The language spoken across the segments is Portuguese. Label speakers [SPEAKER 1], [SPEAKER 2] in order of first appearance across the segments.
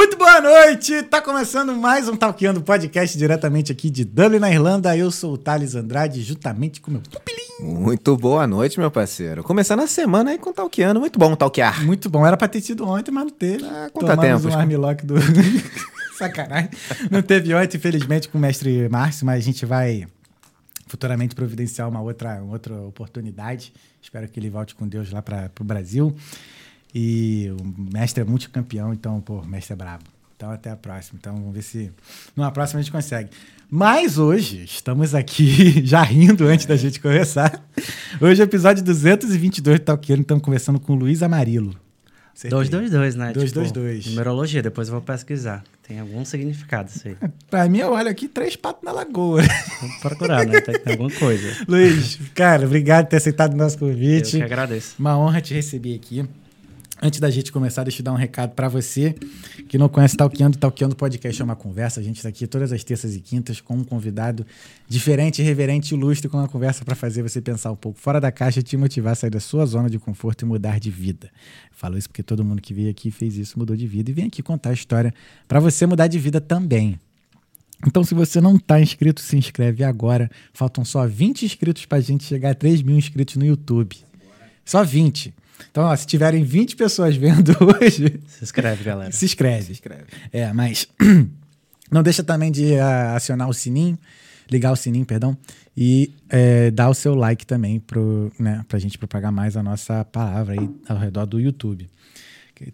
[SPEAKER 1] Muito boa noite! Tá começando mais um Talkeando Podcast diretamente aqui de Dublin, na Irlanda. Eu sou o Thales Andrade, juntamente com meu pupilinho.
[SPEAKER 2] Muito boa noite, meu parceiro. Começando a semana aí com Talkeando. Muito bom talquear.
[SPEAKER 1] Muito bom. Era pra ter tido ontem, mas não teve.
[SPEAKER 2] Ah,
[SPEAKER 1] Tomamos
[SPEAKER 2] contratempos.
[SPEAKER 1] um armlock do... Sacanagem. Não teve ontem, infelizmente, com o mestre Márcio, mas a gente vai futuramente providenciar uma outra, uma outra oportunidade. Espero que ele volte com Deus lá para o Brasil. E o mestre é multicampeão, então, pô, o mestre é brabo. Então, até a próxima. Então, vamos ver se numa próxima a gente consegue. Mas hoje, estamos aqui já rindo antes da gente começar. Hoje é o episódio 222 do Talqueiro, estamos conversando com o Luiz Amarilo. Acertei.
[SPEAKER 3] 222, né?
[SPEAKER 1] 222.
[SPEAKER 3] Tipo, numerologia, depois eu vou pesquisar. Tem algum significado isso aí.
[SPEAKER 1] Pra mim, eu olho aqui três patos na lagoa.
[SPEAKER 3] Vamos procurar, né? Tem, tem alguma coisa.
[SPEAKER 1] Luiz, cara, obrigado por ter aceitado o nosso
[SPEAKER 3] Eu
[SPEAKER 1] convite.
[SPEAKER 3] que agradeço.
[SPEAKER 1] Uma honra te receber aqui. Antes da gente começar, deixa eu dar um recado pra você que não conhece Talqueando. Talqueando Podcast é uma conversa. A gente está aqui todas as terças e quintas com um convidado diferente, irreverente, ilustre, com uma conversa para fazer você pensar um pouco fora da caixa, te motivar a sair da sua zona de conforto e mudar de vida. Eu falo isso porque todo mundo que veio aqui fez isso, mudou de vida e vem aqui contar a história para você mudar de vida também. Então, se você não está inscrito, se inscreve agora. Faltam só 20 inscritos para a gente chegar a 3 mil inscritos no YouTube. Só 20. Então, ó, se tiverem 20 pessoas vendo hoje,
[SPEAKER 3] Se inscreve, galera.
[SPEAKER 1] se inscreve.
[SPEAKER 2] Se inscreve.
[SPEAKER 1] É, mas não deixa também de ah, acionar o sininho, ligar o sininho, perdão, e é, dar o seu like também pro, né, pra gente propagar mais a nossa palavra aí ao redor do YouTube.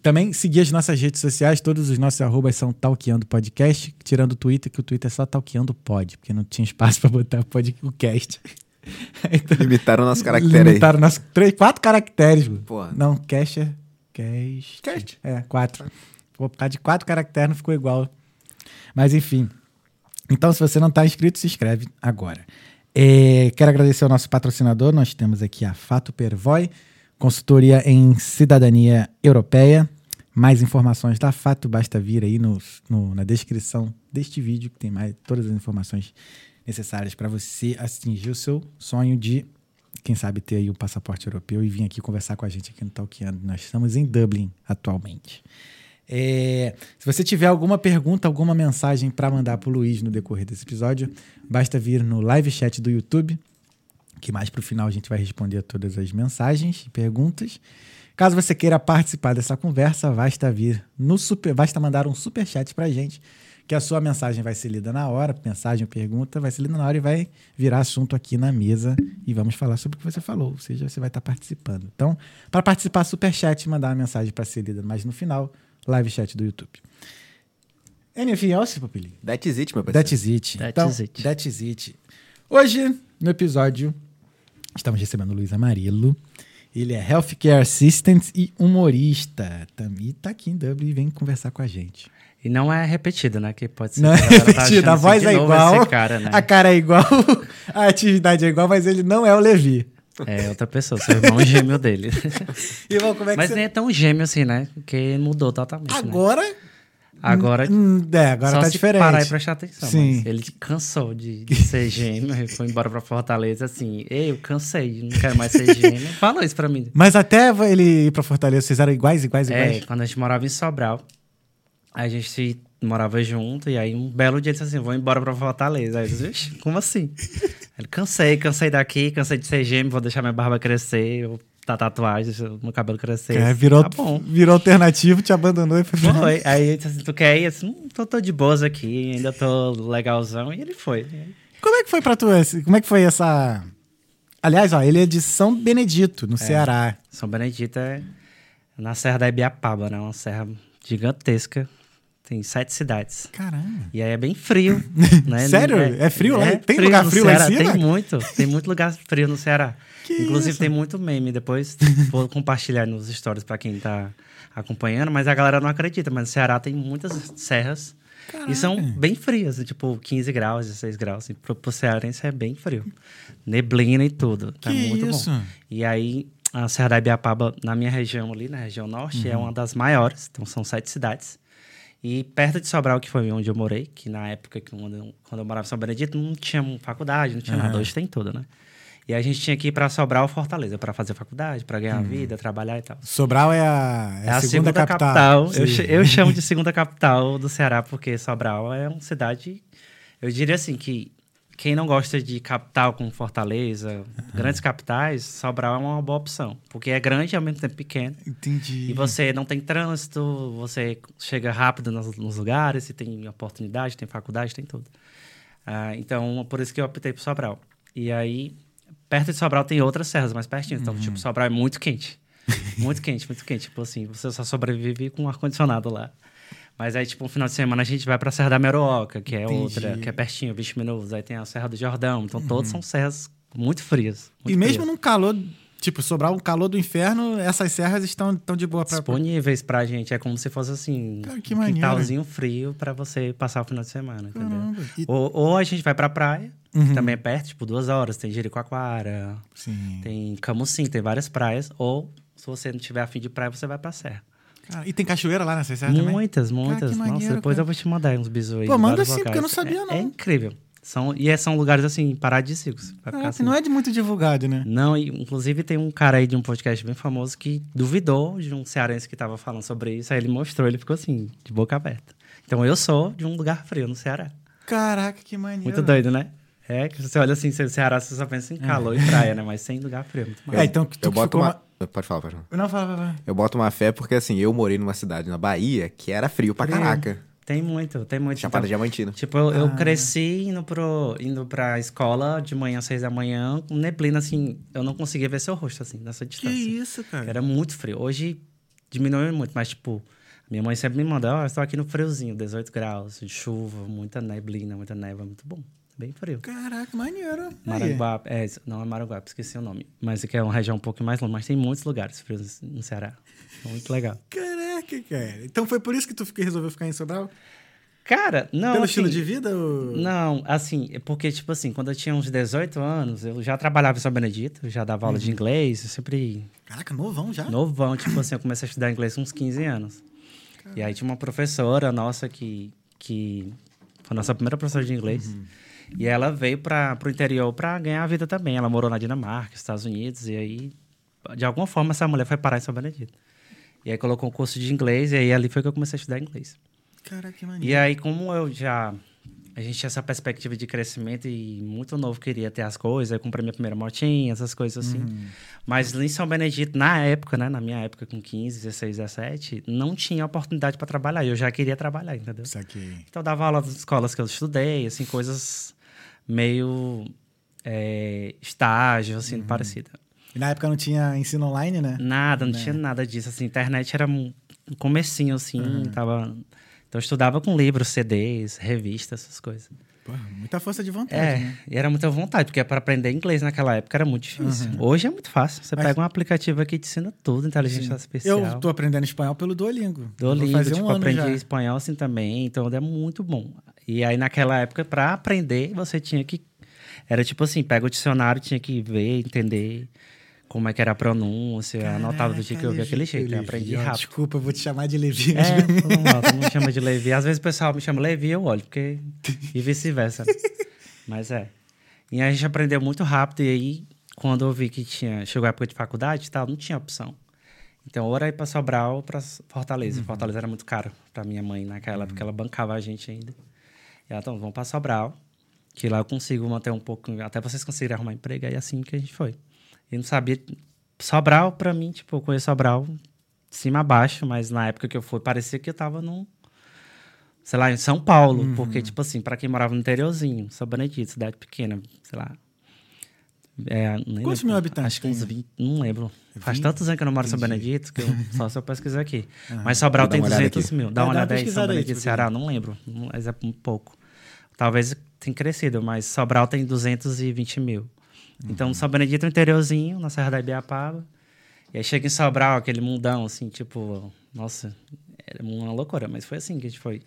[SPEAKER 1] Também seguir as nossas redes sociais, todos os nossos arrobas são Talqueando Podcast, tirando o Twitter, que o Twitter é só Talqueando Pod, porque não tinha espaço para botar podcast. Então,
[SPEAKER 2] Limitaram nosso caractere aí.
[SPEAKER 1] limitaram nossos três, quatro caracteres.
[SPEAKER 2] Porra.
[SPEAKER 1] Não, cash é. Cast.
[SPEAKER 2] Cast.
[SPEAKER 1] É, quatro. Pô, por causa de quatro caracteres não ficou igual. Mas enfim. Então, se você não está inscrito, se inscreve agora. É, quero agradecer ao nosso patrocinador. Nós temos aqui a Fato Pervoy, consultoria em cidadania europeia. Mais informações da Fato, basta vir aí no, no- na descrição deste vídeo, que tem mais todas as informações necessárias para você atingir o seu sonho de, quem sabe, ter aí um passaporte europeu e vir aqui conversar com a gente aqui no Talkeando. Nós estamos em Dublin atualmente. É, se você tiver alguma pergunta, alguma mensagem para mandar para o Luiz no decorrer desse episódio, basta vir no live chat do YouTube, que mais para o final a gente vai responder a todas as mensagens e perguntas. Caso você queira participar dessa conversa, basta vir no super, basta mandar um super chat para a gente, que a sua mensagem vai ser lida na hora, mensagem ou pergunta vai ser lida na hora e vai virar assunto aqui na mesa e vamos falar sobre o que você falou, ou seja, você vai estar participando. Então, para participar, super chat e mandar uma mensagem para ser lida, mas no final, live chat do YouTube. Anything else, Papilinho?
[SPEAKER 2] That's it, meu parceiro.
[SPEAKER 1] That's it.
[SPEAKER 3] That's
[SPEAKER 1] então,
[SPEAKER 3] it.
[SPEAKER 1] That's it. Hoje, no episódio, estamos recebendo o Luiz Amarelo. Ele é Healthcare Assistant e humorista. Também tá aqui em Dublin e vem conversar com a gente.
[SPEAKER 3] E não é repetido, né? Que pode ser.
[SPEAKER 1] Não é
[SPEAKER 3] tá
[SPEAKER 1] repetido, a
[SPEAKER 3] achando
[SPEAKER 1] voz
[SPEAKER 3] assim,
[SPEAKER 1] é igual,
[SPEAKER 3] cara, né?
[SPEAKER 1] a cara é igual, a atividade é igual, mas ele não é o Levi.
[SPEAKER 3] É outra pessoa, seu irmão gêmeo dele.
[SPEAKER 1] Irmão, como é que
[SPEAKER 3] Mas
[SPEAKER 1] você...
[SPEAKER 3] nem é tão gêmeo assim, né? Porque mudou totalmente. né?
[SPEAKER 1] Agora...
[SPEAKER 3] Agora.
[SPEAKER 1] Hum, é, agora
[SPEAKER 3] só
[SPEAKER 1] tá
[SPEAKER 3] se
[SPEAKER 1] diferente.
[SPEAKER 3] parar e prestar atenção.
[SPEAKER 1] Sim.
[SPEAKER 3] ele cansou de, de ser gêmeo, ele foi embora pra Fortaleza assim. Ei, eu cansei, não quero mais ser gêmeo. Falou isso pra mim.
[SPEAKER 1] Mas até ele ir pra Fortaleza, vocês eram iguais, iguais,
[SPEAKER 3] É,
[SPEAKER 1] iguais?
[SPEAKER 3] quando a gente morava em Sobral, a gente morava junto, e aí um belo dia ele disse assim: vou embora pra Fortaleza. Aí eu disse, Vixe, como assim? Ele cansei, cansei daqui, cansei de ser gêmeo, vou deixar minha barba crescer, eu tá tatuagem, deixa meu cabelo crescer.
[SPEAKER 1] É, virou,
[SPEAKER 3] Tá bom.
[SPEAKER 1] virou alternativo, te abandonou e foi pra-
[SPEAKER 3] Foi. Aí ele disse assim: tu quer ir? "Hum, tô, tô de boas aqui, ainda tô legalzão. E ele foi.
[SPEAKER 1] Como é que foi pra tu? Como é que foi essa. Aliás, ó, ele é de São Benedito, no Ceará.
[SPEAKER 3] São Benedito é na Serra da Ibiapaba, né? Uma serra gigantesca. Tem sete cidades.
[SPEAKER 1] Caramba.
[SPEAKER 3] E aí é bem frio, né?
[SPEAKER 1] Sério? É frio lá? Tem lugar
[SPEAKER 3] no
[SPEAKER 1] frio lá em
[SPEAKER 3] Ceará,
[SPEAKER 1] cima?
[SPEAKER 3] Tem muito. Tem muito lugar frio no Ceará.
[SPEAKER 1] Que
[SPEAKER 3] Inclusive
[SPEAKER 1] isso?
[SPEAKER 3] tem muito meme. Depois vou compartilhar nos stories pra quem tá acompanhando. Mas a galera não acredita. Mas no Ceará tem muitas serras. E são bem frias. Tipo 15 graus, 16 graus. Assim, pro, pro cearense é bem frio. Neblina e tudo. Tá
[SPEAKER 1] Que
[SPEAKER 3] muito
[SPEAKER 1] isso?
[SPEAKER 3] bom. E aí a Serra da Ibiapaba, na minha região ali, na região norte, é
[SPEAKER 1] Uhum.
[SPEAKER 3] uma das maiores. Então são sete cidades. E perto de Sobral, que foi onde eu morei, que na época, que quando eu, quando eu morava em São Benedito, não tinha faculdade, não tinha nada.
[SPEAKER 1] Aham.
[SPEAKER 3] Hoje tem tudo, né? E a gente tinha que ir pra Sobral Fortaleza pra fazer faculdade,
[SPEAKER 1] Uhum.
[SPEAKER 3] ganhar vida, trabalhar e tal.
[SPEAKER 1] Sobral é a,
[SPEAKER 3] É a segunda, capital. Eu,
[SPEAKER 1] Sim.
[SPEAKER 3] ch- eu chamo de segunda capital do Ceará, porque Sobral é uma cidade. Eu diria assim que quem não gosta de capital como Fortaleza, grandes capitais, Sobral é uma boa opção. Porque é grande e ao mesmo tempo pequeno.
[SPEAKER 1] Entendi.
[SPEAKER 3] E você não tem trânsito, você chega rápido nos, nos lugares, você tem oportunidade, tem faculdade, tem tudo. Ah, então, por isso que eu optei por Sobral. E aí, perto de Sobral tem outras serras mais pertinho. Então, tipo, Sobral é muito quente. Muito quente, muito quente. Tipo assim, você só sobrevive com ar-condicionado lá. Mas aí, tipo, no final de semana a gente vai pra Serra da Meroca, que é
[SPEAKER 1] Entendi.
[SPEAKER 3] outra, que é pertinho, 20 minutos. Aí tem a Serra do Jordão. Então, todas são serras muito frias.
[SPEAKER 1] E
[SPEAKER 3] muito
[SPEAKER 1] mesmo
[SPEAKER 3] frias.
[SPEAKER 1] num calor, tipo, Sobral um calor do inferno, essas serras estão, estão de boa pra...
[SPEAKER 3] disponíveis pra gente. É como se fosse assim,
[SPEAKER 1] Cara, que
[SPEAKER 3] um quintalzinho frio pra você passar o final de semana, entendeu?
[SPEAKER 1] E-
[SPEAKER 3] Ou, ou a gente vai pra praia,
[SPEAKER 1] Uhum.
[SPEAKER 3] que também é perto, tipo, duas horas. Tem Jericoacoara,
[SPEAKER 1] Sim.
[SPEAKER 3] tem Camusim, tem várias praias. Ou, se você não tiver afim de praia, você vai pra serra.
[SPEAKER 1] Cara, e tem cachoeira lá nessas serras também?
[SPEAKER 3] muitas, muitas. Nossa,
[SPEAKER 1] maneiro,
[SPEAKER 3] depois
[SPEAKER 1] cara.
[SPEAKER 3] eu vou te mandar aí uns bisos aí.
[SPEAKER 1] Pô, manda sim, porque eu não sabia,
[SPEAKER 3] É-
[SPEAKER 1] não.
[SPEAKER 3] É, incrível. São, e é- são lugares, assim, paradisíacos.
[SPEAKER 1] Caraca,
[SPEAKER 3] assim.
[SPEAKER 1] não é de muito divulgado, né?
[SPEAKER 3] Não, e, inclusive tem um cara aí de um podcast bem famoso que duvidou de um cearense que tava falando sobre isso. Aí ele mostrou, ele ficou assim, de boca aberta. Então eu sou de um lugar frio no Ceará.
[SPEAKER 1] Caraca, que maneiro.
[SPEAKER 3] Muito doido, né? É, que você olha assim, você- Ceará, você só pensa em calor e praia, né? Mas sem lugar frio, é muito
[SPEAKER 1] É, então que tu
[SPEAKER 2] Eu boto
[SPEAKER 1] ficou
[SPEAKER 2] uma. Pode falar, pode falar.
[SPEAKER 1] Não, fala, fala.
[SPEAKER 2] Eu boto uma fé porque, assim, eu morei numa cidade na Bahia que era frio pra
[SPEAKER 3] Frio.
[SPEAKER 2] caraca.
[SPEAKER 3] Tem muito, tem muito.
[SPEAKER 2] Chapada
[SPEAKER 3] Então,
[SPEAKER 2] Diamantina.
[SPEAKER 3] Tipo, eu, eu
[SPEAKER 1] Ah.
[SPEAKER 3] cresci indo, pro, indo pra escola de manhã, às seis da manhã, com neblina, assim, eu não conseguia ver seu rosto, assim, nessa
[SPEAKER 1] Que
[SPEAKER 3] distância.
[SPEAKER 1] isso, cara?
[SPEAKER 3] Era muito frio. Hoje diminuiu muito, mas tipo, minha mãe sempre me manda, ó, eu estou aqui no friozinho, 18 graus, de chuva, muita neblina, muita neve, é muito bom. Bem frio.
[SPEAKER 1] Caraca, maneiro.
[SPEAKER 3] Maranguape, é, não é Maranguape, esqueci o nome. Mas aqui é uma região um pouco mais longe, mas tem muitos lugares frios no Ceará. Muito legal.
[SPEAKER 1] Caraca, cara. Então foi por isso que tu resolveu ficar em Sobral?
[SPEAKER 3] Cara, não.
[SPEAKER 1] Pelo
[SPEAKER 3] assim,
[SPEAKER 1] estilo de vida? Ou...
[SPEAKER 3] Não, assim, é porque, tipo assim, quando eu tinha uns 18 anos, eu já trabalhava em São Benedito, já dava aula
[SPEAKER 1] Uhum.
[SPEAKER 3] de inglês, eu sempre
[SPEAKER 1] Caraca, novão já?
[SPEAKER 3] novão, tipo assim, eu comecei a estudar inglês com uns 15 anos. E aí tinha uma professora nossa que, que foi a nossa primeira professora de inglês. E ela veio para o interior para ganhar a vida também. Ela morou na Dinamarca, Estados Unidos, e aí, de alguma forma, essa mulher foi parar em São Benedito. E aí colocou um curso de inglês, e aí ali foi que eu comecei a estudar inglês.
[SPEAKER 1] Caraca, que maneiro.
[SPEAKER 3] E aí, como eu já. A gente tinha essa perspectiva de crescimento e muito novo queria ter as coisas, eu comprei minha primeira motinha, essas coisas assim. Mas em São Benedito, na época, né, na minha época com 15, 16, 17, não tinha oportunidade para trabalhar. Eu já queria trabalhar, entendeu?
[SPEAKER 1] Isso aqui.
[SPEAKER 3] Então eu dava aula nas escolas que eu estudei, assim, coisas meio é, estágio, assim, parecido.
[SPEAKER 1] E na época não tinha ensino online, né?
[SPEAKER 3] Nada, não tinha nada disso. Assim, a internet era um comecinho, assim, tava... Então eu estudava com livros, CDs, revistas, essas coisas.
[SPEAKER 1] Pô, muita força de vontade,
[SPEAKER 3] É,
[SPEAKER 1] né?
[SPEAKER 3] e era muita vontade, porque para aprender inglês naquela época era muito difícil. Hoje é muito fácil. Você
[SPEAKER 1] Mas-
[SPEAKER 3] pega um aplicativo aqui que te ensina tudo, inteligência artificial.
[SPEAKER 1] Eu tô aprendendo espanhol pelo Duolingo.
[SPEAKER 3] Duolingo, tipo,
[SPEAKER 1] um
[SPEAKER 3] aprendi
[SPEAKER 1] já.
[SPEAKER 3] espanhol assim também, então é muito bom. E aí naquela época, para aprender, você tinha que... Era tipo assim, pega o dicionário, tinha que ver, entender como é que era a pronúncia, anotava do jeito que eu vi
[SPEAKER 1] Caraca,
[SPEAKER 3] aquele jeito, eu aprendi
[SPEAKER 1] ó,
[SPEAKER 3] rápido.
[SPEAKER 1] Desculpa, eu vou te chamar de Levi.
[SPEAKER 3] É, todo mundo chama de Levi. Às vezes o pessoal me chama Levi, eu olho, porque. E vice-versa. Mas é. E a gente aprendeu muito rápido, e aí, quando eu vi que tinha. Chegou a época de faculdade e tal, não tinha opção. Então, ou era ir pra Sobral ou pra Fortaleza. Fortaleza era muito caro pra minha mãe naquela época, ela bancava a gente ainda. E ela, então, vamos pra Sobral, que lá eu consigo manter um pouco, até vocês conseguirem arrumar emprego, aí assim que a gente foi. E não sabia. Sobral, pra mim, tipo, eu conheço Sobral de cima a baixo, mas na época que eu fui, parecia que eu tava num. Sei lá, em São Paulo, porque, tipo assim, pra quem morava no interiorzinho, São Benedito, cidade pequena, sei lá. É,
[SPEAKER 1] Quantos mil habitantes
[SPEAKER 3] Acho que uns
[SPEAKER 1] tem?
[SPEAKER 3] 20, não lembro. Faz
[SPEAKER 1] 20?
[SPEAKER 3] tantos anos que eu não moro em São. Benedito, que eu, só se eu pesquisar aqui. Mas Sobral tem
[SPEAKER 2] uma olhada
[SPEAKER 3] 200
[SPEAKER 2] aqui.
[SPEAKER 3] mil. Dá
[SPEAKER 1] É,
[SPEAKER 3] uma
[SPEAKER 1] dá uma
[SPEAKER 3] olhada aí, São
[SPEAKER 1] pesquisada aí,
[SPEAKER 3] Benedito,
[SPEAKER 1] tipo,
[SPEAKER 3] Ceará, não lembro, mas é um pouco. Talvez tenha crescido, mas Sobral tem 220 mil. Então, São Benedito é um interiorzinho, na Serra da Ibiapaba. E aí chega em Sobral, aquele mundão, assim, tipo... Nossa, era uma loucura, mas foi assim que a gente foi.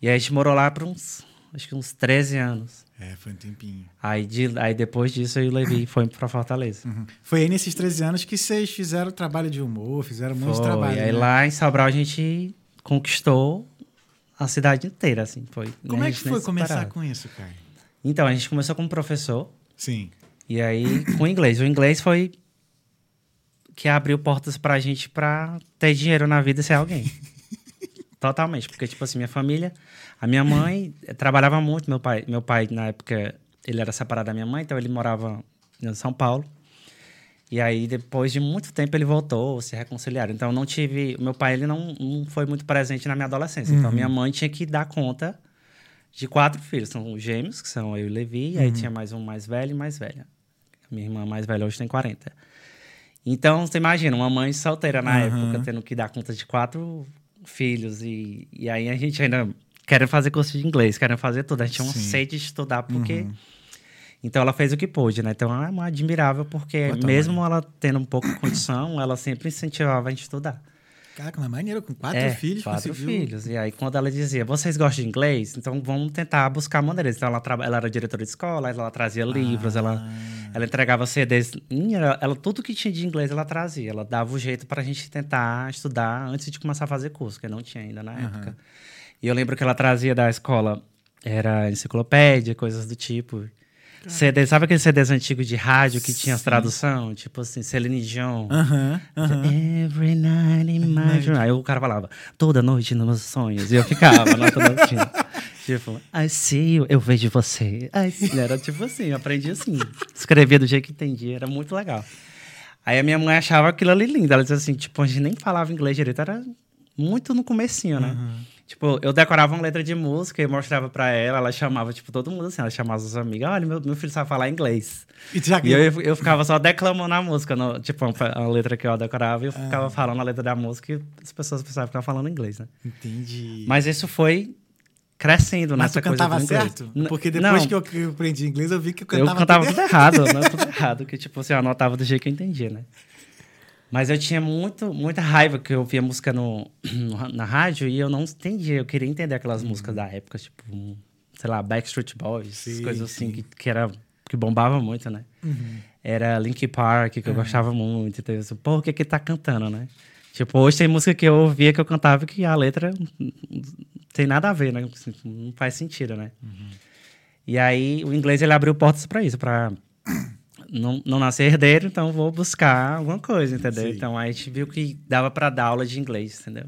[SPEAKER 3] E aí a gente morou lá por uns... Acho que uns 13 anos.
[SPEAKER 1] É, foi um tempinho.
[SPEAKER 3] Aí, de, aí depois disso, eu e o Levi foi pra Fortaleza.
[SPEAKER 1] Uhum. Foi aí nesses 13 anos que vocês fizeram trabalho de humor, fizeram muito trabalho.
[SPEAKER 3] E aí
[SPEAKER 1] né?
[SPEAKER 3] lá em Sobral a gente conquistou a cidade inteira, assim. Foi,
[SPEAKER 1] Como
[SPEAKER 3] a
[SPEAKER 1] é que foi começar com isso, cara?
[SPEAKER 3] Então, a gente começou como professor.
[SPEAKER 1] Sim.
[SPEAKER 3] E aí, com o inglês. O inglês foi que abriu portas pra gente pra ter dinheiro na vida e ser alguém. Totalmente. Porque, tipo assim, minha família... A minha mãe eh, trabalhava muito. Meu pai, meu pai, na época, ele era separado da minha mãe. Então, ele morava em São Paulo. E aí, depois de muito tempo, ele voltou, se reconciliaram. Então, não tive... Meu pai, ele não, não foi muito presente na minha adolescência. Então, minha mãe tinha que dar conta de quatro filhos. São gêmeos, que são eu e o Levi. E aí, tinha mais um mais velho e mais velha. Minha irmã mais velha hoje tem 40. Então, você imagina, uma mãe solteira na
[SPEAKER 1] Aham.
[SPEAKER 3] época, tendo que dar conta de quatro filhos. E, e aí, a gente ainda... Querem fazer curso de inglês, querem fazer tudo. A gente tinha uma sede de estudar, porque... Então ela fez o que pôde, né? Então é uma admirável, porque
[SPEAKER 1] Totalmente.
[SPEAKER 3] mesmo ela tendo um pouco de condição, ela sempre incentivava a gente estudar.
[SPEAKER 1] Caraca, mas maneiro, com quatro
[SPEAKER 3] É,
[SPEAKER 1] filhos,
[SPEAKER 3] quatro
[SPEAKER 1] conseguiu-
[SPEAKER 3] filhos. E aí, quando ela dizia, vocês gostam de inglês? Então vamos tentar buscar maneiras. Então ela, traba- ela era diretora de escola, ela trazia livros, ela,
[SPEAKER 1] Ah.
[SPEAKER 3] ela entregava CDs. Ela, ela- tudo que tinha de inglês ela trazia. Ela dava o jeito pra gente tentar estudar antes de começar a fazer curso, que não tinha ainda na época. E eu lembro que ela trazia da escola, era enciclopédia, coisas do tipo. CD, sabe aqueles CDs antigos de rádio que tinha as tradução? Tipo assim, Celine Dion.
[SPEAKER 1] Aham, aham.
[SPEAKER 3] Every night in my dream. Aí o cara falava, toda noite nos meus sonhos. E eu ficava lá toda noite. tipo, I see you, eu vejo você. Era tipo assim, eu aprendi assim. Escrevia do jeito que entendia, era muito legal. Aí a minha mãe achava aquilo ali lindo. Ela dizia assim, tipo, a gente nem falava inglês direito, era muito no comecinho, né? Tipo, eu decorava uma letra de música e mostrava pra ela, ela chamava, tipo, todo mundo assim, ela chamava as amigas, olha, meu, meu filho sabe falar inglês.
[SPEAKER 1] E já
[SPEAKER 3] E eu, eu ficava só declamando a música, no- tipo, a, letra que eu decorava, e eu
[SPEAKER 1] Ah.
[SPEAKER 3] ficava falando a letra da música e as pessoas pensavam que eu estava falando inglês, né?
[SPEAKER 1] Entendi.
[SPEAKER 3] Mas isso foi crescendo
[SPEAKER 1] Mas
[SPEAKER 3] nessa coisa
[SPEAKER 1] cantava
[SPEAKER 3] do inglês.
[SPEAKER 1] certo? Porque depois
[SPEAKER 3] não,
[SPEAKER 1] que eu, que eu aprendi inglês, eu vi que eu
[SPEAKER 3] eu
[SPEAKER 1] cantava,
[SPEAKER 3] cantava
[SPEAKER 1] tudo
[SPEAKER 3] tudo errado, né? Tudo errado, que tipo, assim, eu anotava do jeito que eu entendia, né? Mas eu tinha muito, muita raiva que eu ouvia música no, no- na rádio e eu não entendia. Eu queria entender aquelas músicas da época, tipo, sei lá, Backstreet Boys,
[SPEAKER 1] Sim,
[SPEAKER 3] coisas assim,
[SPEAKER 1] sim.
[SPEAKER 3] que, que, era, que bombava muito, né? Era Linkin Park, que eu gostava muito. Então, disse, pô, o que que tá cantando, né? Tipo, hoje tem música que eu ouvia que eu cantava que a letra tem nada a ver, né? Assim, Não faz sentido, né? E aí, o inglês, ele abriu portas para isso, para não, não nascer herdeiro, então vou buscar alguma coisa, entendeu?
[SPEAKER 1] Sim.
[SPEAKER 3] Então, aí a gente viu que dava para dar aula de inglês, entendeu?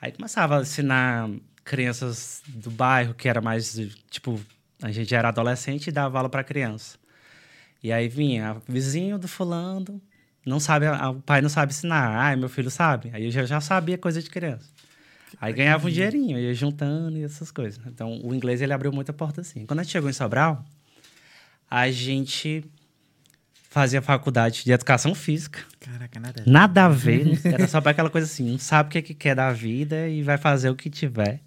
[SPEAKER 3] Aí começava a ensinar crianças do bairro, que era mais, tipo, a gente já era adolescente e dava aula para criança. E aí vinha, vizinho do fulano, não sabe, a- o pai não sabe ensinar. Ah, meu filho sabe. Aí eu já, já sabia coisa de criança. Aí ganhava um dinheirinho, ia juntando e essas coisas. Então, o inglês, ele abriu muita porta assim. Quando a gente chegou em Sobral, a gente fazia faculdade de educação física.
[SPEAKER 1] Caraca, nada. a ver.
[SPEAKER 3] Nada a ver. Era só para aquela coisa assim, não sabe o que, que quer da vida e vai fazer o que tiver.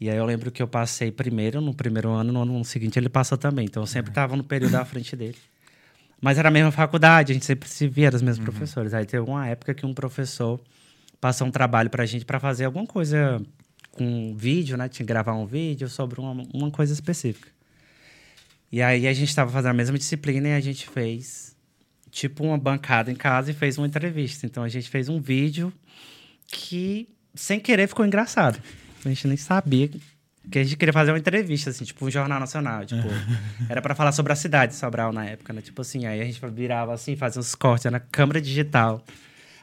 [SPEAKER 3] E aí eu lembro que eu passei primeiro, no primeiro ano, no ano seguinte ele passou também. Então eu sempre estava no período à frente dele. Mas era a mesma faculdade, a gente sempre se via, era os mesmos professores. Aí teve uma época que um professor passou um trabalho pra gente para fazer alguma coisa com vídeo, né? Tinha que gravar um vídeo sobre uma, uma coisa específica. E aí a gente estava fazendo a mesma disciplina e a gente fez tipo uma bancada em casa e fez uma entrevista. Então a gente fez um vídeo que, sem querer, ficou engraçado. A gente nem sabia que a gente queria fazer uma entrevista, assim, tipo um jornal nacional. Tipo, era para falar sobre a cidade de Sobral na época, né? Tipo assim, aí a gente virava assim, fazia uns cortes na câmera digital.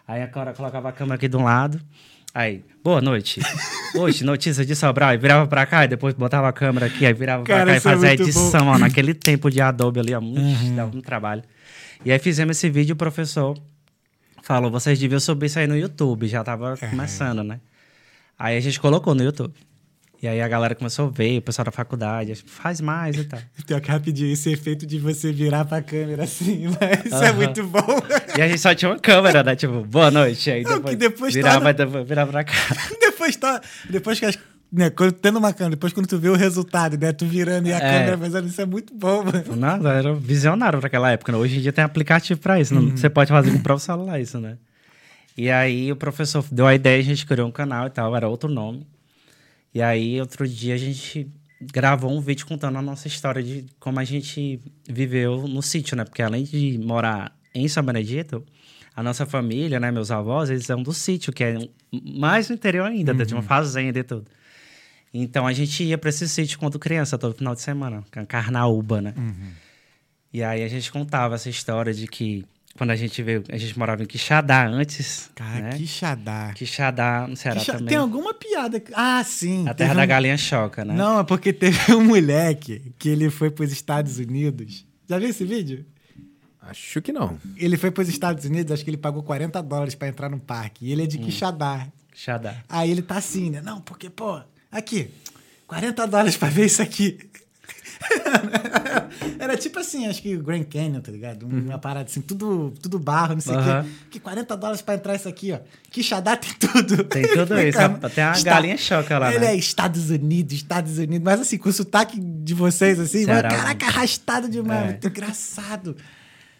[SPEAKER 3] Aí a cara colocava a câmera aqui de um lado. Aí, boa noite. Hoje, notícia de Sobral. E virava pra cá, e depois botava a câmera aqui, aí virava
[SPEAKER 1] Cara,
[SPEAKER 3] pra cá e
[SPEAKER 1] é
[SPEAKER 3] fazia a edição, ó, naquele tempo de Adobe ali, ó, muito, dava um trabalho. E aí fizemos esse vídeo, o professor falou, vocês deviam subir isso aí no YouTube, já tava começando, né? Aí a gente colocou no YouTube. E aí a galera começou a ver, o pessoal da faculdade, faz mais e tal.
[SPEAKER 1] Que rapidinho, esse efeito de você virar pra câmera assim, mas isso é
[SPEAKER 3] Aham.
[SPEAKER 1] muito bom.
[SPEAKER 3] E a gente só tinha uma câmera, né? Tipo, boa noite. Aí
[SPEAKER 1] Não,
[SPEAKER 3] depois,
[SPEAKER 1] que depois
[SPEAKER 3] virava,
[SPEAKER 1] torna-
[SPEAKER 3] depois virava pra cá.
[SPEAKER 1] depois tá. Depois que as. Né, quando, tendo uma câmera, depois quando tu vê o resultado, né? Tu virando e a
[SPEAKER 3] É.
[SPEAKER 1] câmera fazendo isso é muito bom, mano.
[SPEAKER 3] Nada, era visionário pra aquela época. né? Hoje em dia tem aplicativo pra isso.
[SPEAKER 1] Uhum.
[SPEAKER 3] não- Você pode fazer com o próprio celular isso, né? E aí o professor deu a ideia, a gente criou um canal e tal, era outro nome. E aí outro dia a gente gravou um vídeo contando a nossa história de como a gente viveu no sítio, né? Porque além de morar em São Benedito, a nossa família, né, meus avós, eles são do sítio, que é mais no interior ainda,
[SPEAKER 1] Uhum.
[SPEAKER 3] de uma fazenda e tudo. Então a gente ia pra esse sítio quando criança, todo final de semana, Carnaúba, né? E aí a gente contava essa história de que quando a gente veio, a gente morava em Quixadá antes.
[SPEAKER 1] Cara,
[SPEAKER 3] né?
[SPEAKER 1] Quixadá.
[SPEAKER 3] Quixadá, no Ceará
[SPEAKER 1] Quixa-
[SPEAKER 3] também.
[SPEAKER 1] Tem alguma piada. Ah, sim.
[SPEAKER 3] A terra da
[SPEAKER 1] um-
[SPEAKER 3] galinha choca, né?
[SPEAKER 1] Não, é porque teve um moleque que ele foi para os Estados Unidos. Já viu esse vídeo?
[SPEAKER 2] Acho que não.
[SPEAKER 1] Ele foi para os Estados Unidos, acho que ele pagou 40 dólares para entrar no parque. E ele é
[SPEAKER 3] Hum.
[SPEAKER 1] de Quixadá.
[SPEAKER 3] Quixadá.
[SPEAKER 1] Aí ele tá assim, né? Não, porque, pô, aqui, 40 dólares pra ver isso aqui. Era tipo assim, acho que o Grand Canyon, tá ligado? Uma parada assim, tudo, tudo barro, não sei o
[SPEAKER 3] Uhum.
[SPEAKER 1] Quê. Que 40 dólares pra entrar isso aqui, ó. Quixadá tem tudo.
[SPEAKER 3] Tem tudo isso. Tem uma galinha choca lá,
[SPEAKER 1] Ele
[SPEAKER 3] né?
[SPEAKER 1] é Estados Unidos, Estados Unidos. Mas assim, com o sotaque de vocês, assim, mas, caraca, arrastado demais.
[SPEAKER 3] É.
[SPEAKER 1] Muito engraçado.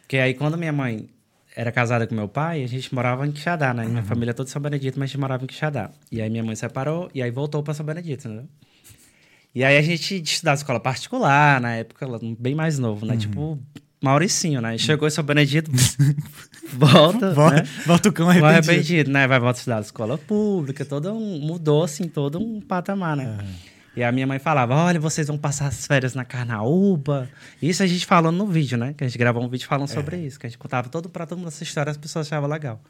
[SPEAKER 3] Porque aí quando minha mãe era casada com meu pai, a gente morava em Quixadá, né? Minha família é toda em São Benedito, mas a gente morava em Quixadá. E aí minha mãe separou e aí voltou pra São Benedito, entendeu? E aí a gente estudava escola particular, na época, bem mais novo, né? Tipo, Mauricinho, né? Chegou em São Benedito, volta,
[SPEAKER 1] Volta,
[SPEAKER 3] né?
[SPEAKER 1] volta o cão
[SPEAKER 3] Vai
[SPEAKER 1] arrependido.
[SPEAKER 3] arrependido, né? Vai voltar a estudar escola pública, todo um, mudou, assim, todo um patamar, né? E a minha mãe falava, olha, vocês vão passar as férias na Carnaúba. Isso a gente falando no vídeo, né? Que a gente gravou um vídeo falando sobre isso. Que a gente contava todo pra todo mundo essa história, as pessoas achavam legal.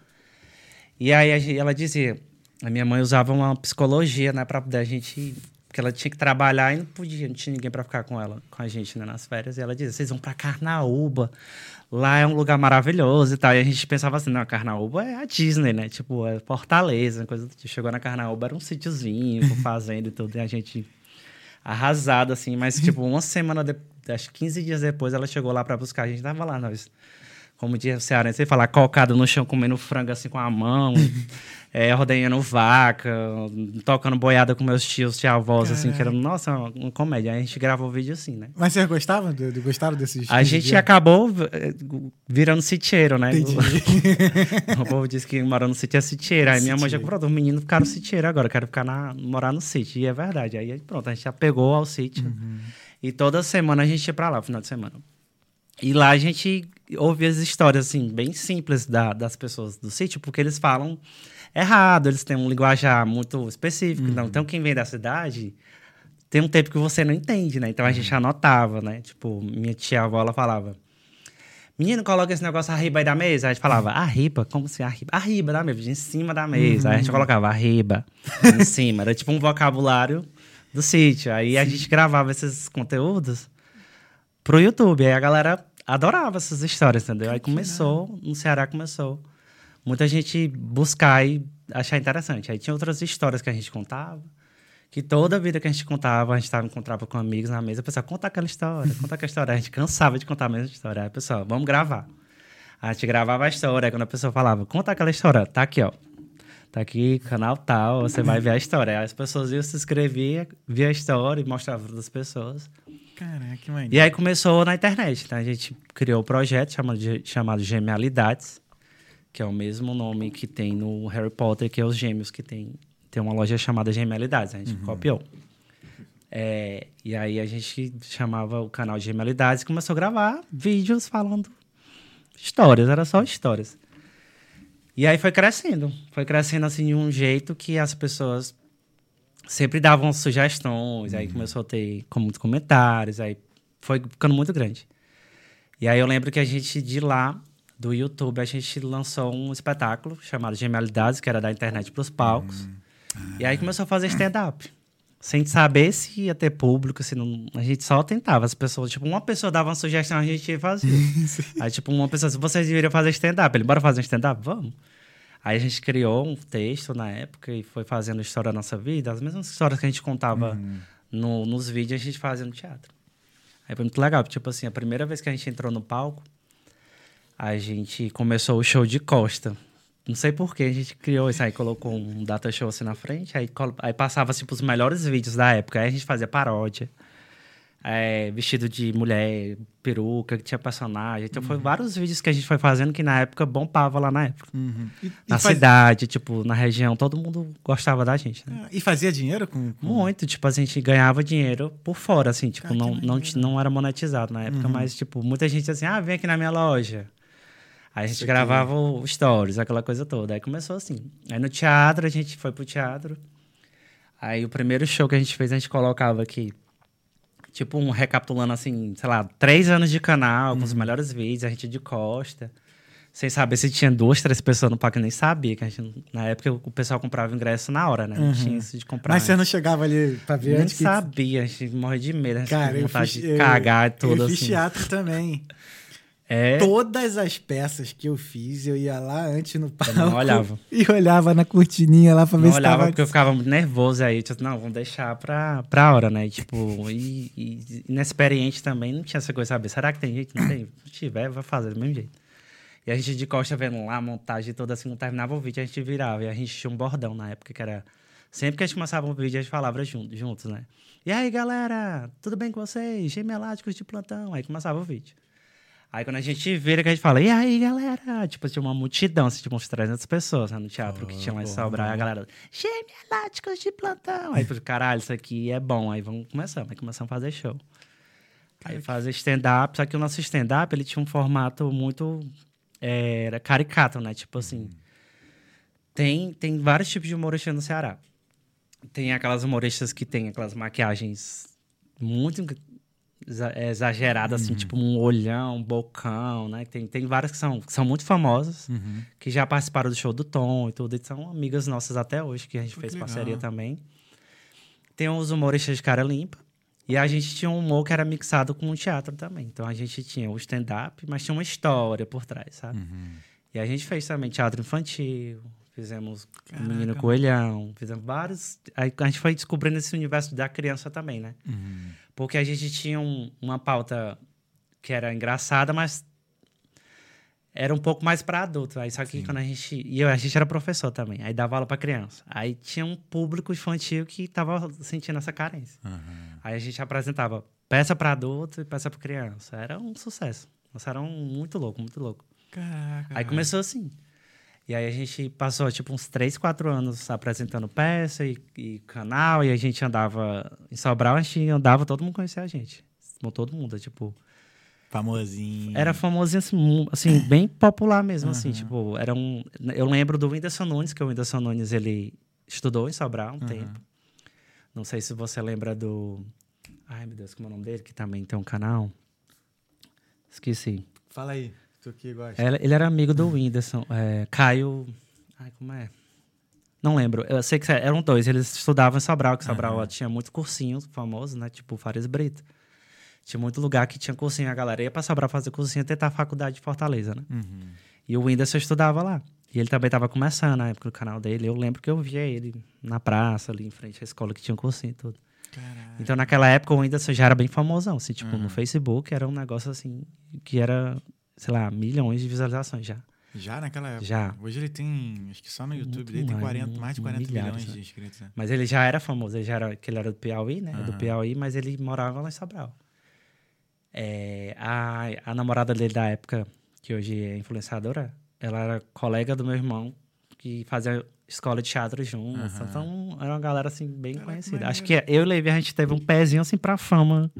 [SPEAKER 3] E aí gente- ela dizia, a minha mãe usava uma psicologia, né? Pra poder a gente... Porque ela tinha que trabalhar e não podia, não tinha ninguém pra ficar com ela, com a gente, né? Nas férias. E ela dizia, vocês vão pra Carnaúba. Lá é um lugar maravilhoso e tal. E a gente pensava assim, não, a Carnaúba é a Disney, né? Tipo, é Fortaleza, coisa do tipo. Chegou na Carnaúba, era um sítiozinho, fazenda e tudo. E a gente arrasado, assim. Mas, tipo, uma semana, de... acho que 15 dias depois, ela chegou lá pra buscar. A gente tava lá, nós... Como diz o cearense, você falar, colocado no chão, comendo frango assim com a mão, é, ordenhando vaca, tocando boiada com meus tios, tia avós, assim, que era, nossa, uma, uma comédia. Aí a gente gravou o vídeo assim, né?
[SPEAKER 1] Mas vocês gostavam? Do, do- gostaram desses
[SPEAKER 3] A
[SPEAKER 1] 15
[SPEAKER 3] gente
[SPEAKER 1] dias?
[SPEAKER 3] acabou eh, virando sitieiro, né?
[SPEAKER 1] Entendi.
[SPEAKER 3] O povo disse que morar no sítio é sitieiro. Aí minha mãe já falou, os meninos ficaram sitieiro agora, eu quero ficar na, morar no sítio. E é verdade. Aí pronto, a gente já pegou ao sítio.
[SPEAKER 1] Uhum.
[SPEAKER 3] E toda semana a gente ia pra lá, final de semana. E lá a gente ouve as histórias, assim, bem simples da- das pessoas do sítio, porque eles falam errado, eles têm um linguajar muito específico.
[SPEAKER 1] Uhum.
[SPEAKER 3] Então, quem vem da cidade tem um tempo que você não entende, né? Então a
[SPEAKER 1] Uhum.
[SPEAKER 3] gente anotava, né? Tipo, minha tia-avó, ela falava... Menino, coloca esse negócio arriba aí da mesa. Aí a gente falava, arriba? Como assim arriba? Arriba da mesa, em cima da mesa. Aí a gente
[SPEAKER 1] Uhum.
[SPEAKER 3] colocava arriba, em cima. Era tipo um vocabulário do sítio. Aí a gente gravava esses conteúdos pro YouTube. Aí a galera adorava essas histórias, entendeu? Aí começou, no Ceará começou. Muita gente buscar e achar interessante. Aí tinha outras histórias que a gente contava. Que toda vida que a gente contava, a gente tava, encontrava com amigos na mesa, o pessoal, conta aquela história, conta aquela história. A gente cansava de contar a mesma história. Aí, pessoal, vamos gravar. A gente gravava a história, aí quando a pessoa falava, conta aquela história, tá aqui, ó. Tá aqui, canal tal, você vai ver a história. Aí as pessoas iam se inscrever, via a história e mostrava para as pessoas.
[SPEAKER 1] Caraca, que maneiro.
[SPEAKER 3] E aí começou na internet. Então a gente criou o projeto chamado, chamado Genialidades, que é o mesmo nome que tem no Harry Potter, que é os gêmeos, que tem, tem uma loja chamada Genialidades. A gente copiou. É, e aí a gente chamava o canal de Genialidades e começou a gravar vídeos falando histórias, era só histórias. E aí foi crescendo. Foi crescendo assim de um jeito que as pessoas sempre davam sugestões, aí começou a ter com muitos comentários, aí foi ficando muito grande. E aí eu lembro que a gente, de lá, do YouTube, a gente lançou um espetáculo chamado Genialidades, que era da internet para os palcos. E aí começou a fazer stand-up. Sem saber se ia ter público, se não. A gente só tentava. As pessoas, tipo, uma pessoa dava uma sugestão, a gente fazia. aí, tipo, uma pessoa, se vocês deveriam fazer stand-up, ele, bora fazer um stand-up? Vamos. Aí a gente criou um texto na época e foi fazendo história da nossa vida. As mesmas histórias que a gente contava no- nos vídeos, a gente fazia no teatro. Aí foi muito legal. Tipo assim, a primeira vez que a gente entrou no palco, a gente começou o show de costa. Não sei por que a gente criou isso aí, colocou um data show assim na frente, aí, aí passava tipo, os melhores vídeos da época. Aí a gente fazia paródia. é, vestido de mulher, peruca, que tinha personagem. Então foi vários vídeos que a gente foi fazendo que na época bombava lá na época.
[SPEAKER 1] Uhum. E, e
[SPEAKER 3] Na
[SPEAKER 1] faz-
[SPEAKER 3] cidade, tipo, na região, todo mundo gostava da gente, né?
[SPEAKER 1] Ah, E fazia dinheiro com. com-
[SPEAKER 3] Muito, tipo, a gente ganhava dinheiro por fora, assim, tipo, não, não, ti- não era monetizado na época, mas, tipo, muita gente assim, ah, vem aqui na minha loja. Aí a gente
[SPEAKER 1] Isso aqui.
[SPEAKER 3] gravava o stories, aquela coisa toda. Aí começou assim. Aí no teatro, a gente foi pro teatro. Aí o primeiro show que a gente fez, a gente colocava aqui Tipo, um recapitulando assim, sei lá, três anos de canal,
[SPEAKER 1] Uhum.
[SPEAKER 3] com os melhores vídeos, a gente de costa. Sem saber se tinha duas, três pessoas no parque, eu nem sabia. Que a gente, na época o pessoal comprava ingresso na hora, né? Não tinha isso de comprar.
[SPEAKER 1] Uhum. Mas você não chegava ali pra ver
[SPEAKER 3] nem
[SPEAKER 1] antes que...
[SPEAKER 3] sabia, a gente morre de medo, a gente
[SPEAKER 1] Cara,
[SPEAKER 3] tinha
[SPEAKER 1] eu
[SPEAKER 3] vontade
[SPEAKER 1] fiz,
[SPEAKER 3] de
[SPEAKER 1] eu-
[SPEAKER 3] cagar e tudo
[SPEAKER 1] eu fiz
[SPEAKER 3] assim.
[SPEAKER 1] teatro também.
[SPEAKER 3] É,
[SPEAKER 1] Todas as peças que eu fiz, eu ia lá antes no palco.
[SPEAKER 3] não olhava.
[SPEAKER 1] E olhava na cortininha lá pra ver
[SPEAKER 3] não
[SPEAKER 1] se
[SPEAKER 3] olhava
[SPEAKER 1] tava...
[SPEAKER 3] porque eu ficava muito nervoso aí. Tipo, não, vamos deixar pra, pra hora, né? E, tipo, e, e inexperiente também, não tinha essa coisa, sabe? Será que tem jeito? Não tem. Se tiver, vai fazer do mesmo jeito. E a gente de costa vendo lá a montagem toda assim, não terminava o vídeo, a gente virava. E a gente tinha um bordão na época que era. Sempre que a gente começava um vídeo, a gente falava junto, juntos, né? E aí, galera, tudo bem com vocês? Gemeláticos de plantão. Aí começava o vídeo. Aí quando a gente vira, que a gente fala, e aí, galera? Tipo, tinha uma multidão, assim, tipo uns 300 pessoas né, no teatro que tinha lá em Sobral. Aí a galera, gemeláticos de plantão. Aí, eu falei, caralho, isso aqui é bom. Aí vamos começar. Aí começamos a fazer show. Aí fazer stand-up, só que o nosso stand-up, ele tinha um formato muito... é, era caricato, né? Tipo assim... Tem, tem vários tipos de humoristas no Ceará. Tem aquelas humoristas que tem aquelas maquiagens muito é, exageradas, assim, tipo um olhão, um bocão, né? Tem, tem várias que são, que são muito famosas,
[SPEAKER 1] Uhum.
[SPEAKER 3] que já participaram do show do Tom e tudo, e são amigas nossas até hoje, que a gente
[SPEAKER 1] Pô,
[SPEAKER 3] fez parceria também. Tem os humoristas de cara limpa. E a gente tinha um humor que era mixado com o teatro também. Então a gente tinha o stand-up, mas tinha uma história por trás, sabe?
[SPEAKER 1] Uhum.
[SPEAKER 3] E a gente fez também teatro infantil, fizemos
[SPEAKER 1] Caraca.
[SPEAKER 3] o Menino Coelhão, fizemos vários. Aí a gente foi descobrindo esse universo da criança também, né?
[SPEAKER 1] Uhum.
[SPEAKER 3] Porque a gente tinha um- uma pauta que era engraçada, mas era um pouco mais para adulto. Aí só que quando a gente. E eu, a gente era professor também, aí dava aula para criança. Aí tinha um público infantil que tava sentindo essa carência.
[SPEAKER 1] Uhum.
[SPEAKER 3] Aí a gente apresentava peça para adulto e peça para criança. Era um sucesso. Nossa, era um muito louco, muito louco.
[SPEAKER 1] Caraca.
[SPEAKER 3] Aí começou assim. E aí a gente passou, tipo, uns 3, 4 anos apresentando peça e, e canal. E a gente andava... Em Sobral, a gente andava, todo mundo conhecia a gente. Todo mundo, tipo...
[SPEAKER 1] Famosinho.
[SPEAKER 3] Era famosinho, assim, assim, bem popular mesmo, assim. Tipo, era um... Eu lembro do Whindersson Nunes, que o Whindersson Nunes, ele estudou em Sobral um tempo. Não sei se você lembra do... Ai, meu Deus, como é o nome dele? Que também tem um canal. Esqueci.
[SPEAKER 1] Fala aí, tu que gosta.
[SPEAKER 3] Ele, ele era amigo do Whindersson. É, Caio. Ai, como é? Não lembro. Eu sei que eram dois. Eles estudavam em Sobral, que Sobral tinha muito cursinho famoso, né? Tipo Fares Brito. Tinha muito lugar que tinha cursinho. A galera ia pra Sobral fazer cursinho e tentar a faculdade de Fortaleza, né?
[SPEAKER 1] Uhum.
[SPEAKER 3] E o Whindersson estudava lá. E ele também tava começando na época do canal dele. Eu lembro que eu via ele na praça, ali em frente à escola que tinha um cursinho e tudo.
[SPEAKER 1] Caraca.
[SPEAKER 3] Então, naquela época, o Whindersson já era bem famosão. Assim, tipo,
[SPEAKER 1] Uhum.
[SPEAKER 3] no Facebook era um negócio assim, que era, sei lá, milhões de visualizações já.
[SPEAKER 1] Já naquela época.
[SPEAKER 3] Já.
[SPEAKER 1] Hoje ele tem, acho que só no YouTube
[SPEAKER 3] Muito
[SPEAKER 1] dele tem
[SPEAKER 3] mais,
[SPEAKER 1] 40, mais de 40
[SPEAKER 3] milhares,
[SPEAKER 1] milhões
[SPEAKER 3] né?
[SPEAKER 1] de inscritos. Né?
[SPEAKER 3] Mas ele já era famoso, ele já era, que ele era do Piauí, né? É Do. Piauí, mas ele morava lá em Sobral. É, a, a namorada dele da época, que hoje é influenciadora, ela era colega do meu irmão, que fazia escola de teatro juntos.
[SPEAKER 1] Aham.
[SPEAKER 3] Então, era uma galera, assim, bem conhecida. Acho que eu e o Levi, a gente teve um pezinho, assim, pra fama.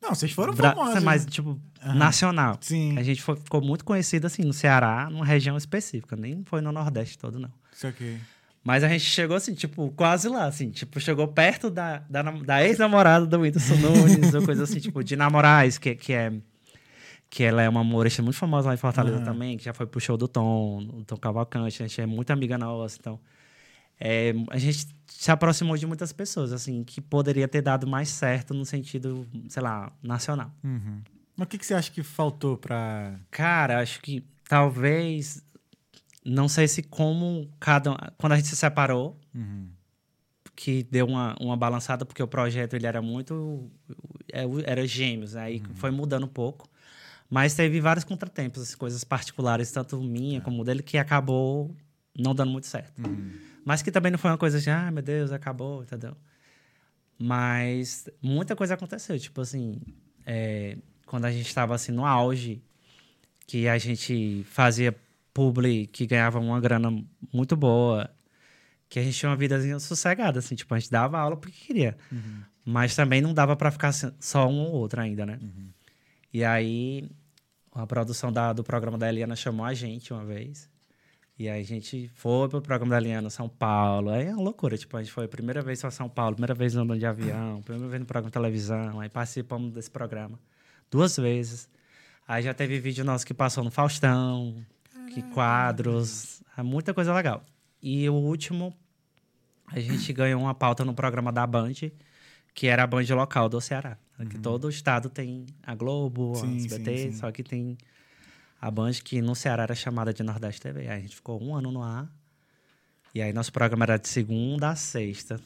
[SPEAKER 1] Não, vocês foram
[SPEAKER 3] Bra-
[SPEAKER 1] famosos.
[SPEAKER 3] Mas,
[SPEAKER 1] né?
[SPEAKER 3] tipo,
[SPEAKER 1] Aham.
[SPEAKER 3] nacional.
[SPEAKER 1] Sim.
[SPEAKER 3] A gente foi- ficou muito conhecido, assim, no Ceará, numa região específica. Nem foi no Nordeste todo, não.
[SPEAKER 1] Isso aqui.
[SPEAKER 3] Mas a gente chegou assim, tipo, quase lá, assim, tipo, chegou perto da, da, da ex-namorada do Whindersson Nunes, ou coisa assim, tipo, de Namorais, que, que é. Que ela é uma humorista muito famosa lá em Fortaleza
[SPEAKER 1] Aham.
[SPEAKER 3] também, que já foi pro show do Tom, do Tom Cavalcante, a gente é muito amiga nossa, então. é, a gente se aproximou de muitas pessoas, assim, que poderia ter dado mais certo no sentido, sei lá, nacional.
[SPEAKER 1] Uhum. Mas o que, que você acha que faltou pra.
[SPEAKER 3] Cara, acho que talvez. Não sei se como cada. Quando a gente se separou,
[SPEAKER 1] Uhum.
[SPEAKER 3] que deu uma, uma balançada, porque o projeto ele era muito. é, Era gêmeos, né? aí foi mudando um pouco. Mas teve vários contratempos, assim, coisas particulares, tanto minha como dele, que acabou não dando muito certo.
[SPEAKER 1] Uhum.
[SPEAKER 3] Mas que também não foi uma coisa assim, ah, meu Deus, acabou, entendeu? Mas muita coisa aconteceu. Tipo assim, é, quando a gente estava assim, no auge, que a gente fazia publi que ganhava uma grana muito boa, que a gente tinha uma vidazinha sossegada, assim, tipo, a gente dava aula porque queria.
[SPEAKER 1] Uhum.
[SPEAKER 3] Mas também não dava para ficar só um ou outro ainda, né?
[SPEAKER 1] Uhum.
[SPEAKER 3] E aí, a produção da- do programa da Eliana chamou a gente uma vez. E aí a gente foi pro programa da Liana São Paulo. Aí é uma loucura. Tipo, a gente foi a primeira vez para São Paulo, primeira vez andando de avião, primeira vez no programa de televisão. Aí participamos desse programa duas vezes. Aí já teve vídeo nosso que passou no Faustão, que quadros, é muita coisa legal. E o último, a gente ganhou uma pauta no programa da Band, que era a Band local do Ceará. Que todo o estado tem a Globo,
[SPEAKER 1] Sim,
[SPEAKER 3] a SBT,
[SPEAKER 1] sim, sim.
[SPEAKER 3] só que tem a Band que no Ceará era chamada de Nordeste TV. Aí a gente ficou um ano no ar. E aí nosso programa era de segunda a sexta.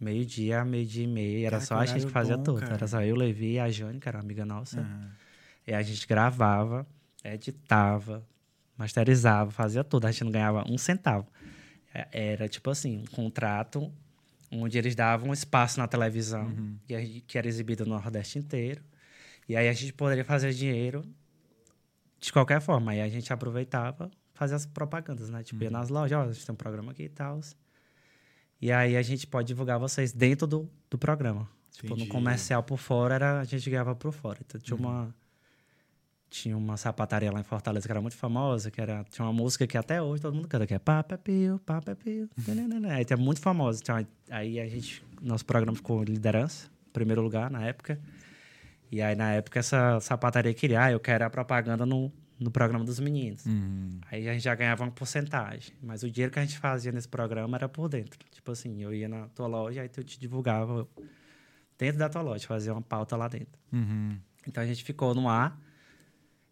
[SPEAKER 3] Meio-dia, meio-dia e meia. Era só a gente que fazia
[SPEAKER 1] bom,
[SPEAKER 3] tudo.
[SPEAKER 1] cara.
[SPEAKER 3] Era só eu, Levi e a Jane, que era uma amiga nossa.
[SPEAKER 1] Aham.
[SPEAKER 3] E a gente gravava, editava, masterizava, fazia tudo. A gente não ganhava um centavo. É- Era tipo assim, um contrato onde eles davam um espaço na televisão, gente- que era exibido no Nordeste inteiro. E aí a gente poderia fazer dinheiro de qualquer forma. Aí a gente aproveitava, fazia as propagandas, né? Tipo, ia nas lojas, ó, a gente tem um programa aqui e tal. E aí a gente pode divulgar vocês dentro do, do programa. Tipo,
[SPEAKER 1] Entendi.
[SPEAKER 3] no comercial por fora, era, a gente ganhava por fora. Então tinha uma tinha uma sapataria lá em Fortaleza que era muito famosa, que era tinha uma música que até hoje todo mundo canta, que é Papa Pio, Papa Pio. nananana. Aí é muito famosa. Então, aí a gente nosso programa ficou em liderança, primeiro lugar na época. E aí na época essa sapataria queria, ah, eu quero a propaganda no no programa dos meninos.
[SPEAKER 1] Uhum.
[SPEAKER 3] Aí a gente já ganhava uma porcentagem. Mas o dinheiro que a gente fazia nesse programa era por dentro. Tipo assim, eu ia na tua loja, aí tu te divulgava dentro da tua loja, fazia uma pauta lá dentro.
[SPEAKER 1] Uhum.
[SPEAKER 3] Então a gente ficou no ar.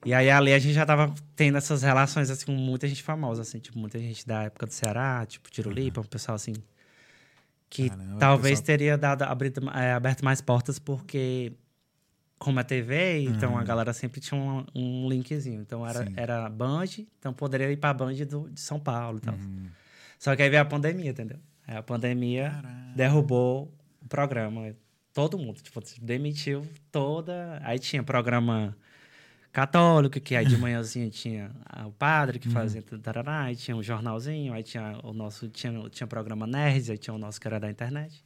[SPEAKER 3] E aí ali a gente já tava tendo essas relações assim, com muita gente famosa, assim, tipo, muita gente da época do Ceará, tipo, Tirulipa, um pessoal assim. Que
[SPEAKER 1] Caramba,
[SPEAKER 3] talvez
[SPEAKER 1] pessoal-
[SPEAKER 3] teria dado, abrido, é, aberto mais portas, porque como é TV, então a galera sempre tinha um, um linkzinho. Então era,
[SPEAKER 1] Sim.
[SPEAKER 3] era Band, então poderia ir pra Band do, de São Paulo e tal.
[SPEAKER 1] Uhum.
[SPEAKER 3] Só que aí veio a pandemia, entendeu? Aí a pandemia derrubou o programa. Todo mundo, tipo, demitiu toda. Aí tinha programa católico, que aí de manhãzinha tinha o padre que fazia tarará, aí tinha um jornalzinho, aí tinha o nosso, tinha, tinha programa Nerds, aí tinha o nosso que era da internet.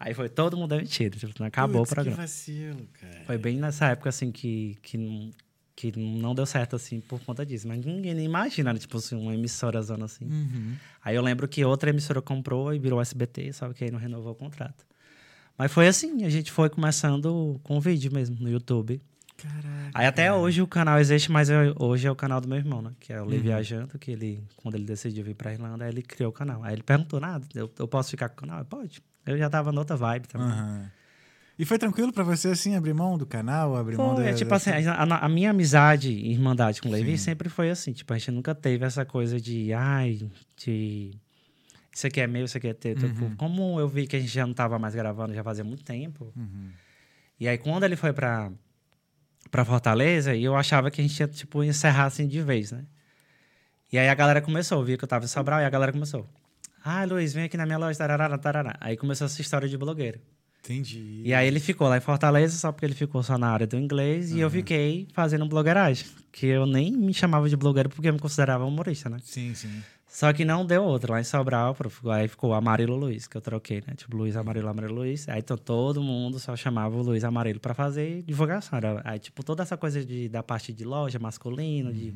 [SPEAKER 3] Aí foi todo mundo demitido, tipo, acabou
[SPEAKER 1] Putz,
[SPEAKER 3] o programa.
[SPEAKER 1] Que vacilo, cara.
[SPEAKER 3] Foi bem nessa época, assim, que, que, não, que não deu certo, assim, por conta disso. Mas ninguém nem imagina, né? tipo, assim, uma emissora zona assim.
[SPEAKER 1] Uhum.
[SPEAKER 3] Aí eu lembro que outra emissora comprou e virou SBT, só que aí não renovou o contrato. Mas foi assim, a gente foi começando com vídeo mesmo, no YouTube.
[SPEAKER 1] Caraca.
[SPEAKER 3] Aí até hoje o canal existe, mas eu- hoje é o canal do meu irmão, né? Que é o Lê
[SPEAKER 1] Uhum.
[SPEAKER 3] Viajando, que ele, quando ele decidiu vir pra Irlanda, ele criou o canal. Aí ele perguntou, nada, eu, eu posso ficar com o canal? Pode. Eu já tava noutra vibe também.
[SPEAKER 1] Aham. E foi tranquilo pra você, assim, abrir mão do canal, abrir mão
[SPEAKER 3] Foi,
[SPEAKER 1] da...
[SPEAKER 3] é, tipo
[SPEAKER 1] da-
[SPEAKER 3] assim, a, a- minha amizade e irmandade com o Levi
[SPEAKER 1] Sim.
[SPEAKER 3] sempre foi assim. Tipo, a gente nunca teve essa coisa de, ai, de. Isso aqui é meu, isso aqui é teu. Tipo, como eu vi que a gente já não tava mais gravando, já fazia muito tempo.
[SPEAKER 1] Uhum.
[SPEAKER 3] E aí, quando ele foi pra, pra Fortaleza, eu achava que a gente ia, tipo, encerrar assim de vez, né? E aí a galera começou, via que eu tava em Sobral, e a galera começou. Ah, Luiz, vem aqui na minha loja, tarará, tarará. Aí começou essa história de blogueiro.
[SPEAKER 1] Entendi.
[SPEAKER 3] E aí ele ficou lá em Fortaleza, só porque ele ficou só na área do inglês, e eu fiquei fazendo blogueiragem. Que eu nem me chamava de blogueiro porque eu me considerava humorista, né?
[SPEAKER 1] Sim, sim.
[SPEAKER 3] Só que não deu outro. Lá em Sobral, aí ficou Amarelo Luiz, que eu troquei, né? Tipo, Luiz Amarelo, Amarelo Luiz. Aí então, todo mundo só chamava o Luiz Amarelo pra fazer divulgação. Era, aí, tipo, toda essa coisa de, da parte de loja masculina, de,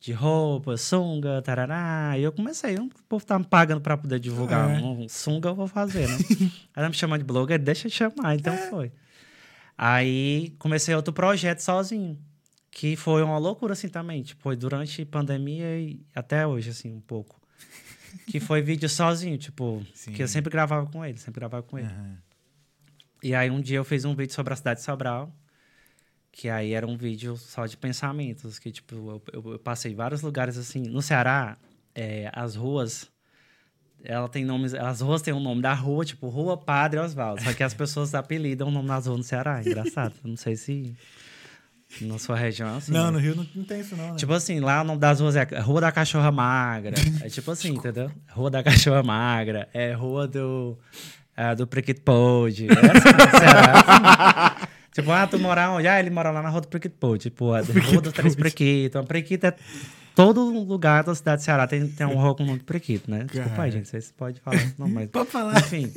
[SPEAKER 3] de roupa, sunga, tarará. E eu comecei, o povo tá me pagando pra poder divulgar
[SPEAKER 1] É.
[SPEAKER 3] um sunga, eu vou fazer, né? ela me chamando de blogueiro, deixa eu chamar. Então foi. Aí comecei outro projeto sozinho. Que foi uma loucura, assim, também. Tipo, foi durante a pandemia e até hoje, assim, um pouco. Que foi vídeo sozinho, tipo...
[SPEAKER 1] Sim.
[SPEAKER 3] Que eu sempre gravava com ele, sempre gravava com ele.
[SPEAKER 1] Aham.
[SPEAKER 3] E aí, um dia eu fiz um vídeo sobre a cidade de Sobral. Que aí era um vídeo só de pensamentos. Que, tipo, eu, eu- eu passei vários lugares, assim... No Ceará, é, as ruas... Ela tem nomes... As ruas têm o nome da rua, tipo, Rua Padre Oswaldo. Só que as pessoas apelidam o nome das ruas no Ceará. É engraçado. Não sei se... Na sua região, assim...
[SPEAKER 1] Não,
[SPEAKER 3] né?
[SPEAKER 1] no Rio não, não tem isso não, né?
[SPEAKER 3] Tipo assim, lá o nome das ruas é Rua da Cachorra Magra. É tipo assim, entendeu? Rua da Cachorra Magra. É Rua do, é, do Priquito Pod. É assim, Ceará, assim. Tipo, ah, tu mora onde? Ah, ele mora lá na Rua do Priquito Pod. Tipo, a Rua dos Três Priquitos. A Priquito é... Todo lugar da cidade do Ceará tem, tem um rua com o nome de Priquito, né? Desculpa aí, gente. Vocês podem falar. Não, mas...
[SPEAKER 1] Pode falar.
[SPEAKER 3] Enfim.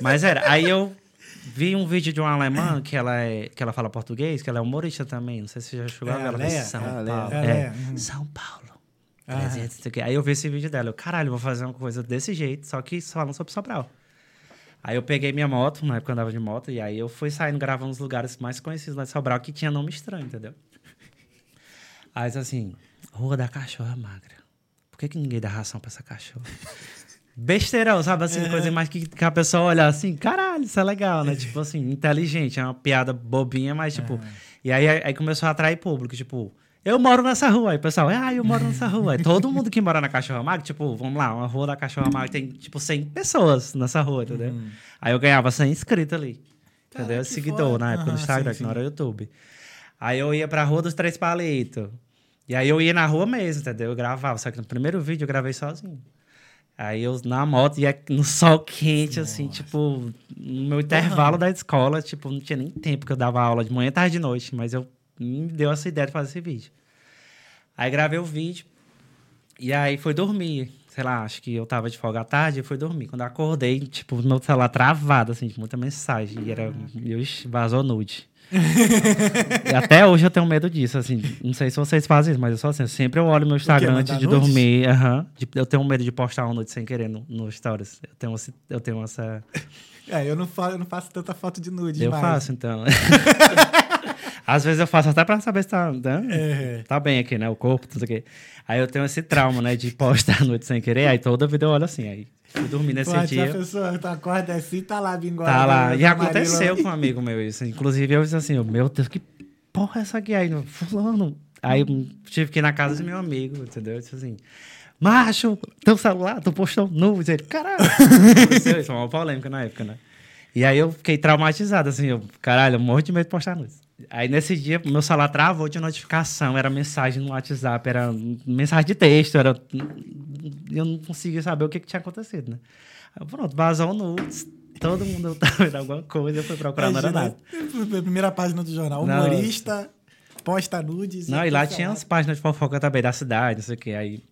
[SPEAKER 3] Mas era. Aí eu vi um vídeo de uma alemã que ela, é, que ela fala português, que ela é humorista também. Não sei se você já chegou
[SPEAKER 1] É
[SPEAKER 3] a ver.
[SPEAKER 1] a
[SPEAKER 3] Ela
[SPEAKER 1] Leia?
[SPEAKER 3] São
[SPEAKER 2] É Leia.
[SPEAKER 3] Paulo.
[SPEAKER 1] É
[SPEAKER 3] É,
[SPEAKER 1] uhum.
[SPEAKER 3] São Paulo.
[SPEAKER 1] Ah.
[SPEAKER 3] 300, não sei o quê. Aí eu vi esse vídeo dela. Eu, caralho, vou fazer uma coisa desse jeito, só que falando sobre Sobral. Aí eu peguei minha moto, na época eu andava de moto, e aí eu fui saindo gravando os lugares mais conhecidos lá de Sobral que tinha nome estranho, entendeu? Aí assim, Rua da Cachorra Magra. Por que, que ninguém dá ração pra essa cachorra? Besteirão, sabe assim, coisa mais que, que a pessoa olha assim, caralho, isso é legal, né? Tipo assim, inteligente, é uma piada bobinha, mas tipo. E aí, aí começou a atrair público, tipo, eu moro nessa rua. Aí o pessoal, ah, eu moro nessa rua. Aí todo mundo que mora na Cachorra Magra, tipo, vamos lá, uma rua da Cachorra Magra tem tipo 100 pessoas nessa rua, entendeu? Aí eu ganhava 100 inscritos ali.
[SPEAKER 1] Cara,
[SPEAKER 3] entendeu?
[SPEAKER 1] que
[SPEAKER 3] Seguidor
[SPEAKER 1] foda.
[SPEAKER 3] na época do Instagram,
[SPEAKER 1] sim,
[SPEAKER 3] que não
[SPEAKER 1] sim.
[SPEAKER 3] era YouTube. Aí eu ia pra Rua dos Três Palitos. E aí eu ia na rua mesmo, entendeu? Eu gravava, só que no primeiro vídeo eu gravei sozinho. Aí eu na moto ia no sol quente, assim, tipo, no meu intervalo da escola, tipo, não tinha nem tempo que eu dava aula de manhã, tarde e de noite, mas eu me deu essa ideia de fazer esse vídeo. Aí gravei o vídeo e aí fui dormir. Sei lá, acho que eu tava de folga à tarde e fui dormir. Quando eu acordei, tipo, meu celular travado, assim, de muita mensagem. E era. E ixi, vazou nude. e até hoje eu tenho medo disso, assim. Não sei se vocês fazem isso, mas eu sou assim. Sempre eu olho meu Instagram antes de
[SPEAKER 1] nudes?
[SPEAKER 3] dormir. aham. De- eu tenho medo de postar um nude sem querer no, no Stories. Eu tenho, eu tenho essa.
[SPEAKER 1] É, eu não, faço, eu não faço tanta foto de nude
[SPEAKER 3] Eu
[SPEAKER 1] mais.
[SPEAKER 3] faço, então. Às vezes eu faço até pra saber se tá, tá,
[SPEAKER 1] É.
[SPEAKER 3] tá bem aqui, né? O corpo, tudo aqui. Aí eu tenho esse trauma, né? De postar a noite sem querer. Aí toda vida eu olho assim. Aí fui dormir nesse
[SPEAKER 1] Pô,
[SPEAKER 3] dia.
[SPEAKER 1] a pessoa tu acorda assim, tá lá bingode.
[SPEAKER 3] Tá lá. E aconteceu com um amigo meu isso. Inclusive eu disse assim, meu Deus, que porra é essa aqui aí? Fulano. Aí eu tive que ir na casa do meu amigo, entendeu? Eu disse assim, macho, teu celular, tu postou nudes. Ele, caralho. Isso, foi uma polêmica na época, né? E aí eu fiquei traumatizado, assim, eu, caralho, eu morro de medo de postar nudes. Aí nesse dia, meu celular travou de notificação, era mensagem no WhatsApp, era mensagem de texto, era... Eu não conseguia saber o que, que tinha acontecido, né? Aí, pronto, vazou um nudes, todo mundo tava vendo alguma coisa, eu fui procurar, não era nada.
[SPEAKER 1] Primeira página do jornal.
[SPEAKER 3] Não.
[SPEAKER 1] Humorista, posta nudes.
[SPEAKER 3] Não, e lá tinha as páginas de fofoca também da cidade, não sei o quê. Aí,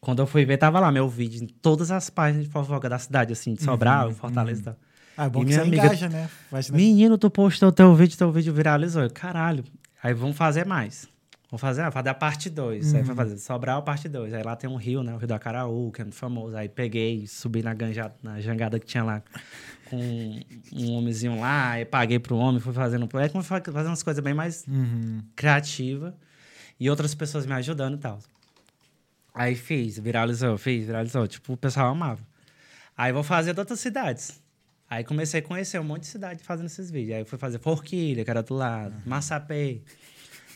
[SPEAKER 3] quando eu fui ver, tava lá meu vídeo em todas as páginas de fofoca da cidade, assim, de Sobral, Fortaleza e tal.
[SPEAKER 1] Ah, é bom
[SPEAKER 3] E
[SPEAKER 1] que
[SPEAKER 3] minha
[SPEAKER 1] você
[SPEAKER 3] amiga-
[SPEAKER 1] engaja, né? Faz, né?
[SPEAKER 3] Menino, tu postou teu vídeo, teu vídeo viralizou. Eu, caralho. Aí vamos fazer mais. Vamos fazer, ah, fazer a parte 2. Aí foi fazer Sobral, parte 2. Aí lá tem um rio, né? O Rio do Acaraú, que é muito famoso. Aí peguei, subi na, ganja, na jangada que tinha lá com um homenzinho lá. Aí paguei pro homem, fui fazendo... Aí fui fazendo umas coisas bem mais
[SPEAKER 1] Uhum.
[SPEAKER 3] criativa e outras pessoas me ajudando e tal. Aí fiz, viralizou, fiz, viralizou. Tipo, o pessoal amava. Aí vou fazer de outras cidades. Aí comecei a conhecer um monte de cidade fazendo esses vídeos. Aí fui fazer Forquilha, que era do lado, Massapê.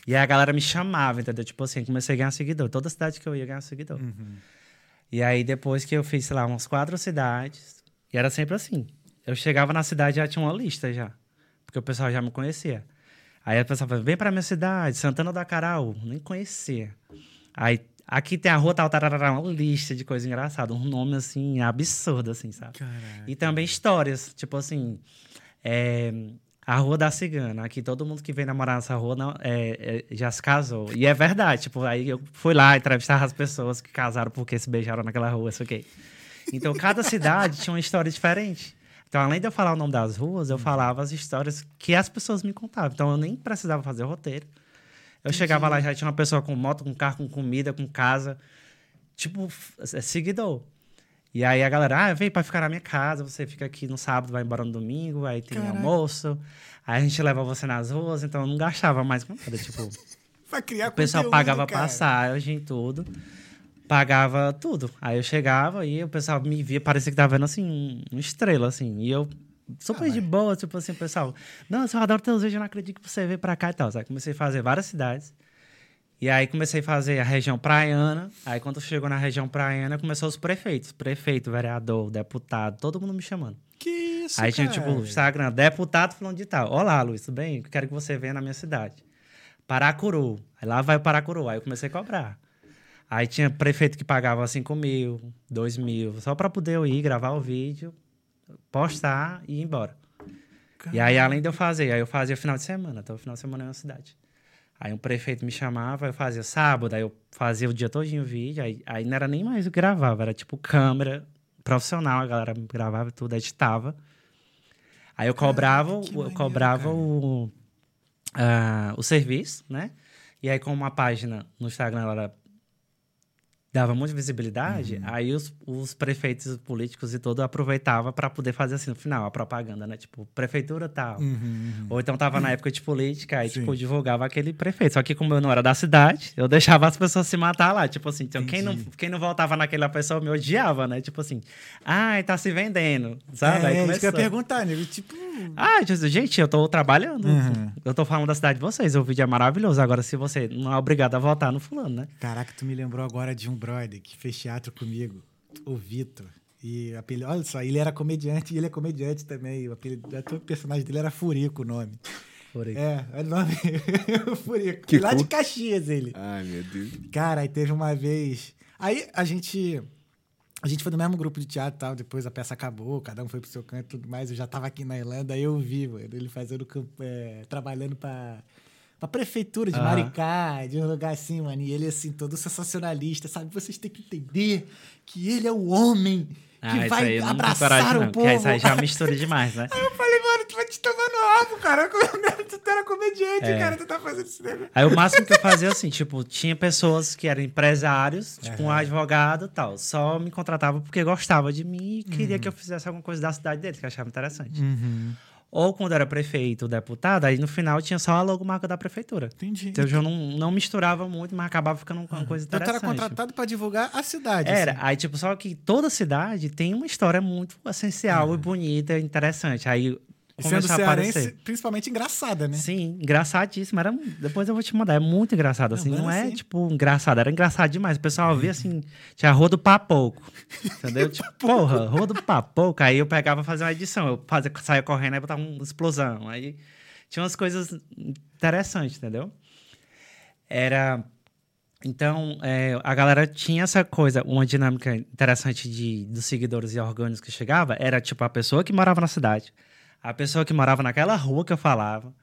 [SPEAKER 3] E aí a galera me chamava, entendeu? Tipo assim, comecei a ganhar seguidor. Toda cidade que eu ia ganhar seguidor. E aí depois que eu fiz, sei lá, umas quatro cidades, e era sempre assim. Eu chegava na cidade e já tinha uma lista já. Porque o pessoal já me conhecia. Aí o pessoal falava, vem pra minha cidade, Santana do Acaraú. Nem conhecia. Aí, aqui tem a rua tal, tarará, uma lista de coisa engraçada. Um nome, assim, absurdo, assim, sabe?
[SPEAKER 1] Caraca.
[SPEAKER 3] E também histórias, tipo assim, é, a Rua da Cigana. Aqui todo mundo que vem namorar nessa rua não, é, é, já se casou. E é verdade, tipo, aí eu fui lá entrevistar as pessoas que casaram porque se beijaram naquela rua, isso aqui. Então, cada cidade tinha uma história diferente. Então, além de eu falar o nome das ruas, eu falava as histórias que as pessoas me contavam. Então, eu nem precisava fazer o roteiro. Eu chegava lá, já tinha uma pessoa com moto, com carro, com comida, com casa. Tipo, é seguidor. E aí a galera, ah, vem pra ficar na minha casa, você fica aqui no sábado, vai embora no domingo, aí tem
[SPEAKER 1] Caraca.
[SPEAKER 3] almoço, aí a gente leva você nas ruas, então eu não gastava mais com nada. Tipo,
[SPEAKER 1] Vai criar
[SPEAKER 3] o pessoal
[SPEAKER 1] conteúdo,
[SPEAKER 3] pagava
[SPEAKER 1] cara.
[SPEAKER 3] passagem, tudo. Pagava tudo. Aí eu chegava e o pessoal me via, parecia que tava vendo assim, um- uma estrela, assim. E eu, super
[SPEAKER 1] Ah,
[SPEAKER 3] de boa, tipo assim, pessoal, não, eu adoro teus vídeos, eu não acredito que você veio pra cá e tal. Aí comecei a fazer várias cidades. E aí comecei a fazer a região praiana. Aí quando chegou na região praiana, começou os prefeitos. Prefeito, vereador, deputado, todo mundo me chamando.
[SPEAKER 1] Que isso,
[SPEAKER 3] Aí tinha, tipo, o Instagram, deputado falando de tal. Olá, Luiz, tudo bem? Quero que você venha na minha cidade. Paracuru. Aí lá vai o Paracuru. Aí eu comecei a cobrar. Aí tinha prefeito que pagava 5 mil, 2 mil, só pra poder eu ir gravar o vídeo, postar e ir embora. E aí, além de eu fazer, aí eu fazia final de semana, então final de semana é uma cidade. Aí um prefeito me chamava, eu fazia sábado, aí eu fazia o dia todinho o vídeo, aí, aí não era nem mais o que gravava, era tipo câmera profissional, a galera gravava tudo, editava. Aí eu cobrava, eu
[SPEAKER 1] maneiro,
[SPEAKER 3] cobrava
[SPEAKER 1] cara.
[SPEAKER 3] o, ah, o serviço, né? E aí, como uma página no Instagram ela era dava muita visibilidade,
[SPEAKER 1] Uhum.
[SPEAKER 3] aí os, os prefeitos políticos e tudo aproveitavam para poder fazer assim no final, a propaganda, né? Tipo, prefeitura tal. Ou então tava na época de política, aí,
[SPEAKER 1] Uhum. Sim.
[SPEAKER 3] tipo, divulgava aquele prefeito. Só que como eu não era da cidade, eu deixava as pessoas se matar lá. Tipo assim, então quem não, quem não voltava naquela pessoa me odiava, né? Tipo assim, ai, tá se vendendo, sabe? aí
[SPEAKER 1] é, isso que eu ia
[SPEAKER 3] começou.
[SPEAKER 1] perguntar, nego. Tipo,
[SPEAKER 3] Ah, gente, eu tô trabalhando.
[SPEAKER 1] Uhum.
[SPEAKER 3] Eu tô falando da cidade de vocês. O vídeo é maravilhoso. Agora, se você não é obrigado a votar no fulano, né?
[SPEAKER 1] caraca, tu me lembrou agora de um brother que fez teatro comigo, o Vitor. E apelido, olha só, ele era comediante e ele é comediante também. O, apelido, o personagem dele era Furico o nome. É, olha o nome. Furico.
[SPEAKER 2] Que
[SPEAKER 1] Lá
[SPEAKER 2] cu-
[SPEAKER 1] de Caxias ele.
[SPEAKER 2] Ai, meu Deus.
[SPEAKER 1] Cara, aí teve uma vez. Aí a gente. A gente foi no mesmo grupo de teatro e tal, depois a peça acabou, cada um foi pro seu canto e tudo mais. Eu já tava aqui na Irlanda, aí eu vi, mano, ele fazendo, é, trabalhando pra, pra prefeitura de. Maricá, de um lugar assim, mano. E ele, assim, todo sensacionalista, sabe? Vocês têm que entender que ele é o homem que
[SPEAKER 3] Ah,
[SPEAKER 1] vai abraçar o
[SPEAKER 3] não.
[SPEAKER 1] povo.
[SPEAKER 3] Isso aí já mistura demais, né?
[SPEAKER 1] Aí eu falei, mano, tu vai te tomar no rabo, cara. Tu era comediante,
[SPEAKER 3] É.
[SPEAKER 1] cara, tu tá fazendo negócio.
[SPEAKER 3] Aí o máximo que eu fazia assim, tipo, tinha pessoas que eram empresários, tipo um advogado e tal. Só me contratava porque gostava de mim e queria que eu fizesse alguma coisa da cidade deles, que eu achava interessante. Ou quando era prefeito, deputado, aí no final tinha só a logomarca da prefeitura.
[SPEAKER 1] Entendi.
[SPEAKER 3] Então eu não, não misturava muito, mas acabava ficando uma coisa
[SPEAKER 1] Então tu era
[SPEAKER 3] interessante.
[SPEAKER 1] contratado pra divulgar a cidade.
[SPEAKER 3] Era,
[SPEAKER 1] assim.
[SPEAKER 3] aí tipo, só que toda cidade tem uma história muito essencial e bonita, interessante. Aí
[SPEAKER 1] E sendo cearense, principalmente engraçada, né?
[SPEAKER 3] Sim, engraçadíssimo. Era, depois eu vou te mandar. É muito engraçado, assim.
[SPEAKER 1] Não,
[SPEAKER 3] Não, é,
[SPEAKER 1] sim.
[SPEAKER 3] tipo, engraçado. Era engraçado demais. O pessoal via, assim, tinha rodo papoco. Entendeu? tipo, porra, rodo papoco. Aí eu pegava pra fazer uma edição. Eu fazia, saia correndo, aí botava uma explosão. Aí tinha umas coisas interessantes, entendeu? Era... Então, é, a galera tinha essa coisa, uma dinâmica interessante de, dos seguidores e orgânicos que chegava, era tipo a pessoa que morava na cidade, a pessoa que morava naquela rua que eu falava.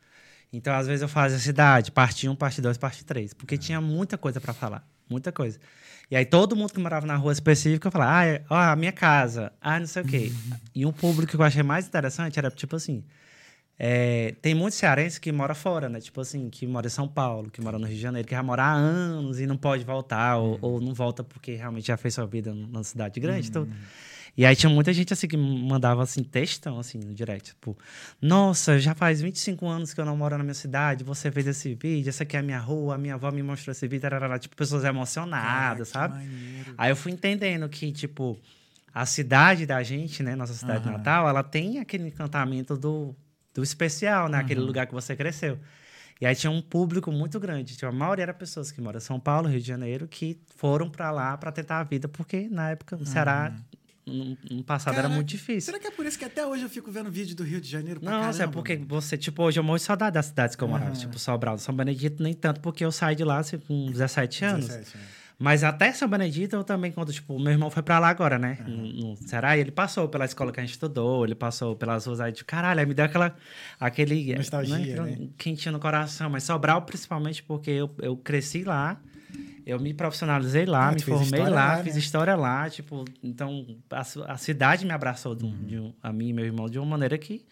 [SPEAKER 3] Então, às vezes eu fazia cidade, parte 1, parte 2, parte 3, porque tinha muita coisa para falar, muita coisa. E aí todo mundo que morava na rua específica falava, ah, é, ó, a minha casa, ah, não sei o quê. e um público que eu achei mais interessante era tipo assim, é, tem muitos cearenses que moram fora, né? Tipo assim, que mora em São Paulo, que mora no Rio de Janeiro, que já mora há anos e não pode voltar, ou, ou não volta porque realmente já fez sua vida numa cidade grande. Então, e aí tinha muita gente assim que mandava assim textão assim no direct, tipo, nossa, já faz 25 anos que eu não moro na minha cidade, você fez esse vídeo, essa aqui é a minha rua, a minha avó me mostrou esse vídeo, tarará, tipo, pessoas emocionadas, sabe?
[SPEAKER 1] maneiro.
[SPEAKER 3] Aí eu fui entendendo que, tipo, a cidade da gente, né, nossa cidade
[SPEAKER 1] Aham.
[SPEAKER 3] natal, ela tem aquele encantamento do, do especial, né, aquele lugar que você cresceu. E aí tinha um público muito grande. Tipo, a maioria era pessoas que moram em São Paulo, Rio de Janeiro, que foram pra lá pra tentar a vida, porque na época no Ceará, no, no passado, era muito difícil.
[SPEAKER 1] Será que é por isso que até hoje eu fico vendo vídeo do Rio de Janeiro pra
[SPEAKER 3] Nossa, é
[SPEAKER 1] caramba,
[SPEAKER 3] porque
[SPEAKER 1] mano?
[SPEAKER 3] você, tipo, hoje eu morro de saudade das cidades que eu morava. Tipo, Sobral, São Benedito, nem tanto, porque eu saí de lá assim, com 17 anos.
[SPEAKER 1] 17, né?
[SPEAKER 3] Mas até São Benedito, eu também, quando, tipo, meu irmão foi pra lá agora, né? No, no Ceará, e ele passou pela escola que a gente estudou, ele passou pelas ruas aí de caralho, aí me deu aquela, aquele
[SPEAKER 1] Nostalgia,
[SPEAKER 3] aquele
[SPEAKER 1] né?
[SPEAKER 3] quentinho no coração. Mas Sobral, principalmente, porque eu, eu cresci lá, eu me profissionalizei lá,
[SPEAKER 1] Ah,
[SPEAKER 3] me formei lá,
[SPEAKER 1] lá,
[SPEAKER 3] fiz
[SPEAKER 1] né?
[SPEAKER 3] história lá, tipo, então a, a cidade me abraçou de um-
[SPEAKER 1] Uhum.
[SPEAKER 3] de um- a mim e meu irmão de uma maneira que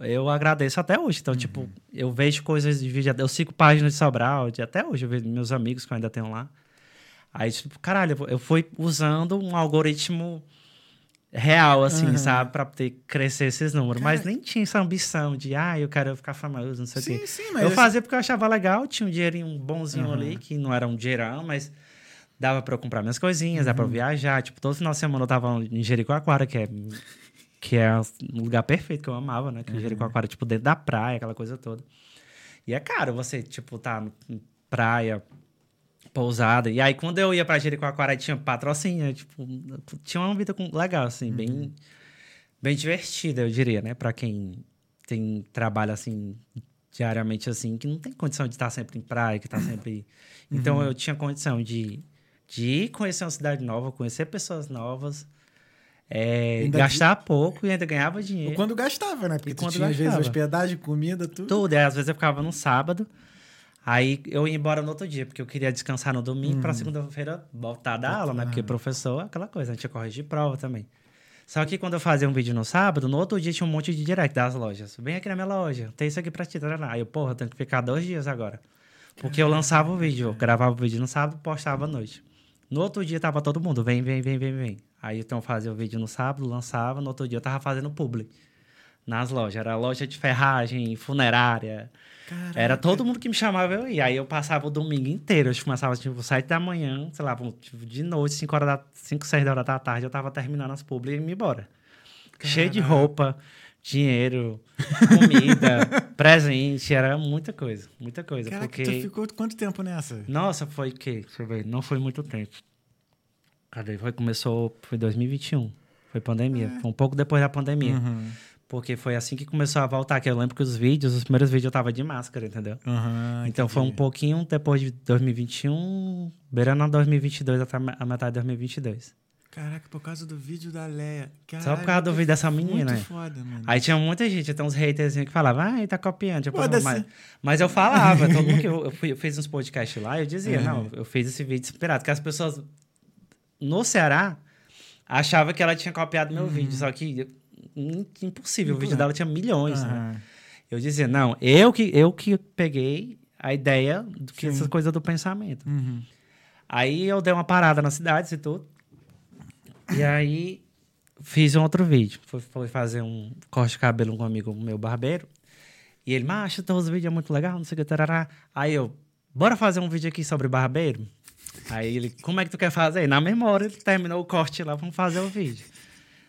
[SPEAKER 3] eu agradeço até hoje. Então, tipo,
[SPEAKER 1] Uhum.
[SPEAKER 3] eu vejo coisas de vídeo, eu sigo páginas de Sobral, de até hoje eu vejo meus amigos que eu ainda tenho lá. Aí, tipo, caralho, eu fui usando um algoritmo real, assim,
[SPEAKER 1] Aham.
[SPEAKER 3] sabe? Pra poder crescer esses números. Mas nem tinha essa ambição de, ah, eu quero ficar famoso, não sei o
[SPEAKER 1] Sim,
[SPEAKER 3] quê.
[SPEAKER 1] sim, mas
[SPEAKER 3] Eu
[SPEAKER 1] esse-
[SPEAKER 3] fazia porque eu achava legal, tinha um dinheirinho bonzinho
[SPEAKER 1] Aham.
[SPEAKER 3] ali, que não era um dinheirão, mas dava pra eu comprar minhas coisinhas, dava
[SPEAKER 1] Uhum.
[SPEAKER 3] pra eu viajar. Tipo, todo final de semana eu tava em Jericoacoara, que é, que é um lugar perfeito que eu amava, né? Que
[SPEAKER 1] Uhum.
[SPEAKER 3] Jericoacoara, tipo, dentro da praia, aquela coisa toda. E é caro você, tipo, tá em praia, pousada. E aí, quando eu ia pra Jericoacoara, tinha patrocínio, tipo, tinha uma vida com- legal, assim,
[SPEAKER 1] Uhum.
[SPEAKER 3] bem, bem divertida, eu diria, né? Pra quem tem trabalho, assim, diariamente, assim, que não tem condição de estar sempre em praia, que tá sempre... Então,
[SPEAKER 1] Uhum.
[SPEAKER 3] eu tinha condição de, de ir conhecer uma cidade nova, conhecer pessoas novas, é, gastar pouco e ainda ganhava dinheiro.
[SPEAKER 1] Quando gastava, né? Porque
[SPEAKER 3] E quando
[SPEAKER 1] tinha, às vezes, hospedagem, comida, tudo.
[SPEAKER 3] Tudo. E às vezes eu ficava no sábado. Aí eu ia embora no outro dia, porque eu queria descansar no domingo pra segunda-feira voltar da aula, né? Porque professor, aquela coisa, a gente corrigir prova também. Só que quando eu fazia um vídeo no sábado, no outro dia tinha um monte de direct das lojas. Vem aqui na minha loja, tem isso aqui pra ti. tarará. Aí eu, porra, eu tenho que ficar dois dias agora. Porque eu lançava o vídeo, eu gravava o vídeo no sábado, postava à noite. No outro dia tava todo mundo, vem, vem, vem, vem, vem. Aí então eu fazia o vídeo no sábado, lançava, no outro dia eu tava fazendo publi nas lojas. Era loja de ferragem, funerária.
[SPEAKER 1] Caraca.
[SPEAKER 3] Era todo mundo que me chamava eu ia. Aí eu passava o domingo inteiro. Eu começava tipo 7 da manhã, sei lá, tipo, de noite, 5 horas da 5, 6 horas da tarde, eu tava terminando as publi e ia embora. Cheio de roupa, dinheiro, comida, presente, era muita coisa, muita coisa.
[SPEAKER 1] Caraca,
[SPEAKER 3] porque...
[SPEAKER 1] tu ficou quanto tempo nessa?
[SPEAKER 3] Nossa, foi o quê? Deixa eu ver. Não foi muito tempo. Cadê? Foi, começou, foi 2021. Foi pandemia. Foi um pouco depois da pandemia.
[SPEAKER 1] Uhum.
[SPEAKER 3] Porque foi assim que começou a voltar. Que eu lembro que os vídeos, os primeiros vídeos eu tava de máscara, entendeu?
[SPEAKER 1] Uhum,
[SPEAKER 3] então foi um pouquinho depois de 2021, beirando a 2022, até a metade de 2022.
[SPEAKER 1] Caraca, por causa do vídeo da Leia.
[SPEAKER 3] Só por causa do vídeo dessa menina.
[SPEAKER 1] Muito foda, mano.
[SPEAKER 3] Aí tinha muita gente, até uns haters que falavam, ah, tá copiando. Tipo, mas, mas eu falava, todo mundo que eu, eu, fui- eu fiz uns podcasts lá, eu dizia,
[SPEAKER 1] Uhum.
[SPEAKER 3] não, eu fiz esse vídeo inspirado. Porque as pessoas no Ceará achavam que ela tinha copiado meu vídeo, só que impossível, o vídeo
[SPEAKER 1] Uhum.
[SPEAKER 3] dela tinha milhões, né?
[SPEAKER 1] Aham.
[SPEAKER 3] Eu dizia, não, eu que, eu que peguei a ideia do que
[SPEAKER 1] Sim.
[SPEAKER 3] essas coisas do pensamento.
[SPEAKER 1] Uhum.
[SPEAKER 3] Aí eu dei uma parada na cidade e tudo. E aí fiz um outro vídeo. Fui, fui fazer um corte de cabelo com um amigo meu barbeiro. E ele, macho, os vídeos é muito legal, não sei o que, tarará. Aí eu, bora fazer um vídeo aqui sobre barbeiro? Aí ele, como é que tu quer fazer? E na mesma hora ele terminou o corte lá, vamos fazer o vídeo.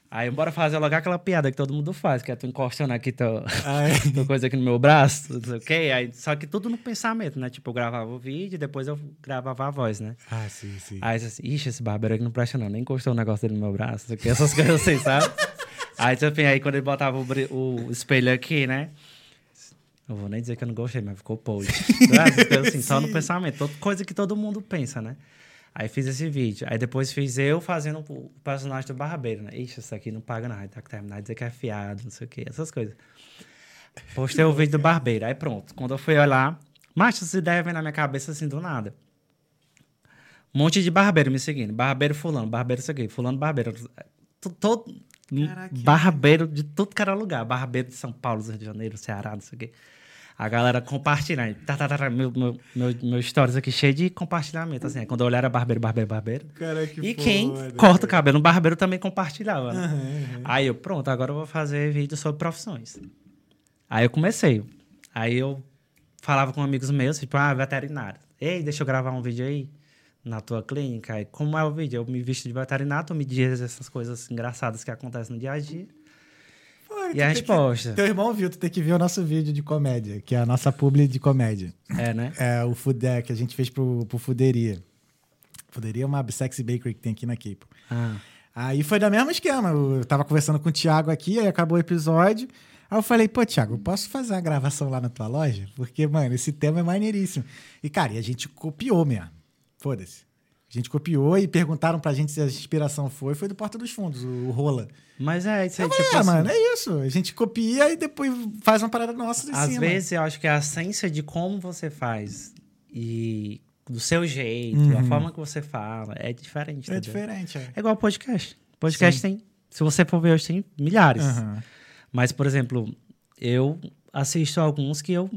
[SPEAKER 3] Aí bora fazer logo aquela piada que todo mundo faz, que é tu encostando aqui teu,
[SPEAKER 1] Ai.
[SPEAKER 3] tua coisa aqui no meu braço, não sei o quê. Aí, só que tudo no pensamento, né? Tipo, eu gravava o vídeo e depois eu gravava a voz, né?
[SPEAKER 1] Ah, sim, sim.
[SPEAKER 3] Aí assim, ixi, esse barbeiro aqui não presta não, nem encostou o negócio dele no meu braço, não sei o quê, essas coisas assim, sabe? Aí, tipo, aí quando ele botava o, o espelho aqui, né? Eu vou nem dizer que eu não gostei, mas ficou? Essas coisas assim, só no pensamento. Todo- Coisa que todo mundo pensa, né? Aí fiz esse vídeo. Aí depois fiz eu fazendo o personagem do barbeiro, né? Ixi, isso aqui não paga nada. Tá que terminar de dizer que é fiado, não sei o quê, essas coisas. Postei o vídeo do barbeiro. Aí pronto. Quando eu fui olhar, macho, essa ideia vem na minha cabeça assim do nada. Um monte de barbeiro me seguindo. Barbeiro fulano, barbeiro isso aqui, fulano barbeiro. To- Todo,
[SPEAKER 1] Caraca.
[SPEAKER 3] barbeiro de tudo que era lugar. Barbeiro de São Paulo, Rio de Janeiro, Ceará, não sei o quê. A galera compartilhando. Tá, tá, tá, tá, meu, meu, meu, meu stories aqui cheio de compartilhamento. Assim, Aí quando eu olhar era barbeiro, barbeiro, barbeiro.
[SPEAKER 1] Cara, que
[SPEAKER 3] e quem
[SPEAKER 1] foda,
[SPEAKER 3] corta o cabelo no barbeiro também compartilhava. né?
[SPEAKER 1] Aham, aham.
[SPEAKER 3] Aí eu, pronto, agora eu vou fazer vídeo sobre profissões. Aí eu comecei. Aí eu falava com amigos meus, tipo, ah, veterinário. Ei, deixa eu gravar um vídeo aí na tua clínica. Aí, como é o vídeo? Eu me visto de veterinário, tu me diz essas coisas engraçadas que acontecem no dia a dia. E a resposta?
[SPEAKER 1] que- Teu irmão viu, tu tem que ver o nosso vídeo de comédia, que é a nossa publi de comédia.
[SPEAKER 3] É, né?
[SPEAKER 1] É o Fudé, que a gente fez pro, pro Fuderia. Fuderia é uma sexy bakery que tem aqui na Cape.
[SPEAKER 3] Ah,
[SPEAKER 1] Aí foi da mesma esquema. Eu tava conversando com o Thiago aqui, aí acabou o episódio. Aí eu falei, pô, Thiago, posso fazer uma gravação lá na tua loja? Porque, mano, esse tema é maneiríssimo. E, cara, e a gente copiou mesmo. Foda-se. A gente copiou e perguntaram pra gente se a inspiração foi. Foi do Porta dos Fundos, o Rola.
[SPEAKER 3] mas é isso aí,
[SPEAKER 1] Eu
[SPEAKER 3] tipo
[SPEAKER 1] é,
[SPEAKER 3] assim,
[SPEAKER 1] mano, é isso. A gente copia e depois faz uma parada nossa em
[SPEAKER 3] Às
[SPEAKER 1] cima.
[SPEAKER 3] vezes eu acho que a essência de como você faz e do seu jeito, a
[SPEAKER 1] Uhum.
[SPEAKER 3] forma que você fala, é diferente.
[SPEAKER 1] É diferente, é.
[SPEAKER 3] É igual podcast. Podcast tem, se você for ver hoje, tem milhares.
[SPEAKER 1] Aham.
[SPEAKER 3] Mas, por exemplo, eu assisto alguns que eu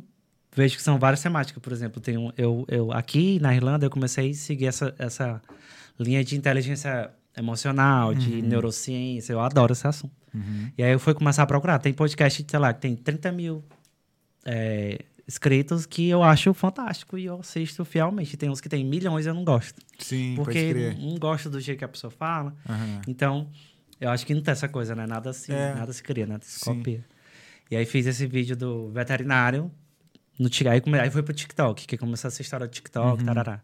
[SPEAKER 3] vejo que são várias temáticas. Por exemplo, tem um, eu, eu aqui na Irlanda eu comecei a seguir essa, essa linha de inteligência emocional, de neurociência. Eu adoro esse assunto.
[SPEAKER 1] Uhum.
[SPEAKER 3] E aí eu fui começar a procurar. Tem podcast, sei lá, que tem 30 mil é, inscritos que eu acho fantástico e eu assisto fielmente. Tem uns que tem milhões e eu não gosto.
[SPEAKER 1] Sim,
[SPEAKER 3] Porque não gosto do jeito que a pessoa fala.
[SPEAKER 1] Aham.
[SPEAKER 3] Então, eu acho que não tem essa coisa, né? Nada se,
[SPEAKER 1] É.
[SPEAKER 3] nada se cria, nada se
[SPEAKER 1] Sim.
[SPEAKER 3] copia. E aí fiz esse vídeo do veterinário. No, aí, come- aí foi pro TikTok, que começou essa história do
[SPEAKER 1] Uhum.
[SPEAKER 3] TikTok, tarará.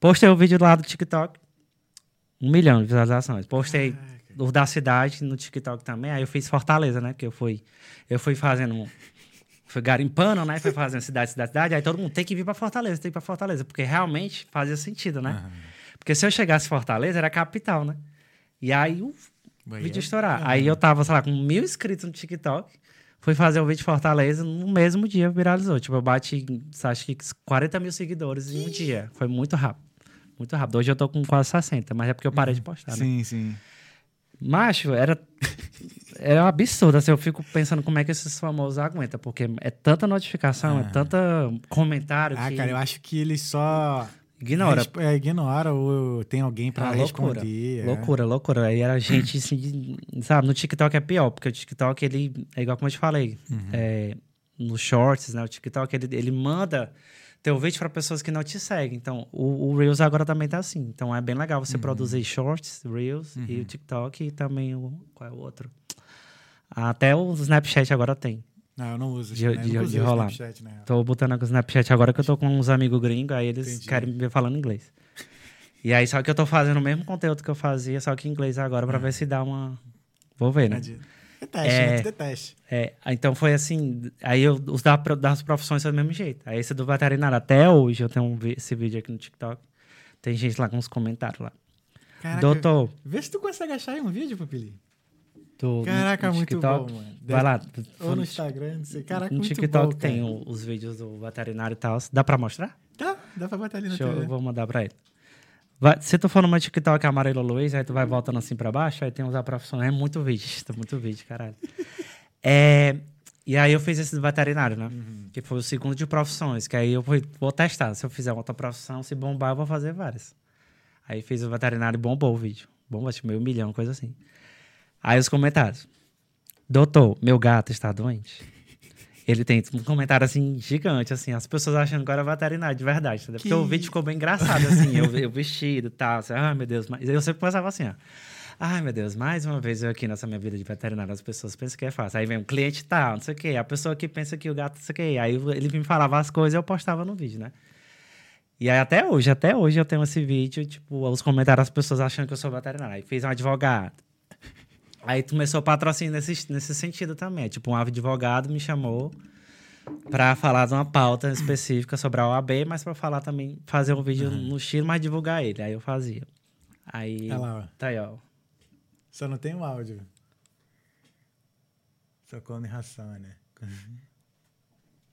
[SPEAKER 3] Postei o vídeo lá do TikTok. Um milhão de visualizações. Postei o da cidade no TikTok também. Aí eu fiz Fortaleza, né? Porque eu fui, eu fui fazendo. Fui garimpando, né? Fui fazendo cidade, cidade, cidade. Aí todo mundo tem que vir pra Fortaleza, tem que ir pra Fortaleza. Porque realmente fazia sentido, né?
[SPEAKER 1] Aham.
[SPEAKER 3] Porque se eu chegasse em Fortaleza, era a capital, né? E aí o
[SPEAKER 1] Bahia.
[SPEAKER 3] vídeo estourar.
[SPEAKER 1] Aham.
[SPEAKER 3] Aí eu tava, sei lá, com mil inscritos no TikTok. Fui fazer o vídeo de Fortaleza, no mesmo dia viralizou. Tipo, eu bati, acho que 40 mil seguidores em um dia. Foi muito rápido. Muito rápido. Hoje eu tô com quase 60, mas é porque eu parei de postar, né?
[SPEAKER 1] Sim, sim.
[SPEAKER 3] Macho, era, era um absurdo. Assim, eu fico pensando como é que esses famosos aguentam, porque é tanta notificação, é
[SPEAKER 1] Ah.
[SPEAKER 3] tanta comentário
[SPEAKER 1] Ah,
[SPEAKER 3] que...
[SPEAKER 1] cara, eu acho que eles só.
[SPEAKER 3] Ignora.
[SPEAKER 1] Resp- é, ignora ou tem alguém pra
[SPEAKER 3] Ah, loucura.
[SPEAKER 1] responder. é.
[SPEAKER 3] Loucura, loucura. Aí era gente, assim, sabe? No TikTok é pior, porque o TikTok, ele, é igual como eu te falei,
[SPEAKER 1] Uhum.
[SPEAKER 3] é, nos shorts, né? O TikTok, ele, ele manda teu vídeo para pessoas que não te seguem. Então, o, o Reels agora também tá assim. Então, é bem legal
[SPEAKER 1] Uhum.
[SPEAKER 3] você produzir shorts, Reels e o TikTok e também o... Qual é o outro? Até o Snapchat agora tem.
[SPEAKER 1] Não, eu não uso.
[SPEAKER 3] De-
[SPEAKER 1] né?
[SPEAKER 3] de- de rolar.
[SPEAKER 1] Snapchat, né?
[SPEAKER 3] Tô botando aqui o Snapchat agora que eu tô com uns amigos gringos, aí eles
[SPEAKER 1] Entendi.
[SPEAKER 3] querem me ver falando inglês. E aí, só que eu tô fazendo o mesmo conteúdo que eu fazia, só que em inglês agora, pra ver se dá uma. Vou ver, né?
[SPEAKER 1] De... É
[SPEAKER 3] É.
[SPEAKER 1] né? Tudo é.
[SPEAKER 3] É, então foi assim. Aí eu, os da, das profissões são do mesmo jeito. Aí esse do veterinário, até hoje eu tenho um esse vídeo aqui no TikTok. Tem gente lá com os comentários lá.
[SPEAKER 1] Caraca,
[SPEAKER 3] Doutor,
[SPEAKER 1] Vê se tu consegue achar aí um vídeo, Pupili.
[SPEAKER 3] Do,
[SPEAKER 1] Caraca,
[SPEAKER 3] no
[SPEAKER 1] muito bom, mano.
[SPEAKER 3] Vai lá.
[SPEAKER 1] Ou no Instagram, não sei. Caraca,
[SPEAKER 3] No TikTok
[SPEAKER 1] bom,
[SPEAKER 3] tem os vídeos do veterinário e tal. Dá pra mostrar?
[SPEAKER 1] Tá, dá pra botar ali no
[SPEAKER 3] Deixa eu, vou mandar pra ele. Vai- se tu for no meu TikTok Amarelo Luiz, aí tu vai voltando assim pra baixo, aí tem os profissionais. É muito vídeo, tá muito vídeo, caralho. É, e aí eu fiz esse do veterinário, né? Que foi o segundo de profissões, que aí eu fui- vou testar. Se eu fizer outra profissão, se bombar, eu vou fazer várias. Aí fiz o veterinário e bombou o vídeo. Bombou, acho que meio milhão, coisa assim. Aí os comentários. Doutor, meu gato está doente. Ele tem um comentário assim gigante, assim, as pessoas achando que eu era veterinário, de verdade, entendeu? Porque
[SPEAKER 1] Que
[SPEAKER 3] o vídeo ficou bem engraçado, assim, eu, eu vestido e tal, assim, ai meu Deus, mas eu sempre pensava assim, ó. Ai meu Deus, mais uma vez eu aqui nessa minha vida de veterinário, as pessoas pensam que é fácil. Aí vem um cliente tal, não sei o quê, a pessoa que pensa que o gato, não sei o quê. Aí ele me falava as coisas e eu postava no vídeo, né? E aí até hoje, até hoje eu tenho esse vídeo, tipo, os comentários, as pessoas achando que eu sou veterinário. Aí fez um advogado. Aí começou patrocínio nesse, nesse sentido também. Tipo, um advogado me chamou pra falar de uma pauta específica sobre a OAB, mas pra falar também, fazer um vídeo no estilo, mas divulgar ele. Aí eu fazia. Aí.
[SPEAKER 1] Olha lá, ó.
[SPEAKER 3] Tá aí, ó.
[SPEAKER 1] Só não tem o áudio. Só come ração, né?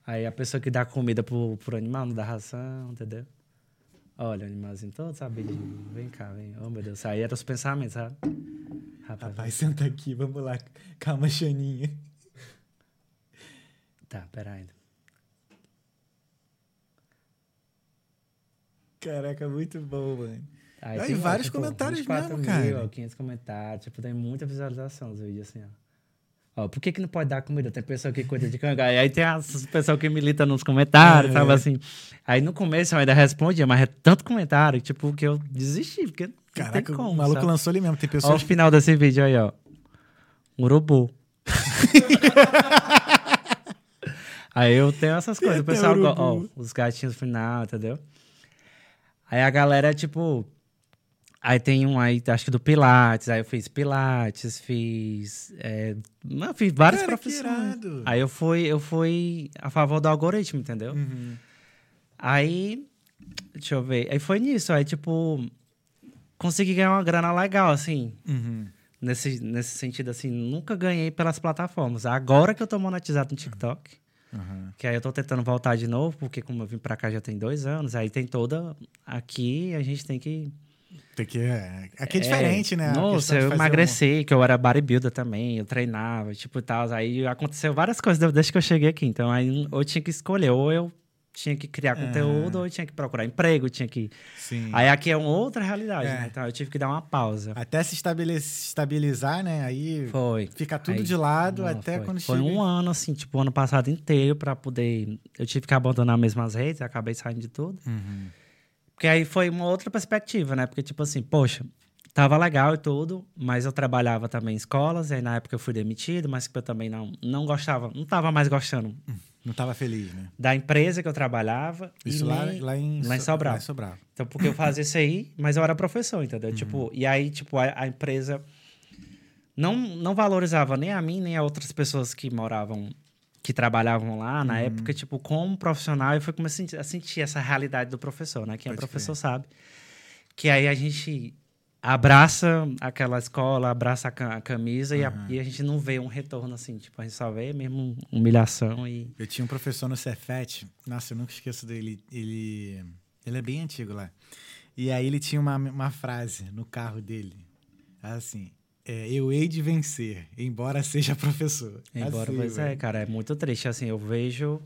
[SPEAKER 3] Aí a pessoa que dá comida pro, pro animal não dá ração, entendeu? Olha, o animalzinho todo sabidinho. Vem cá, vem. Oh, meu Deus. Aí eram os pensamentos, sabe? Rapaz,
[SPEAKER 1] Rapaz, senta aqui, vamos lá. Calma, Xaninha.
[SPEAKER 3] tá, pera aí.
[SPEAKER 1] Caraca, muito bom, mano.
[SPEAKER 3] Aí
[SPEAKER 1] Aí vários
[SPEAKER 3] tipo,
[SPEAKER 1] comentários
[SPEAKER 3] 24
[SPEAKER 1] mesmo,
[SPEAKER 3] mil,
[SPEAKER 1] cara.
[SPEAKER 3] ó, 500 comentários. Tipo, tem muita visualização os vídeos assim, ó. Ó, por que, que não pode dar comida? Tem pessoa que cuida de canga. Aí tem as pessoas que militam nos comentários,
[SPEAKER 1] É.
[SPEAKER 3] sabe assim. Aí no começo eu ainda respondia, mas é tanto comentário, tipo, que eu desisti, porque não
[SPEAKER 1] Caraca,
[SPEAKER 3] tem como.
[SPEAKER 1] o maluco
[SPEAKER 3] sabe?
[SPEAKER 1] lançou ali mesmo. Tem
[SPEAKER 3] Olha o
[SPEAKER 1] pessoas.
[SPEAKER 3] final desse vídeo aí, ó. Um urubu. aí eu tenho essas coisas. O pessoal, ó, os gatinhos final, entendeu? Aí a galera, tipo. Aí tem um aí, acho que do Pilates. Aí eu fiz Pilates, fiz. É, não, fiz várias
[SPEAKER 1] Cara,
[SPEAKER 3] profissões. Aí eu fui, eu fui a favor do algoritmo, entendeu?
[SPEAKER 1] Uhum.
[SPEAKER 3] Aí, deixa eu ver. Aí foi nisso. Aí, tipo, consegui ganhar uma grana legal, assim.
[SPEAKER 1] Uhum.
[SPEAKER 3] Nesse, nesse sentido, assim, nunca ganhei pelas plataformas. Agora que eu tô monetizado no TikTok,
[SPEAKER 1] Uhum.
[SPEAKER 3] que aí eu tô tentando voltar de novo, porque como eu vim pra cá já tem dois anos, aí tem toda. Aqui a gente tem que.
[SPEAKER 1] Tem que. É, aqui é diferente, né? A questão
[SPEAKER 3] Nossa, eu emagreci, que eu era bodybuilder também, eu treinava, tipo e tal. Aí aconteceu várias coisas desde que eu cheguei aqui. Então aí eu tinha que escolher, ou eu tinha que criar conteúdo, ou eu tinha que procurar emprego, tinha que.
[SPEAKER 1] um- Sim.
[SPEAKER 3] Aí aqui é uma outra realidade,
[SPEAKER 1] É.
[SPEAKER 3] né? Então eu tive que dar uma pausa.
[SPEAKER 1] Até se estabilizar, né? Aí
[SPEAKER 3] Foi.
[SPEAKER 1] fica tudo
[SPEAKER 3] Aí-
[SPEAKER 1] de lado
[SPEAKER 3] Não,
[SPEAKER 1] até
[SPEAKER 3] foi.
[SPEAKER 1] quando
[SPEAKER 3] Foi
[SPEAKER 1] chega.
[SPEAKER 3] um ano, assim, tipo, ano passado inteiro pra poder. Eu tive que abandonar mesmo as redes, acabei saindo de tudo.
[SPEAKER 1] Uhum.
[SPEAKER 3] Porque aí foi uma outra perspectiva, né? Porque, tipo assim, poxa, tava legal e tudo, mas eu trabalhava também em escolas, e aí na época eu fui demitido, mas que eu também não, não gostava, não tava mais gostando
[SPEAKER 1] Não tava feliz, né?
[SPEAKER 3] da empresa que eu trabalhava.
[SPEAKER 1] Isso lá,
[SPEAKER 3] nem-
[SPEAKER 1] lá em,
[SPEAKER 3] lá em
[SPEAKER 1] So-
[SPEAKER 3] Sobral.
[SPEAKER 1] Lá em Sobral.
[SPEAKER 3] Então, porque eu fazia isso aí, mas eu era professor, entendeu? Tipo, e aí, tipo, a, a empresa não, não valorizava nem a mim, nem a outras pessoas que moravam, que trabalhavam lá. Na época, tipo, como profissional, eu fui comecei a sentir, essa realidade do professor, né? Quem é
[SPEAKER 1] Pode
[SPEAKER 3] professor sabe. Que aí a gente abraça aquela escola, abraça a, ca- a camisa e, a, e a gente não vê um retorno assim. Tipo, a gente só vê mesmo humilhação e...
[SPEAKER 1] Eu tinha um professor no Cefet, nossa, eu nunca esqueço dele. Ele, ele é bem antigo lá. E aí ele tinha uma, uma frase no carro dele, assim, é, eu hei de vencer, embora seja professor.
[SPEAKER 3] Embora,
[SPEAKER 1] assim,
[SPEAKER 3] pois é, cara, é muito triste. Assim, eu vejo.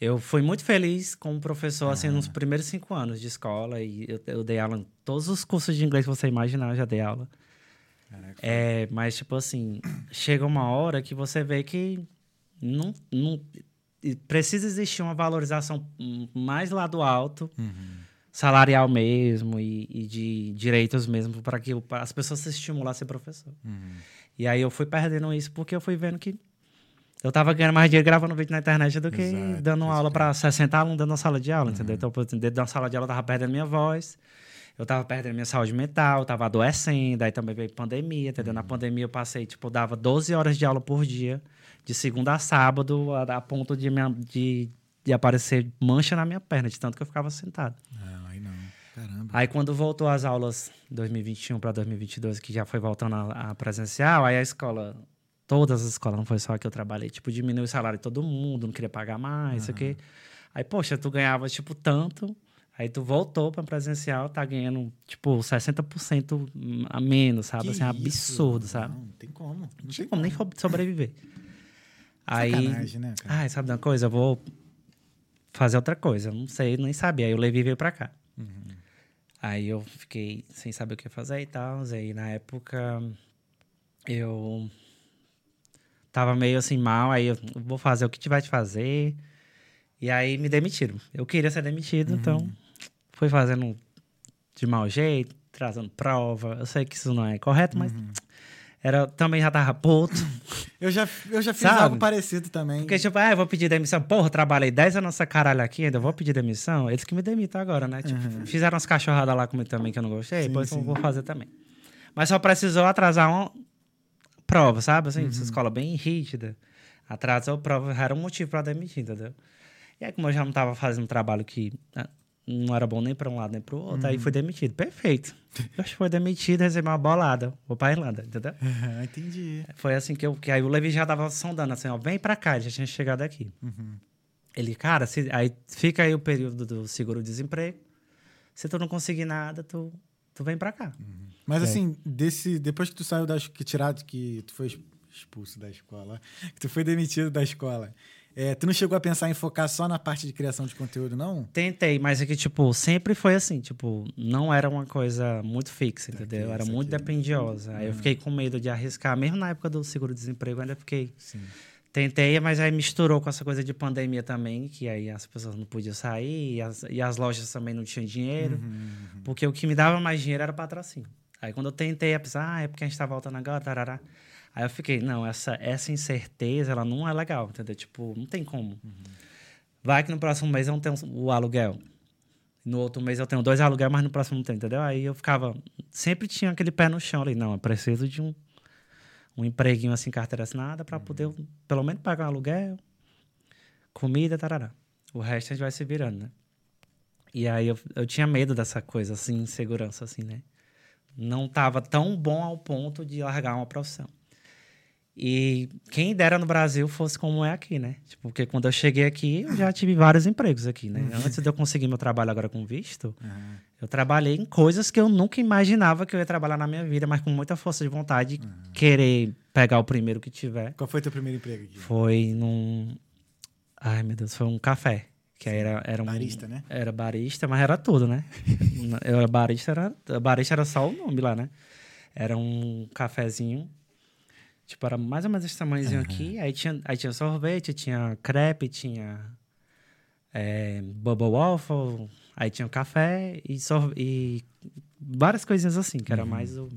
[SPEAKER 3] Eu fui muito feliz como professor, assim, nos primeiros cinco anos de escola. E eu, eu dei aula em todos os cursos de inglês que você imaginar, eu já dei aula.
[SPEAKER 1] Caraca.
[SPEAKER 3] É, mas, tipo assim, chega uma hora que você vê que não, não precisa existir uma valorização mais lá do alto, salarial mesmo e, e de direitos mesmo, para que as pessoas se estimular a ser professor. E aí eu fui perdendo isso porque eu fui vendo que eu tava ganhando mais dinheiro gravando vídeo na internet do que
[SPEAKER 1] Exato,
[SPEAKER 3] dando aula para 60 alunos dentro da sala de aula, entendeu? Então, dentro da sala de aula eu tava perdendo minha voz, eu tava perdendo minha saúde mental, eu tava adoecendo, aí também veio pandemia, entendeu? Na pandemia eu passei, tipo, eu dava 12 horas de aula por dia, de segunda a sábado, a, a ponto de, minha, de, de aparecer mancha na minha perna, de tanto que eu ficava sentado.
[SPEAKER 1] Não, aí não. Caramba.
[SPEAKER 3] Aí quando voltou as aulas 2021 para 2022, que já foi voltando a, a presencial, aí a escola, todas as escolas, não foi só a que eu trabalhei, tipo, diminuiu o salário de todo mundo, não queria pagar mais, isso aqui. Aí, poxa, tu ganhava, tipo, tanto, aí tu voltou para presencial, tá ganhando, tipo, 60% a menos, sabe?
[SPEAKER 1] Que
[SPEAKER 3] assim, é
[SPEAKER 1] isso?
[SPEAKER 3] absurdo, sabe?
[SPEAKER 1] Não, não tem como. Não
[SPEAKER 3] Não
[SPEAKER 1] tem
[SPEAKER 3] tinha como nem sobreviver. Aí,
[SPEAKER 1] Sacanagem, né, cara?
[SPEAKER 3] ai, sabe de uma coisa? Eu vou fazer outra coisa. Eu Não sei, nem sabia. Aí o Levi veio pra cá. Aí eu fiquei sem saber o que fazer e tal. Aí na época eu tava meio assim mal. Aí eu vou fazer o que tiver de fazer. E aí me demitiram. Eu queria ser demitido, então fui fazendo de mau jeito, trazendo prova. Eu sei que isso não é correto, mas era, também já tava puto.
[SPEAKER 1] Eu já, eu já fiz
[SPEAKER 3] Sabe?
[SPEAKER 1] algo parecido também.
[SPEAKER 3] Porque, tipo, ah, eu vou pedir demissão. Porra, trabalhei 10 anos nessa caralho aqui, ainda vou pedir demissão. Eles que me demitam agora, né? Tipo, fizeram umas cachorradas lá comigo também que eu não gostei,
[SPEAKER 1] Sim,
[SPEAKER 3] depois
[SPEAKER 1] sim.
[SPEAKER 3] eu vou fazer também. Mas só precisou atrasar uma prova, sabe? Assim,
[SPEAKER 1] Uhum.
[SPEAKER 3] essa escola bem rígida. Atrasou a prova, era um motivo pra demitir, entendeu? E aí, como eu já não tava fazendo um trabalho que ah, não era bom nem pra um lado nem pro outro, aí
[SPEAKER 1] Uhum.
[SPEAKER 3] fui demitido. Perfeito. Eu acho que foi demitido, recebi uma bolada. Vou pra Irlanda, entendeu?
[SPEAKER 1] Aham, entendi.
[SPEAKER 3] Foi assim que eu. Que aí o Levi já tava sondando assim, ó, vem pra cá, já tinha chegado aqui. Ele, cara, se, aí fica aí o período do seguro-desemprego. Se tu não conseguir nada, tu, tu vem pra cá.
[SPEAKER 1] Mas
[SPEAKER 3] É.
[SPEAKER 1] assim, desse, depois que tu saiu da que tirado, que tu foi expulso da escola, que tu foi demitido da escola, é, tu não chegou a pensar em focar só na parte de criação de conteúdo, não?
[SPEAKER 3] Tentei, mas é que, tipo, sempre foi assim, tipo, não era uma coisa muito fixa, entendeu?
[SPEAKER 1] Saquei,
[SPEAKER 3] Era muito
[SPEAKER 1] saquei.
[SPEAKER 3] dependiosa. Aí eu fiquei com medo de arriscar, mesmo na época do seguro-desemprego, ainda fiquei.
[SPEAKER 1] Sim.
[SPEAKER 3] Tentei, mas aí misturou com essa coisa de pandemia também, que aí as pessoas não podiam sair e as, e as lojas também não tinham dinheiro. Porque o que me dava mais dinheiro era patrocínio. Aí quando eu tentei, a pessoa, ah, é porque a gente tá voltando agora, tarará. Aí eu fiquei, não, essa, essa incerteza, ela não é legal, entendeu? Tipo, não tem como. Vai que no próximo mês eu não tenho o aluguel. No outro mês eu tenho dois aluguéis, mas no próximo não tem, entendeu? Aí eu ficava, sempre tinha aquele pé no chão ali, não, eu preciso de um, um empreguinho assim, carteira assinada, para poder eu, pelo menos pagar um aluguel, comida, tarará. O resto a gente vai se virando, né? E aí eu, eu tinha medo dessa coisa, assim, insegurança, assim, né? Não tava tão bom ao ponto de largar uma profissão. E quem dera no Brasil fosse como é aqui, né? Tipo, porque quando eu cheguei aqui, eu já tive vários empregos aqui, né? Antes de eu conseguir meu trabalho agora com visto,
[SPEAKER 1] Aham.
[SPEAKER 3] eu trabalhei em coisas que eu nunca imaginava que eu ia trabalhar na minha vida, mas com muita força de vontade, querer pegar o primeiro que tiver.
[SPEAKER 1] Qual foi teu primeiro emprego aqui?
[SPEAKER 3] Foi num. Ai, meu Deus, foi um café. Que aí era, era um.
[SPEAKER 1] Barista, né?
[SPEAKER 3] Era barista, mas era tudo, né? Eu era barista, era. Barista era só o nome lá, né? Era um cafezinho. Tipo, era mais ou menos esse tamanhozinho aqui. Aí tinha, aí tinha sorvete, tinha crepe, tinha. É, bubble waffle. Aí tinha café e, sorve e várias coisinhas assim, que era mais o.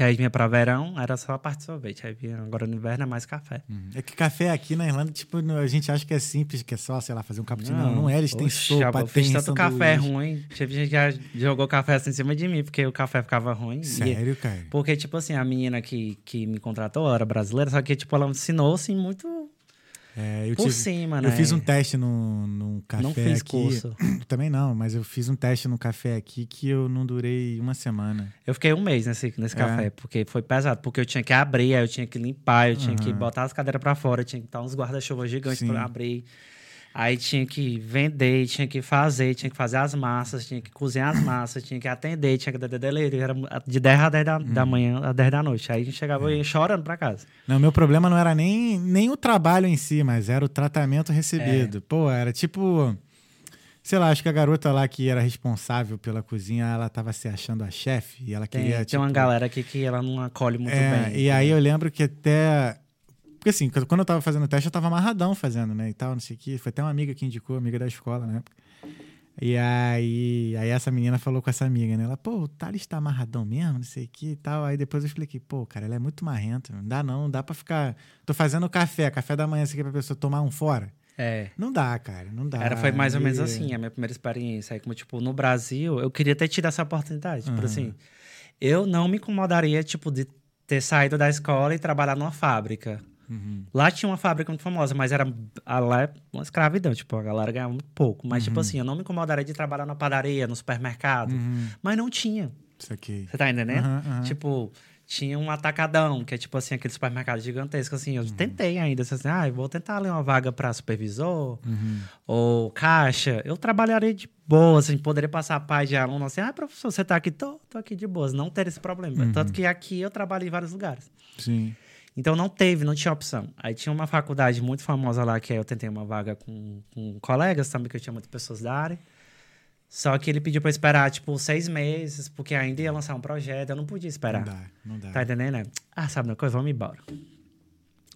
[SPEAKER 3] Que aí vinha pra verão, era só a parte de sorvete. Aí vinha agora no inverno é mais café.
[SPEAKER 1] É que café aqui na Irlanda, tipo, a gente acha que é simples, que é só, sei lá, fazer um cappuccino. Não, não, é, eles têm
[SPEAKER 3] Oxe,
[SPEAKER 1] sopa, tem
[SPEAKER 3] tanto café ruim. Teve gente que já jogou café assim em cima de mim, porque o café ficava ruim. E-
[SPEAKER 1] Sério, cara?
[SPEAKER 3] porque, tipo assim, a menina que, que me contratou ela era brasileira, só que, tipo, ela ensinou, assim, muito
[SPEAKER 1] É, eu
[SPEAKER 3] por
[SPEAKER 1] tive-
[SPEAKER 3] cima, né?
[SPEAKER 1] Eu fiz um teste num, num café
[SPEAKER 3] Não fiz
[SPEAKER 1] aqui.
[SPEAKER 3] curso.
[SPEAKER 1] Também não, mas eu fiz um teste no café aqui que eu não durei uma semana.
[SPEAKER 3] Eu fiquei um mês nesse, nesse
[SPEAKER 1] É.
[SPEAKER 3] café, porque foi pesado. Porque eu tinha que abrir, aí eu tinha que limpar, eu tinha que
[SPEAKER 1] Aham.
[SPEAKER 3] botar as cadeiras pra fora, eu tinha que estar uns guarda-chuva gigantes pra abrir. Aí tinha que vender, tinha que fazer, tinha que fazer as massas, tinha que cozinhar as massas, tinha que atender, tinha que dar delivery. Era de 10 a 10 da, da manhã a 10 da noite. Aí a gente chegava e ia chorando pra casa.
[SPEAKER 1] Não, meu problema não era nem, nem o trabalho em si, mas era o tratamento recebido. Pô, era tipo. Sei lá, acho que a garota lá que era responsável pela cozinha, ela tava se achando a chefe e ela
[SPEAKER 3] Tem,
[SPEAKER 1] queria.
[SPEAKER 3] tem
[SPEAKER 1] tipo,
[SPEAKER 3] uma galera aqui que ela não acolhe muito
[SPEAKER 1] É,
[SPEAKER 3] bem.
[SPEAKER 1] e aí eu lembro que até. Porque assim, quando eu tava fazendo o teste, eu tava amarradão fazendo, né? E tal, não sei o que. Foi até uma amiga que indicou, amiga da escola na época. E aí, aí essa menina falou com essa amiga, né? Ela, pô, o Thales tá amarradão mesmo, não sei o que e tal. Aí depois eu expliquei, pô, cara, ela é muito marrenta. Não dá não, não dá pra ficar. Tô fazendo café, café da manhã, assim, que pra pessoa tomar um fora.
[SPEAKER 3] É.
[SPEAKER 1] Não dá, cara, não dá.
[SPEAKER 3] Era, foi mais ou menos assim, a minha primeira experiência. Aí, como, tipo, no Brasil, eu queria ter tido essa oportunidade. Tipo
[SPEAKER 1] Aham.
[SPEAKER 3] assim, eu não me incomodaria, tipo, de ter saído da escola e trabalhar numa fábrica.
[SPEAKER 1] Uhum.
[SPEAKER 3] Lá tinha uma fábrica muito famosa, mas era a- lá é uma escravidão, tipo, a galera ganhava muito pouco. Mas, tipo assim, eu não me incomodaria de trabalhar na padaria, no supermercado.
[SPEAKER 1] Uhum.
[SPEAKER 3] Mas não tinha.
[SPEAKER 1] Isso aqui.
[SPEAKER 3] Você tá entendendo? Tipo, tinha um atacadão, que é tipo assim, aquele supermercado gigantesco, assim.
[SPEAKER 1] Uhum.
[SPEAKER 3] Eu tentei ainda, assim, ah, eu vou tentar ali uma vaga pra supervisor
[SPEAKER 1] Uhum.
[SPEAKER 3] ou caixa. Eu trabalharia de boa, assim, poderia passar pai de aluno assim, ah, professor, você tá aqui? Tô, tô aqui de boas, não ter esse problema.
[SPEAKER 1] Uhum.
[SPEAKER 3] Tanto que aqui eu trabalhei em vários lugares.
[SPEAKER 1] Sim.
[SPEAKER 3] Então não teve, não tinha opção. Aí tinha uma faculdade muito famosa lá, que aí eu tentei uma vaga com, com colegas também, que eu tinha muitas pessoas da área. Só que ele pediu pra eu esperar, tipo, seis meses, porque ainda ia lançar um projeto, eu não podia esperar.
[SPEAKER 1] Não dá, não dá.
[SPEAKER 3] Tá entendendo, né? Ah, sabe uma coisa? Vamos embora.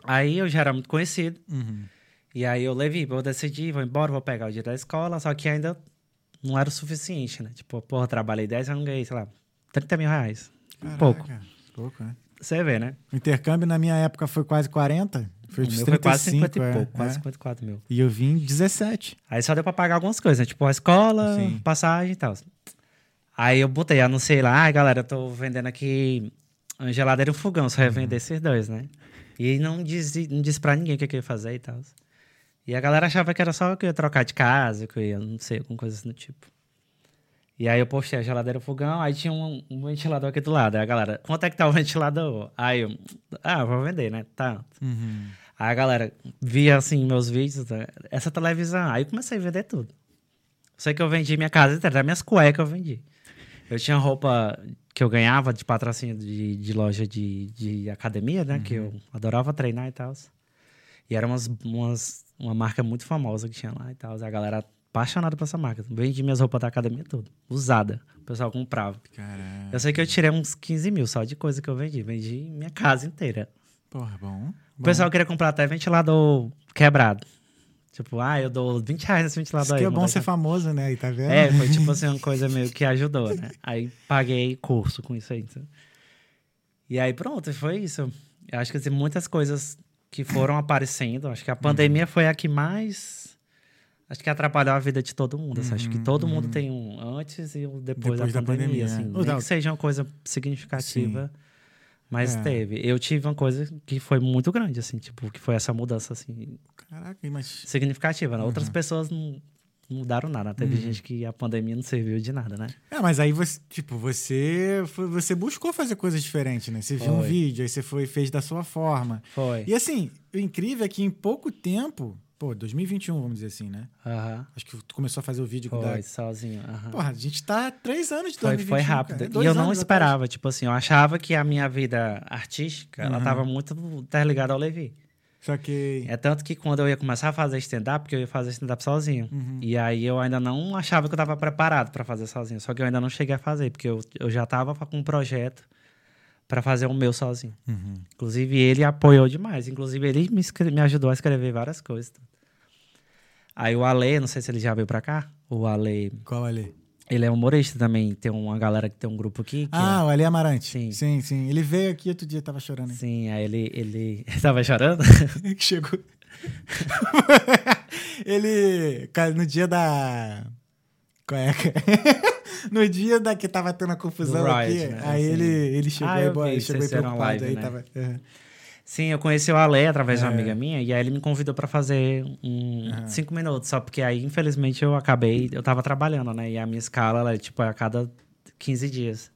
[SPEAKER 3] Aí eu já era muito conhecido.
[SPEAKER 1] Uhum.
[SPEAKER 3] E aí eu levei, eu decidi, vou embora, vou pegar o dinheiro da escola, só que ainda não era o suficiente, né? Tipo, porra, trabalhei 10 anos, ganhei, sei lá, 30 mil reais.
[SPEAKER 1] Caraca,
[SPEAKER 3] Pouco.
[SPEAKER 1] Pouco, né?
[SPEAKER 3] Você vê, né?
[SPEAKER 1] O intercâmbio na minha época foi quase 40. Foi
[SPEAKER 3] o
[SPEAKER 1] de
[SPEAKER 3] meu foi quase
[SPEAKER 1] 35,
[SPEAKER 3] 50 e
[SPEAKER 1] é,
[SPEAKER 3] pouco, quase
[SPEAKER 1] é.
[SPEAKER 3] 54 mil.
[SPEAKER 1] E eu vim 17.
[SPEAKER 3] Aí só deu pra pagar algumas coisas, né? Tipo a escola,
[SPEAKER 1] Sim.
[SPEAKER 3] passagem e tal. Aí eu botei, anunciei lá, ai galera, eu tô vendendo aqui uma geladeira e um fogão, só ia
[SPEAKER 1] Uhum.
[SPEAKER 3] vender esses dois, né? E não disse, não disse pra ninguém o que, que eu ia fazer e tal. E a galera achava que era só que eu ia trocar de casa, que eu ia, não sei, alguma coisa assim do tipo. E aí eu postei a geladeira o fogão, aí tinha um, um ventilador aqui do lado. Aí a galera, quanto é que tá o ventilador? Aí eu, ah, vou vender, né? Tá.
[SPEAKER 1] Uhum.
[SPEAKER 3] Aí a galera via assim meus vídeos, né? essa televisão. Aí eu comecei a vender tudo. Sei que eu vendi minha casa inteira, minhas cuecas eu vendi. Eu tinha roupa que eu ganhava de patrocínio de, de loja de, de academia, né? Que eu adorava treinar e tal. E era umas, umas, uma marca muito famosa que tinha lá e tal. A galera apaixonada por essa marca. Vendi minhas roupas da academia tudo. Usada. O pessoal comprava.
[SPEAKER 1] Caralho.
[SPEAKER 3] Eu sei que eu tirei uns 15 mil só de coisa que eu vendi. Vendi minha casa inteira.
[SPEAKER 1] Porra, bom.
[SPEAKER 3] O pessoal queria comprar até ventilador quebrado. Tipo, ah, eu dou 20 reais nesse ventilador
[SPEAKER 1] Isso
[SPEAKER 3] aí.
[SPEAKER 1] que é bom ser famoso, né? E tá vendo?
[SPEAKER 3] É, foi tipo assim, uma coisa meio que ajudou, né? Aí paguei curso com isso aí. entendeu? E aí pronto, foi isso. Eu acho que assim, muitas coisas que foram aparecendo. Acho que a pandemia foi a que mais. Acho que atrapalhou a vida de todo mundo. assim. Acho que todo mundo tem um antes e um depois,
[SPEAKER 1] Depois
[SPEAKER 3] da,
[SPEAKER 1] da
[SPEAKER 3] pandemia.
[SPEAKER 1] pandemia,
[SPEAKER 3] assim.
[SPEAKER 1] é.
[SPEAKER 3] Nem
[SPEAKER 1] Não,
[SPEAKER 3] que seja uma coisa significativa. Mas
[SPEAKER 1] É.
[SPEAKER 3] teve. Eu tive uma coisa que foi muito grande, assim, tipo, que foi essa mudança, assim,
[SPEAKER 1] Caraca, mas.
[SPEAKER 3] significativa. Né?
[SPEAKER 1] Uhum.
[SPEAKER 3] Outras pessoas não não mudaram nada. Teve gente que a pandemia não serviu de nada, né?
[SPEAKER 1] É, mas aí você, tipo, você, foi- você buscou fazer coisas diferentes, né? Você viu um
[SPEAKER 3] Foi.
[SPEAKER 1] vídeo, aí você foi fez da sua forma.
[SPEAKER 3] Foi.
[SPEAKER 1] E assim, o incrível é que em pouco tempo, pô, 2021, vamos dizer assim, né?
[SPEAKER 3] Aham.
[SPEAKER 1] Acho que tu começou a fazer o vídeo
[SPEAKER 3] Foi,
[SPEAKER 1] da.
[SPEAKER 3] sozinho. aham.
[SPEAKER 1] Porra, a gente tá três anos de
[SPEAKER 3] Foi,
[SPEAKER 1] 2021.
[SPEAKER 3] foi rápido.
[SPEAKER 1] cara.
[SPEAKER 3] E eu não esperava, tipo assim, eu achava que a minha vida artística, ela
[SPEAKER 1] Uhum.
[SPEAKER 3] tava muito interligada ao Levi.
[SPEAKER 1] Só que.
[SPEAKER 3] É tanto que quando eu ia começar a fazer stand-up, porque eu ia fazer stand-up sozinho.
[SPEAKER 1] Uhum.
[SPEAKER 3] E aí eu ainda não achava que eu tava preparado pra fazer sozinho. Só que eu ainda não cheguei a fazer, porque eu, eu já tava com um projeto pra fazer o meu sozinho.
[SPEAKER 1] Uhum.
[SPEAKER 3] Inclusive, ele apoiou demais. Inclusive, ele me, me ajudou a escrever várias coisas. Aí o Ale, não sei se ele já veio pra cá. O Ale,
[SPEAKER 1] Qual ali?
[SPEAKER 3] ele é humorista também. Tem uma galera que tem um grupo aqui.
[SPEAKER 1] Ah, o Ali Amarante.
[SPEAKER 3] Sim.
[SPEAKER 1] Sim, sim. Ele veio aqui outro dia, tava chorando. hein?
[SPEAKER 3] Sim, aí ele, ele tava chorando.
[SPEAKER 1] que chegou. ele. cara, No dia da. Qual é? no dia da que tava tendo a confusão
[SPEAKER 3] Do
[SPEAKER 1] aqui,
[SPEAKER 3] riot, né?
[SPEAKER 1] aí
[SPEAKER 3] Assim.
[SPEAKER 1] ele, ele chegou
[SPEAKER 3] Ah,
[SPEAKER 1] aí, ele chegou aí preocupado
[SPEAKER 3] live,
[SPEAKER 1] aí,
[SPEAKER 3] né?
[SPEAKER 1] tava. é.
[SPEAKER 3] Sim, eu conheci o Ale através de uma
[SPEAKER 1] É.
[SPEAKER 3] amiga minha. E aí ele me convidou pra fazer um,
[SPEAKER 1] Aham.
[SPEAKER 3] cinco minutos. Só porque aí, infelizmente, eu acabei... Eu tava trabalhando, né? E a minha escala, ela é tipo a cada 15 dias.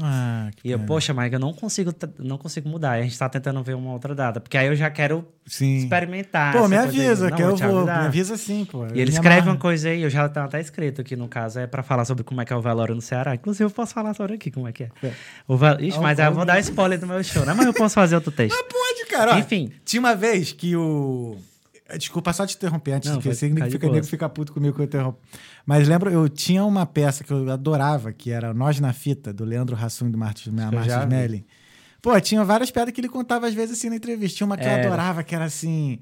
[SPEAKER 1] Ah,
[SPEAKER 3] E eu,
[SPEAKER 1] pena.
[SPEAKER 3] poxa, mas eu não consigo, não consigo mudar. E a gente tá tentando ver uma outra data. Porque aí eu já quero
[SPEAKER 1] Sim.
[SPEAKER 3] experimentar.
[SPEAKER 1] Pô, me avisa,
[SPEAKER 3] Não,
[SPEAKER 1] que eu vou.
[SPEAKER 3] avisar.
[SPEAKER 1] Me avisa sim, pô.
[SPEAKER 3] E ele escreve uma coisa aí, eu já tenho até escrito aqui no caso, é pra falar sobre como é que é o velório no Ceará. Inclusive, eu posso falar sobre aqui como é que é.
[SPEAKER 1] É.
[SPEAKER 3] O vel... Ixi, mas aí eu vou dar spoiler do meu show, né? Mas eu posso fazer outro texto.
[SPEAKER 1] Pode, cara.
[SPEAKER 3] Enfim.
[SPEAKER 1] Tinha uma vez que o. Desculpa só te interromper antes,
[SPEAKER 3] Não,
[SPEAKER 1] que
[SPEAKER 3] de
[SPEAKER 1] fica, fica puto comigo que eu interrompo. Mas lembro, eu tinha uma peça que eu adorava, que era Nós na Fita, do Leandro Hassum e do Martins, Martins. Melling. Pô, tinha várias piadas que ele contava às vezes assim na entrevista. Tinha uma que eu adorava, que era assim.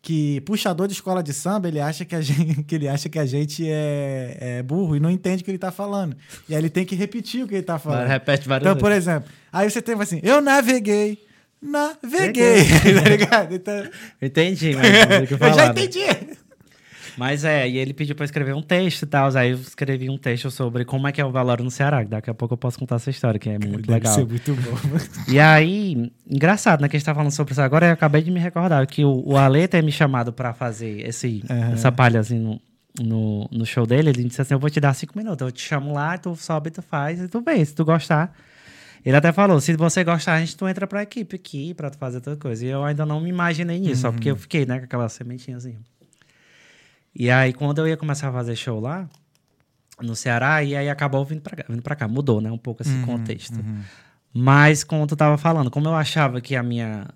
[SPEAKER 1] Que puxador de escola de samba, ele acha que a gente, que ele acha que a gente é, é burro e não entende o que ele tá falando. E aí ele tem que repetir o que ele tá falando.
[SPEAKER 3] Repete várias
[SPEAKER 1] Então, por
[SPEAKER 3] vezes.
[SPEAKER 1] exemplo, aí você tem assim, eu naveguei, naveguei, tá ligado? Então,
[SPEAKER 3] Entendi, mas
[SPEAKER 1] eu já entendi.
[SPEAKER 3] Mas é, e ele pediu pra eu escrever um texto e tal. Aí eu escrevi um texto sobre como é que é o velório no Ceará. Daqui a pouco eu posso contar essa história, que é muito
[SPEAKER 1] Deve
[SPEAKER 3] legal.
[SPEAKER 1] ser muito bom.
[SPEAKER 3] E aí, engraçado, né? Que a gente tá falando sobre isso agora, eu acabei de me recordar que o, o Ale ter me chamado pra fazer esse,
[SPEAKER 1] Aham.
[SPEAKER 3] essa palha assim no, no, no show dele. Ele disse assim: Eu vou te dar cinco minutos, eu te chamo lá, tu sobe, tu faz e tu vê. Se tu gostar. Ele até falou: se você gostar, a gente tu entra pra equipe aqui pra tu fazer outra coisa. E eu ainda não me imaginei nisso, só porque eu fiquei, né, com aquela sementinha assim. E aí, quando eu ia começar a fazer show lá, no Ceará, e aí acabou vindo pra cá, vindo pra cá. Mudou, né? Um pouco esse contexto. Mas, como tu tava falando, como eu achava que a minha.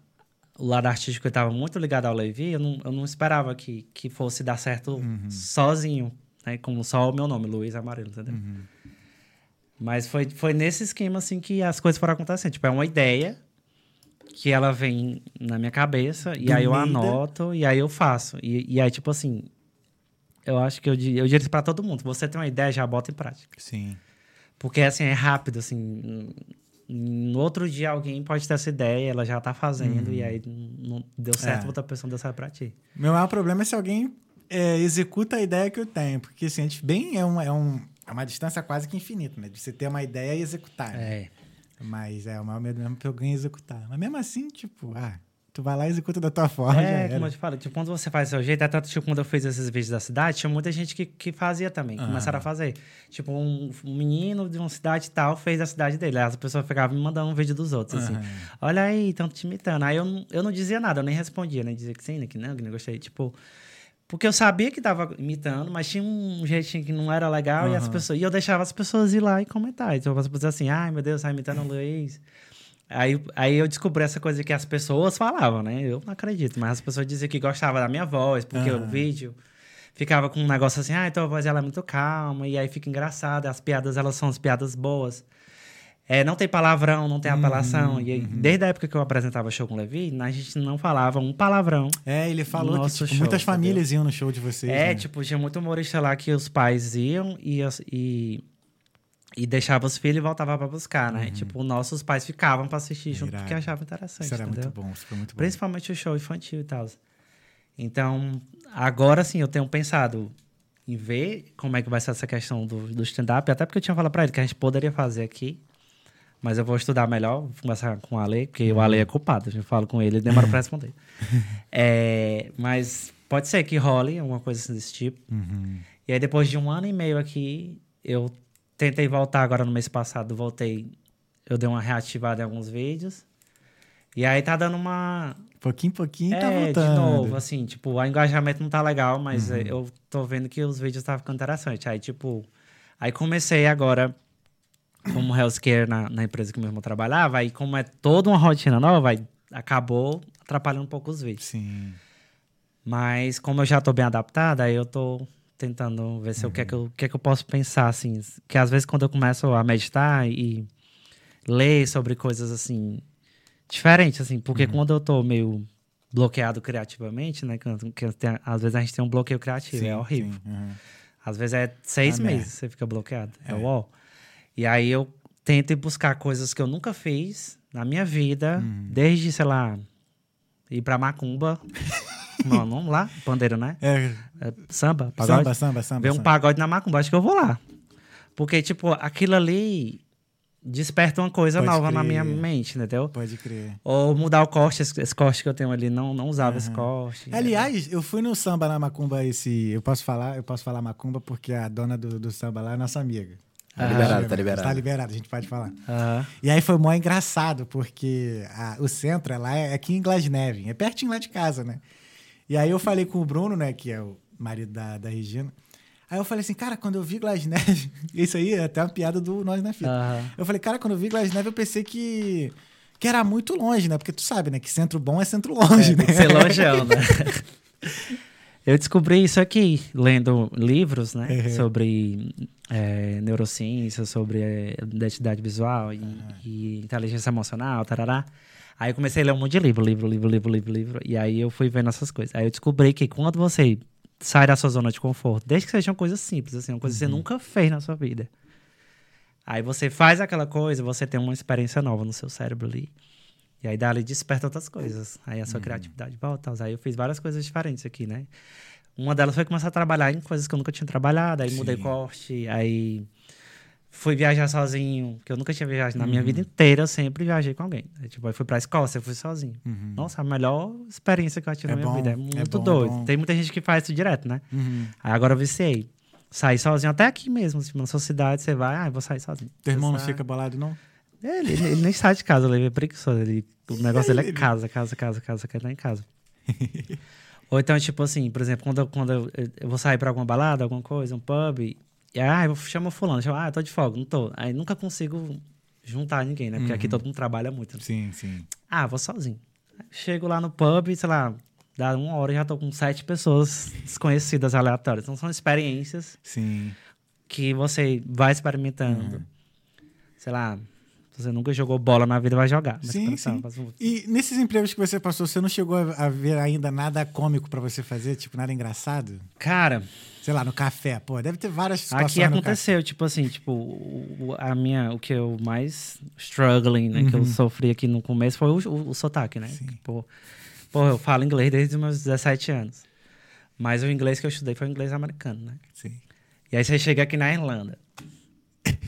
[SPEAKER 3] O lado artístico estava muito ligado ao Levi, eu não, eu não esperava que, que fosse dar certo sozinho, né? Como só o meu nome, Luiz Amarelo, entendeu? Mas foi, foi nesse esquema, assim, que as coisas foram acontecendo. Tipo, é uma ideia que ela vem na minha cabeça, e
[SPEAKER 1] Do
[SPEAKER 3] aí eu
[SPEAKER 1] nada.
[SPEAKER 3] anoto, e aí eu faço. E, e aí, tipo assim, eu acho que eu, eu diria isso pra todo mundo. Você tem uma ideia, já bota em prática.
[SPEAKER 1] Sim.
[SPEAKER 3] Porque, assim, é rápido, assim. No outro dia alguém pode ter essa ideia, ela já tá fazendo, e aí não deu certo,
[SPEAKER 1] É.
[SPEAKER 3] outra pessoa não deu certo pra ti.
[SPEAKER 1] Meu maior problema é se alguém é, executa a ideia que eu tenho. Porque, assim, a gente bem é, um, é, um, é uma distância quase que infinita, né? De você ter uma ideia e executar. né?
[SPEAKER 3] É.
[SPEAKER 1] Mas é, o maior medo mesmo é pra alguém executar. Mas mesmo assim, tipo, ah, tu vai lá e executa da tua forma.
[SPEAKER 3] É, como eu te falo, tipo, quando você faz do seu jeito, até tipo, quando eu fiz esses vídeos da cidade, tinha muita gente que, que fazia também,
[SPEAKER 1] Aham.
[SPEAKER 3] começaram a fazer. Tipo, um, um menino de uma cidade tal fez a cidade dele. Aí as pessoas ficavam me mandando um vídeo dos outros, assim. Olha aí, estão te imitando. Aí eu, não- eu não dizia nada, eu nem respondia, nem dizia que sim, que não, que não gostei. Tipo, porque eu sabia que tava imitando, mas tinha um jeitinho que não era legal e as pessoas. E eu deixava as pessoas ir lá e comentar. Então as pessoas assim, ai meu Deus, tá imitando o Luiz. Aí, aí eu descobri essa coisa que as pessoas falavam, né? Eu não acredito, mas as pessoas diziam que gostavam da minha voz, porque
[SPEAKER 1] Aham.
[SPEAKER 3] o vídeo ficava com um negócio assim, ah, então a voz ela é muito calma, e aí fica engraçado, as piadas elas são as piadas boas. É, não tem palavrão, não tem apelação. E aí, desde a época que eu apresentava show com o Levi, a gente não falava um palavrão.
[SPEAKER 1] É, ele falou que
[SPEAKER 3] Nosso
[SPEAKER 1] tipo,
[SPEAKER 3] show,
[SPEAKER 1] muitas
[SPEAKER 3] entendeu?
[SPEAKER 1] famílias iam no show de vocês.
[SPEAKER 3] É,
[SPEAKER 1] né?
[SPEAKER 3] tipo, tinha muito humorista lá que os pais iam e, e, e deixava os filhos e voltava pra buscar, né? Tipo, nossos pais ficavam pra assistir junto
[SPEAKER 1] Irado.
[SPEAKER 3] porque achavam interessante,
[SPEAKER 1] Isso era
[SPEAKER 3] entendeu?
[SPEAKER 1] muito bom, isso foi muito bom.
[SPEAKER 3] Principalmente o show infantil e tal. Então, agora sim, eu tenho pensado em ver como é que vai ser essa questão do, do stand-up, até porque eu tinha falado pra ele que a gente poderia fazer aqui, mas eu vou estudar melhor, vou conversar com o Ale, porque o Ale é culpado, eu falo com ele, ele demora pra responder. É, mas pode ser que role alguma coisa assim desse tipo.
[SPEAKER 1] Uhum.
[SPEAKER 3] E aí, depois de um ano e meio aqui, eu tentei voltar agora no mês passado, voltei, eu dei uma reativada em alguns vídeos. E aí tá dando uma,
[SPEAKER 1] Pouquinho, pouquinho
[SPEAKER 3] é,
[SPEAKER 1] tá voltando.
[SPEAKER 3] de novo, assim, tipo, o engajamento não tá legal, mas
[SPEAKER 1] Uhum.
[SPEAKER 3] é, eu tô vendo que os vídeos tá ficando interessantes. Aí, tipo, aí comecei agora como healthcare na, na empresa que meu irmão trabalhava, aí como é toda uma rotina nova, aí acabou atrapalhando um pouco os vídeos.
[SPEAKER 1] Sim.
[SPEAKER 3] Mas como eu já tô bem adaptada, aí eu tô tentando ver se o que é que eu, que é que eu posso pensar, assim. Que às vezes quando eu começo a meditar e ler sobre coisas assim, diferentes, assim, porque quando eu tô meio bloqueado criativamente, né? Que, que tem- às vezes a gente tem um bloqueio criativo, é horrível.
[SPEAKER 1] sim, uhum.
[SPEAKER 3] Às vezes é seis
[SPEAKER 1] Ah,
[SPEAKER 3] meses
[SPEAKER 1] merda.
[SPEAKER 3] você fica bloqueado. É,
[SPEAKER 1] É.
[SPEAKER 3] uau. E aí eu tento ir buscar coisas que eu nunca fiz na minha vida,
[SPEAKER 1] Uhum.
[SPEAKER 3] desde, sei lá, ir pra macumba. não lá, pandeiro, né?
[SPEAKER 1] É,
[SPEAKER 3] É, samba, pagode.
[SPEAKER 1] samba, samba, samba.
[SPEAKER 3] Ver um pagode na macumba, acho que eu vou lá. Porque, tipo, aquilo ali desperta uma coisa
[SPEAKER 1] Pode
[SPEAKER 3] nova na
[SPEAKER 1] crer.
[SPEAKER 3] minha mente, entendeu?
[SPEAKER 1] Pode crer.
[SPEAKER 3] Ou mudar o corte, esse, esse corte que eu tenho ali, não, não usava esse corte.
[SPEAKER 1] Aliás, eu fui no samba na Macumba esse. Eu posso falar, eu posso falar Macumba porque a dona do, do samba lá é nossa amiga.
[SPEAKER 2] Tá liberado, tá
[SPEAKER 1] Tá
[SPEAKER 2] liberado.
[SPEAKER 1] liberado, a gente pode falar.
[SPEAKER 3] Aham.
[SPEAKER 1] E aí foi mó engraçado, porque a- o centro é lá é aqui em Glasnevin, é pertinho lá de casa, né? E aí eu falei com o Bruno, né, que é o marido da, da Regina. Aí eu falei assim, cara, quando eu vi Glasnevin, isso aí é até uma piada do Nós na Fita.
[SPEAKER 3] Aham.
[SPEAKER 1] Eu falei, cara, quando eu vi Glasnevin eu pensei que, que era muito longe, né? Porque tu sabe, né, que centro bom é centro longe,
[SPEAKER 3] É,
[SPEAKER 1] né?
[SPEAKER 3] tem que ser longeão, né? Eu descobri isso aqui, lendo livros, né?
[SPEAKER 1] Uhum.
[SPEAKER 3] Sobre é, neurociência, sobre é, identidade visual e, e inteligência emocional, tarará. Aí eu comecei a ler um monte de livro, livro, livro, livro, livro, livro. E aí eu fui vendo essas coisas. Aí eu descobri que quando você sai da sua zona de conforto, desde que sejam coisas simples, assim, uma coisa que você nunca fez na sua vida. Aí você faz aquela coisa, você tem uma experiência nova no seu cérebro ali. E aí dali desperta outras coisas. Aí a sua criatividade volta. Aí eu fiz várias coisas diferentes aqui, né? Uma delas foi começar a trabalhar em coisas que eu nunca tinha trabalhado. Aí mudei
[SPEAKER 1] Sim.
[SPEAKER 3] corte, aí fui viajar sozinho, que eu nunca tinha viajado na minha vida inteira, eu sempre viajei com alguém. Aí, tipo, aí fui pra Escócia, eu fui sozinho. Nossa, a melhor experiência que eu tive
[SPEAKER 1] É
[SPEAKER 3] na minha
[SPEAKER 1] bom,
[SPEAKER 3] vida. É
[SPEAKER 1] é
[SPEAKER 3] muito
[SPEAKER 1] bom, é
[SPEAKER 3] doido.
[SPEAKER 1] bom.
[SPEAKER 3] Tem muita gente que faz isso direto, né?
[SPEAKER 1] Uhum.
[SPEAKER 3] Aí agora eu viciei. Saí sozinho, até aqui mesmo, tipo, na sua cidade, você vai, ah, eu vou sair sozinho.
[SPEAKER 1] Teu irmão não fica bolado, não?
[SPEAKER 3] Ele, ele- ele nem sai de casa, ele é preguiçoso. Ele, o negócio dele é casa, casa, casa, casa, quer estar em casa. Ou então, tipo assim, por exemplo, quando, eu, quando eu, eu vou sair pra alguma balada, alguma coisa, um pub, e ah, eu chamo fulano, chamo, ah, tô de folga, não tô. Aí nunca consigo juntar ninguém, né? Porque aqui todo mundo trabalha muito. né?
[SPEAKER 1] Sim, sim.
[SPEAKER 3] Ah, vou sozinho. Chego lá no pub, sei lá, dá uma hora e já tô com sete pessoas desconhecidas, aleatórias. Então são experiências
[SPEAKER 1] Sim.
[SPEAKER 3] que você vai experimentando. Sei lá, você nunca jogou bola na vida, vai jogar. Mas
[SPEAKER 1] Sim, sim. E nesses empregos que você passou, você não chegou a, ver ainda nada cômico pra você fazer? Tipo, nada engraçado?
[SPEAKER 3] Cara,
[SPEAKER 1] Sei lá, no café. Pô, deve ter várias situações
[SPEAKER 3] aqui aconteceu, tipo assim, tipo, a minha, o que eu mais struggling, né, que eu sofri aqui no começo foi o, o, o sotaque, né? Pô, pô, eu falo inglês desde os meus 17 anos. Mas o inglês que eu estudei foi o inglês americano, né?
[SPEAKER 1] Sim.
[SPEAKER 3] E aí você chega aqui na Irlanda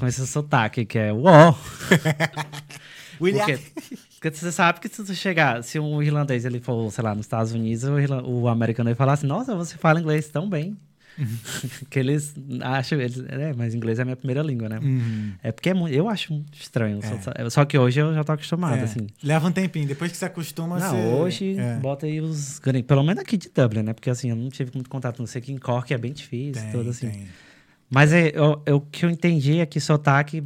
[SPEAKER 3] com esse sotaque que é uó.
[SPEAKER 1] William.
[SPEAKER 3] Porque, porque você sabe que se você chegar, se um irlandês ele for, sei lá, nos Estados Unidos, o, o americano vai falar assim, nossa, você fala inglês tão bem. que eles acham, eles, é, mas inglês é a minha primeira língua, né?
[SPEAKER 1] Uhum.
[SPEAKER 3] É porque é eu acho estranho. Só, só que hoje eu já tô acostumado,
[SPEAKER 1] É,
[SPEAKER 3] assim.
[SPEAKER 1] Leva um tempinho. Depois que você acostuma,
[SPEAKER 3] Não,
[SPEAKER 1] você...
[SPEAKER 3] hoje
[SPEAKER 1] É.
[SPEAKER 3] bota aí os. Pelo menos aqui de Dublin, né? Porque assim, eu não tive muito contato. Não sei que em Cork é bem difícil,
[SPEAKER 1] Tem,
[SPEAKER 3] tudo assim.
[SPEAKER 1] tem.
[SPEAKER 3] Mas é, eu- eu- o que eu entendi é que sotaque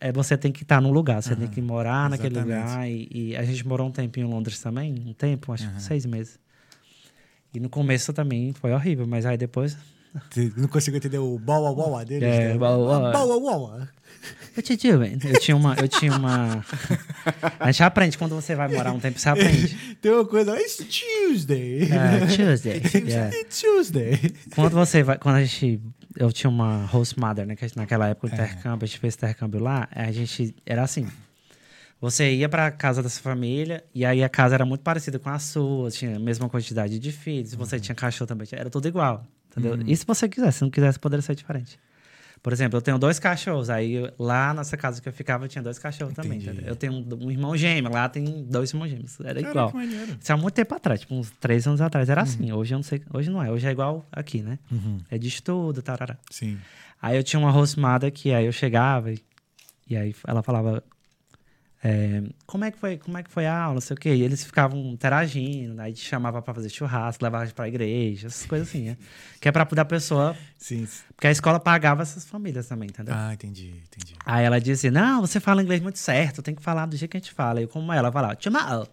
[SPEAKER 3] é você tem que estar num lugar, você tem que morar naquele
[SPEAKER 1] exatamente.
[SPEAKER 3] lugar. E, e a gente morou um tempo em Londres também, um tempo, acho que seis meses. E no começo também foi horrível, mas aí depois.
[SPEAKER 1] Você não conseguiu entender o boa boa deles?
[SPEAKER 3] É,
[SPEAKER 1] né?
[SPEAKER 3] boa boa. What you doing? Eu tinha uma. Eu tinha uma... A gente aprende quando você vai morar um tempo, você aprende.
[SPEAKER 1] Tem uma coisa, it's Tuesday.
[SPEAKER 3] É, Tuesday. yeah.
[SPEAKER 1] It's Tuesday.
[SPEAKER 3] Quando você vai. Quando a gente. Eu tinha uma host mother, né? Que a naquela época, o intercâmbio, a gente fez intercâmbio lá. A gente. Era assim. Você ia pra casa dessa família, e aí a casa era muito parecida com a sua, tinha a mesma quantidade de filhos, você tinha cachorro também, era tudo igual. Entendeu? E se você quisesse, se não quisesse, poderia ser diferente. Por exemplo, eu tenho dois cachorros, aí eu- lá nessa casa que eu ficava, tinha dois cachorros também.
[SPEAKER 1] Entendi.
[SPEAKER 3] entendeu? Eu tenho um, um irmão gêmeo, lá tem dois irmãos gêmeos. Era
[SPEAKER 1] Caraca,
[SPEAKER 3] igual.
[SPEAKER 1] maneiro.
[SPEAKER 3] Isso há muito tempo atrás, tipo uns três anos atrás. Era assim. Hoje eu não sei. Hoje não é. Hoje é igual aqui, né? É de estudo, tarará.
[SPEAKER 1] Sim.
[SPEAKER 3] Aí eu tinha uma hostmada que aí eu chegava e, e aí ela falava. É, como é que foi como é que foi a aula não sei o quê e eles ficavam interagindo aí te chamava pra fazer churrasco levava pra igreja essas coisas assim né? que é pra poder a pessoa
[SPEAKER 1] Sim.
[SPEAKER 3] porque a escola pagava essas famílias também entendeu
[SPEAKER 1] Ah, entendi, entendi.
[SPEAKER 3] Aí ela disse: Não, você fala inglês muito certo, tem que falar do jeito que a gente fala. E como ela falava, Tchumal,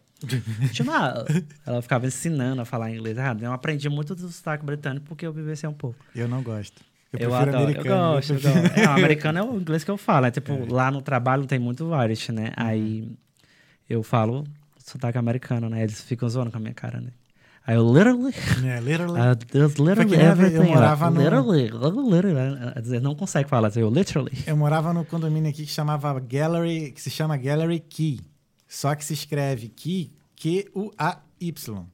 [SPEAKER 3] Tchumal. Ela ficava ensinando a falar inglês errado. Eu aprendi muito do sotaque britânico porque eu vivenciei um pouco.
[SPEAKER 1] Eu não gosto. Eu,
[SPEAKER 3] Eu,
[SPEAKER 1] prefiro
[SPEAKER 3] adoro,
[SPEAKER 1] americano.
[SPEAKER 3] eu gosto, eu
[SPEAKER 1] prefiro-
[SPEAKER 3] gosto. É, o americano é o inglês que eu falo. É tipo, lá no trabalho tem muito Irish, né? Aí eu falo sotaque americano, né? Eles ficam zoando com a minha cara, né? Aí eu literally.
[SPEAKER 1] É, literally.
[SPEAKER 3] Uh, there's literally
[SPEAKER 1] Porque eu-
[SPEAKER 3] everything.
[SPEAKER 1] morava no-
[SPEAKER 3] literally, literally. Dizer, não consegue falar, eu literally.
[SPEAKER 1] Eu morava no condomínio aqui que chamava Gallery, que se chama Gallery Key. Só que se escreve Key, Q-U-A-Y.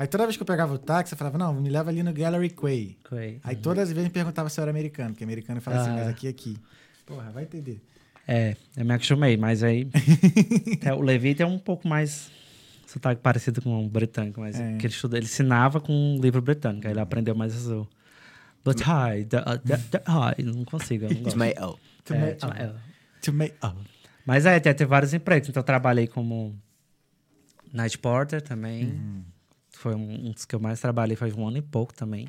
[SPEAKER 1] Aí toda vez que eu pegava o táxi, eu falava, não, me leva ali no Gallery Quay. Aí todas as vezes me perguntava se eu era americano, porque americano fala assim,
[SPEAKER 3] Ah.
[SPEAKER 1] mas aqui é Key. Porra, vai entender.
[SPEAKER 3] É, eu me acostumei, mas aí. é, o Levi tem um pouco mais. Sotaque parecido com o britânico, mas
[SPEAKER 1] É.
[SPEAKER 3] que ele estudou, ele ensinava com um livro britânico, aí ele aprendeu mais isso. But hi, the, uh, the, the, hi, não consigo, eu não gosto.
[SPEAKER 2] Ismael.
[SPEAKER 1] To
[SPEAKER 3] É,
[SPEAKER 1] make-
[SPEAKER 3] é.
[SPEAKER 1] To make- oh.
[SPEAKER 3] Mas é, tem, tem vários empregos. Então, eu trabalhei como night porter também.
[SPEAKER 1] Uhum.
[SPEAKER 3] Foi um, dos que eu mais trabalhei, foi um ano e pouco também.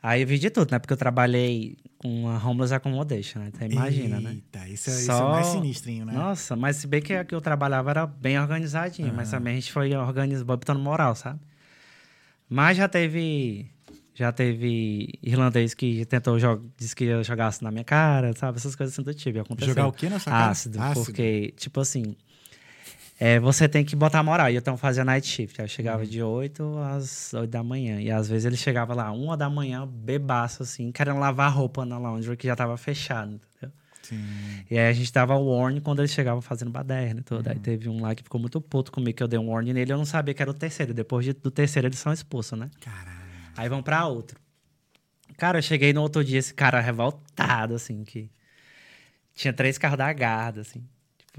[SPEAKER 3] Aí eu vi de tudo, né? Porque eu trabalhei com a homeless accommodation, né? Então, imagina, né?
[SPEAKER 1] Eita, isso, é, isso é mais sinistrinho, né?
[SPEAKER 3] Nossa, mas se bem que a que eu trabalhava era bem organizadinha, mas também a gente foi organizando, botando moral, sabe? Mas já teve. Já teve irlandês que tentou jogar, disse que eu jogasse na minha cara, sabe? Essas coisas assim do tipo. Aconteceu.
[SPEAKER 1] Jogar o quê na sua cara?
[SPEAKER 3] Ácido, porque, tipo assim. É, você tem que botar moral. E eu então fazia night shift. Aí eu chegava
[SPEAKER 1] Uhum.
[SPEAKER 3] de 8 às 8 da manhã. E às vezes ele chegava lá, uma da manhã, bebaço, assim, querendo lavar roupa na laundry, que já tava fechado, entendeu?
[SPEAKER 1] Sim.
[SPEAKER 3] E aí a gente dava warning quando ele chegava fazendo baderna e tudo.
[SPEAKER 1] Uhum.
[SPEAKER 3] Aí teve um lá que ficou muito puto comigo, que eu dei um warning nele, eu não sabia que era o terceiro. Depois de- do terceiro, eles são expulsos, né?
[SPEAKER 1] Caralho.
[SPEAKER 3] Aí vão pra outro. Cara, eu cheguei no outro dia, esse cara revoltado, assim, que tinha três carros da guarda, assim,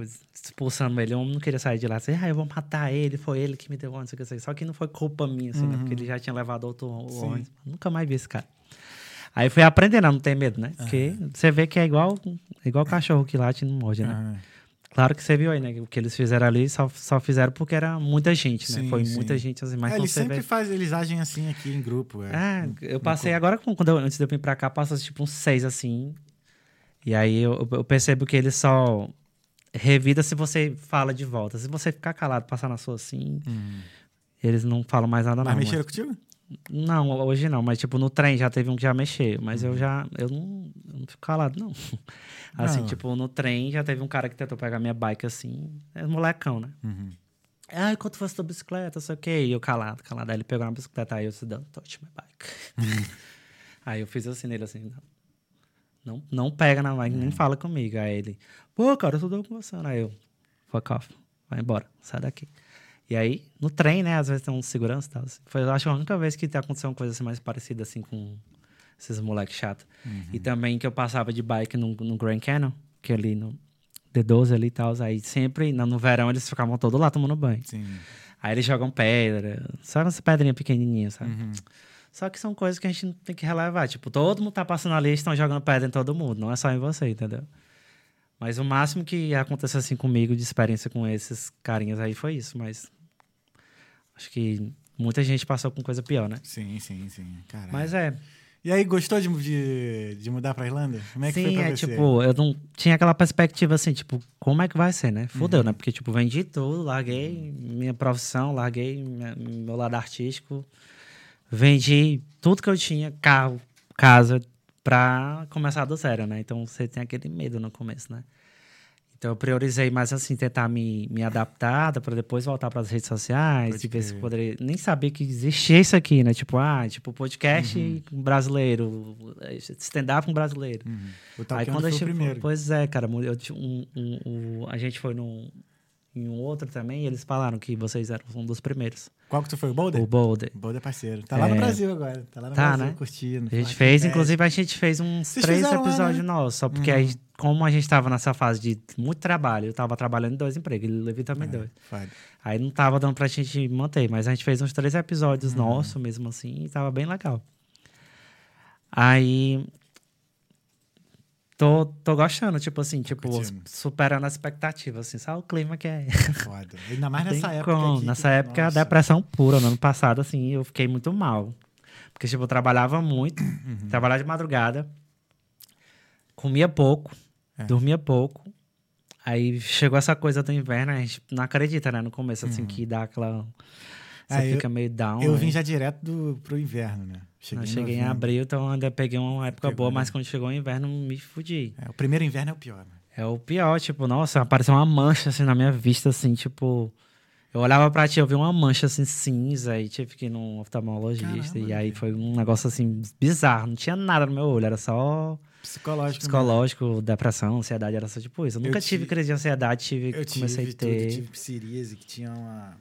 [SPEAKER 3] expulsando ele. Eu não queria sair de lá, assim, ah, eu vou matar ele, foi ele que me deu ônibus, não sei o que. Só que não foi culpa minha, assim, né? Porque ele já tinha levado outro ônibus. Nunca mais vi esse cara. Aí fui aprendendo a não ter medo, né? Porque você vê que é igual, igual cachorro que late e não morde, né?
[SPEAKER 1] Ah,
[SPEAKER 3] Claro que você viu aí, né? O que eles fizeram ali só, só fizeram porque era muita gente, né?
[SPEAKER 1] Sim,
[SPEAKER 3] Foi
[SPEAKER 1] sim.
[SPEAKER 3] muita gente assim, mas
[SPEAKER 1] é, eles sempre
[SPEAKER 3] vê...
[SPEAKER 1] fazem, eles agem assim aqui em grupo. É.
[SPEAKER 3] É, eu passei agora, com- quando eu, antes de eu vir pra cá, passou tipo uns seis assim. E aí eu, eu percebo que ele só revida se você fala de volta. Se você ficar calado, passar na sua assim,
[SPEAKER 1] Hum.
[SPEAKER 3] eles não falam mais nada,
[SPEAKER 1] Mas
[SPEAKER 3] não.
[SPEAKER 1] mexeram contigo?
[SPEAKER 3] Não, hoje não, mas tipo, no trem já teve um que já mexeu, mas
[SPEAKER 1] Uhum.
[SPEAKER 3] eu já, eu não, eu não fico calado, não. Assim,
[SPEAKER 1] Não.
[SPEAKER 3] tipo, no trem já teve um cara que tentou pegar minha bike assim, é molecão, né?
[SPEAKER 1] Uhum.
[SPEAKER 3] Ah, quanto foi a sua bicicleta, sei o quê. E eu calado, calado. Aí ele pegou na bicicleta, aí eu se dando, touch my bike. aí eu fiz assim nele, assim, não. Não, não pega na bike, nem fala comigo. Aí ele, pô, cara, eu só tô conversando. Aí eu, fuck off, vai embora, sai daqui. E aí, no trem, né, às vezes tem um segurança e tal. assim. Foi, eu acho, a única vez que aconteceu uma coisa assim mais parecida, assim, com esses moleques chatos. E também que eu passava de bike no, no Grand Canyon, que é ali no D12 ali e tal. Aí sempre, no, no verão, eles ficavam todos lá tomando banho.
[SPEAKER 1] Sim.
[SPEAKER 3] Aí eles jogam pedra, só essa pedrinha pequenininha, sabe?
[SPEAKER 1] Uhum.
[SPEAKER 3] Só que são coisas que a gente tem que relevar. Tipo, todo mundo tá passando ali estão jogando pedra em todo mundo, não é só em você, entendeu? Mas o máximo que aconteceu assim comigo de experiência com esses carinhas aí foi isso, mas acho que muita gente passou com coisa pior, né?
[SPEAKER 1] Sim, sim, sim. Caralho.
[SPEAKER 3] Mas é,
[SPEAKER 1] E aí, gostou de, de, de mudar pra Irlanda? Como é que
[SPEAKER 3] sim,
[SPEAKER 1] foi pra
[SPEAKER 3] é
[SPEAKER 1] você?
[SPEAKER 3] tipo, eu não tinha aquela perspectiva assim, tipo, como é que vai ser, né? Fudeu, né? Porque, tipo, vendi tudo, larguei minha profissão, larguei minha- meu lado artístico, vendi tudo que eu tinha, carro, casa, pra começar do zero, né? Então você tem aquele medo no começo, né? Então eu priorizei mais assim, tentar me, me adaptar para depois voltar para as redes sociais
[SPEAKER 1] Pode
[SPEAKER 3] e ver se
[SPEAKER 1] crer.
[SPEAKER 3] poderia. Nem sabia que existia isso aqui, né? Tipo, ah, tipo, podcast brasileiro, stand-up com brasileiro.
[SPEAKER 1] Uhum.
[SPEAKER 3] Aí quando eu cheguei, pois é, cara, eu um, um- um- a gente foi num, em um outro também eles falaram que vocês eram um dos primeiros.
[SPEAKER 1] Qual que tu foi? O Boulder?
[SPEAKER 3] O Boulder.
[SPEAKER 1] O Boulder é parceiro. Tá lá no
[SPEAKER 3] É.
[SPEAKER 1] Brasil agora. Tá lá no
[SPEAKER 3] Tá,
[SPEAKER 1] Brasil,
[SPEAKER 3] né?
[SPEAKER 1] curtindo.
[SPEAKER 3] A gente fez,
[SPEAKER 1] Fest.
[SPEAKER 3] inclusive a gente fez uns
[SPEAKER 1] Vocês
[SPEAKER 3] três episódios
[SPEAKER 1] né?
[SPEAKER 3] nossos, só porque
[SPEAKER 1] Uhum.
[SPEAKER 3] aí, como a gente tava nessa fase de muito trabalho, eu tava trabalhando em dois empregos, ele Levi também dois.
[SPEAKER 1] Foda.
[SPEAKER 3] Aí não tava dando pra gente manter, mas a gente fez uns três episódios
[SPEAKER 1] Uhum.
[SPEAKER 3] nossos mesmo assim e tava bem legal. Aí. Tô, tô gostando, tipo assim, tipo,
[SPEAKER 1] curtindo.
[SPEAKER 3] superando a expectativa, assim, sabe o clima que é.
[SPEAKER 1] Foda. Ainda mais
[SPEAKER 3] Tem
[SPEAKER 1] nessa época. aqui,
[SPEAKER 3] Nessa
[SPEAKER 1] que-
[SPEAKER 3] época, a
[SPEAKER 1] nossa.
[SPEAKER 3] depressão pura. No ano passado, assim, eu fiquei muito mal. Porque, tipo, eu trabalhava muito,
[SPEAKER 1] Uhum.
[SPEAKER 3] trabalhava de madrugada, comia pouco,
[SPEAKER 1] É.
[SPEAKER 3] dormia pouco. Aí chegou essa coisa do inverno, a gente não acredita, né? No começo, assim, que dá aquela. Você
[SPEAKER 1] Uhum. Ah, eu-
[SPEAKER 3] fica meio down.
[SPEAKER 1] Eu
[SPEAKER 3] né?
[SPEAKER 1] vim já direto do, pro inverno, né?
[SPEAKER 3] Eu
[SPEAKER 1] em
[SPEAKER 3] cheguei em abril, então ainda peguei uma época
[SPEAKER 1] Pegou,
[SPEAKER 3] boa,
[SPEAKER 1] né?
[SPEAKER 3] mas quando chegou o inverno, me fudi.
[SPEAKER 1] É, o primeiro inverno é o pior, né?
[SPEAKER 3] É o pior, tipo, nossa, apareceu uma mancha assim na minha vista, assim, tipo. Eu olhava pra ti, eu vi uma mancha assim cinza e tive que ir num oftalmologista.
[SPEAKER 1] Caramba,
[SPEAKER 3] e aí foi um negócio assim bizarro, não tinha nada no meu olho, era só
[SPEAKER 1] Psicológico. né?
[SPEAKER 3] psicológico, depressão, ansiedade, era só tipo isso. Eu nunca tive
[SPEAKER 1] tive-
[SPEAKER 3] crise de ansiedade, tive,
[SPEAKER 1] Eu
[SPEAKER 3] comecei
[SPEAKER 1] tive
[SPEAKER 3] a ter.
[SPEAKER 1] tudo, tive psoríase, que tinha uma,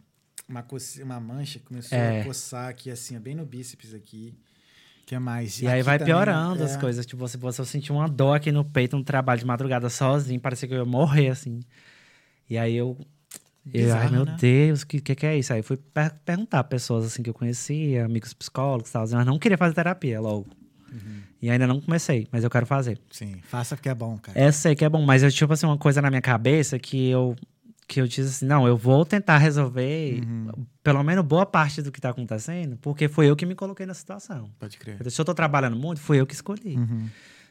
[SPEAKER 1] uma, uma mancha que começou
[SPEAKER 3] É.
[SPEAKER 1] a coçar aqui, assim, bem no bíceps aqui. Que é mais?
[SPEAKER 3] E aí vai
[SPEAKER 1] também,
[SPEAKER 3] piorando as
[SPEAKER 1] é.
[SPEAKER 3] coisas. Tipo, você, você eu senti uma dor aqui no peito, no trabalho de madrugada sozinho, parecia que eu ia morrer, assim. E aí eu. eu ai,
[SPEAKER 1] Bizarro,
[SPEAKER 3] meu
[SPEAKER 1] né?
[SPEAKER 3] Deus, o que, que, que é isso? Aí fui per- perguntar a pessoas assim que eu conhecia, amigos psicólogos e tal, mas não queria fazer terapia logo. E ainda não comecei, mas eu quero fazer.
[SPEAKER 1] Sim, faça porque é bom, cara.
[SPEAKER 3] É, sei que é bom, mas eu tipo assim, uma coisa na minha cabeça que eu que eu disse assim, não, eu vou tentar resolver pelo menos boa parte do que tá acontecendo, porque foi eu que me coloquei na situação.
[SPEAKER 1] Pode crer.
[SPEAKER 3] Se eu tô trabalhando muito, fui eu que escolhi.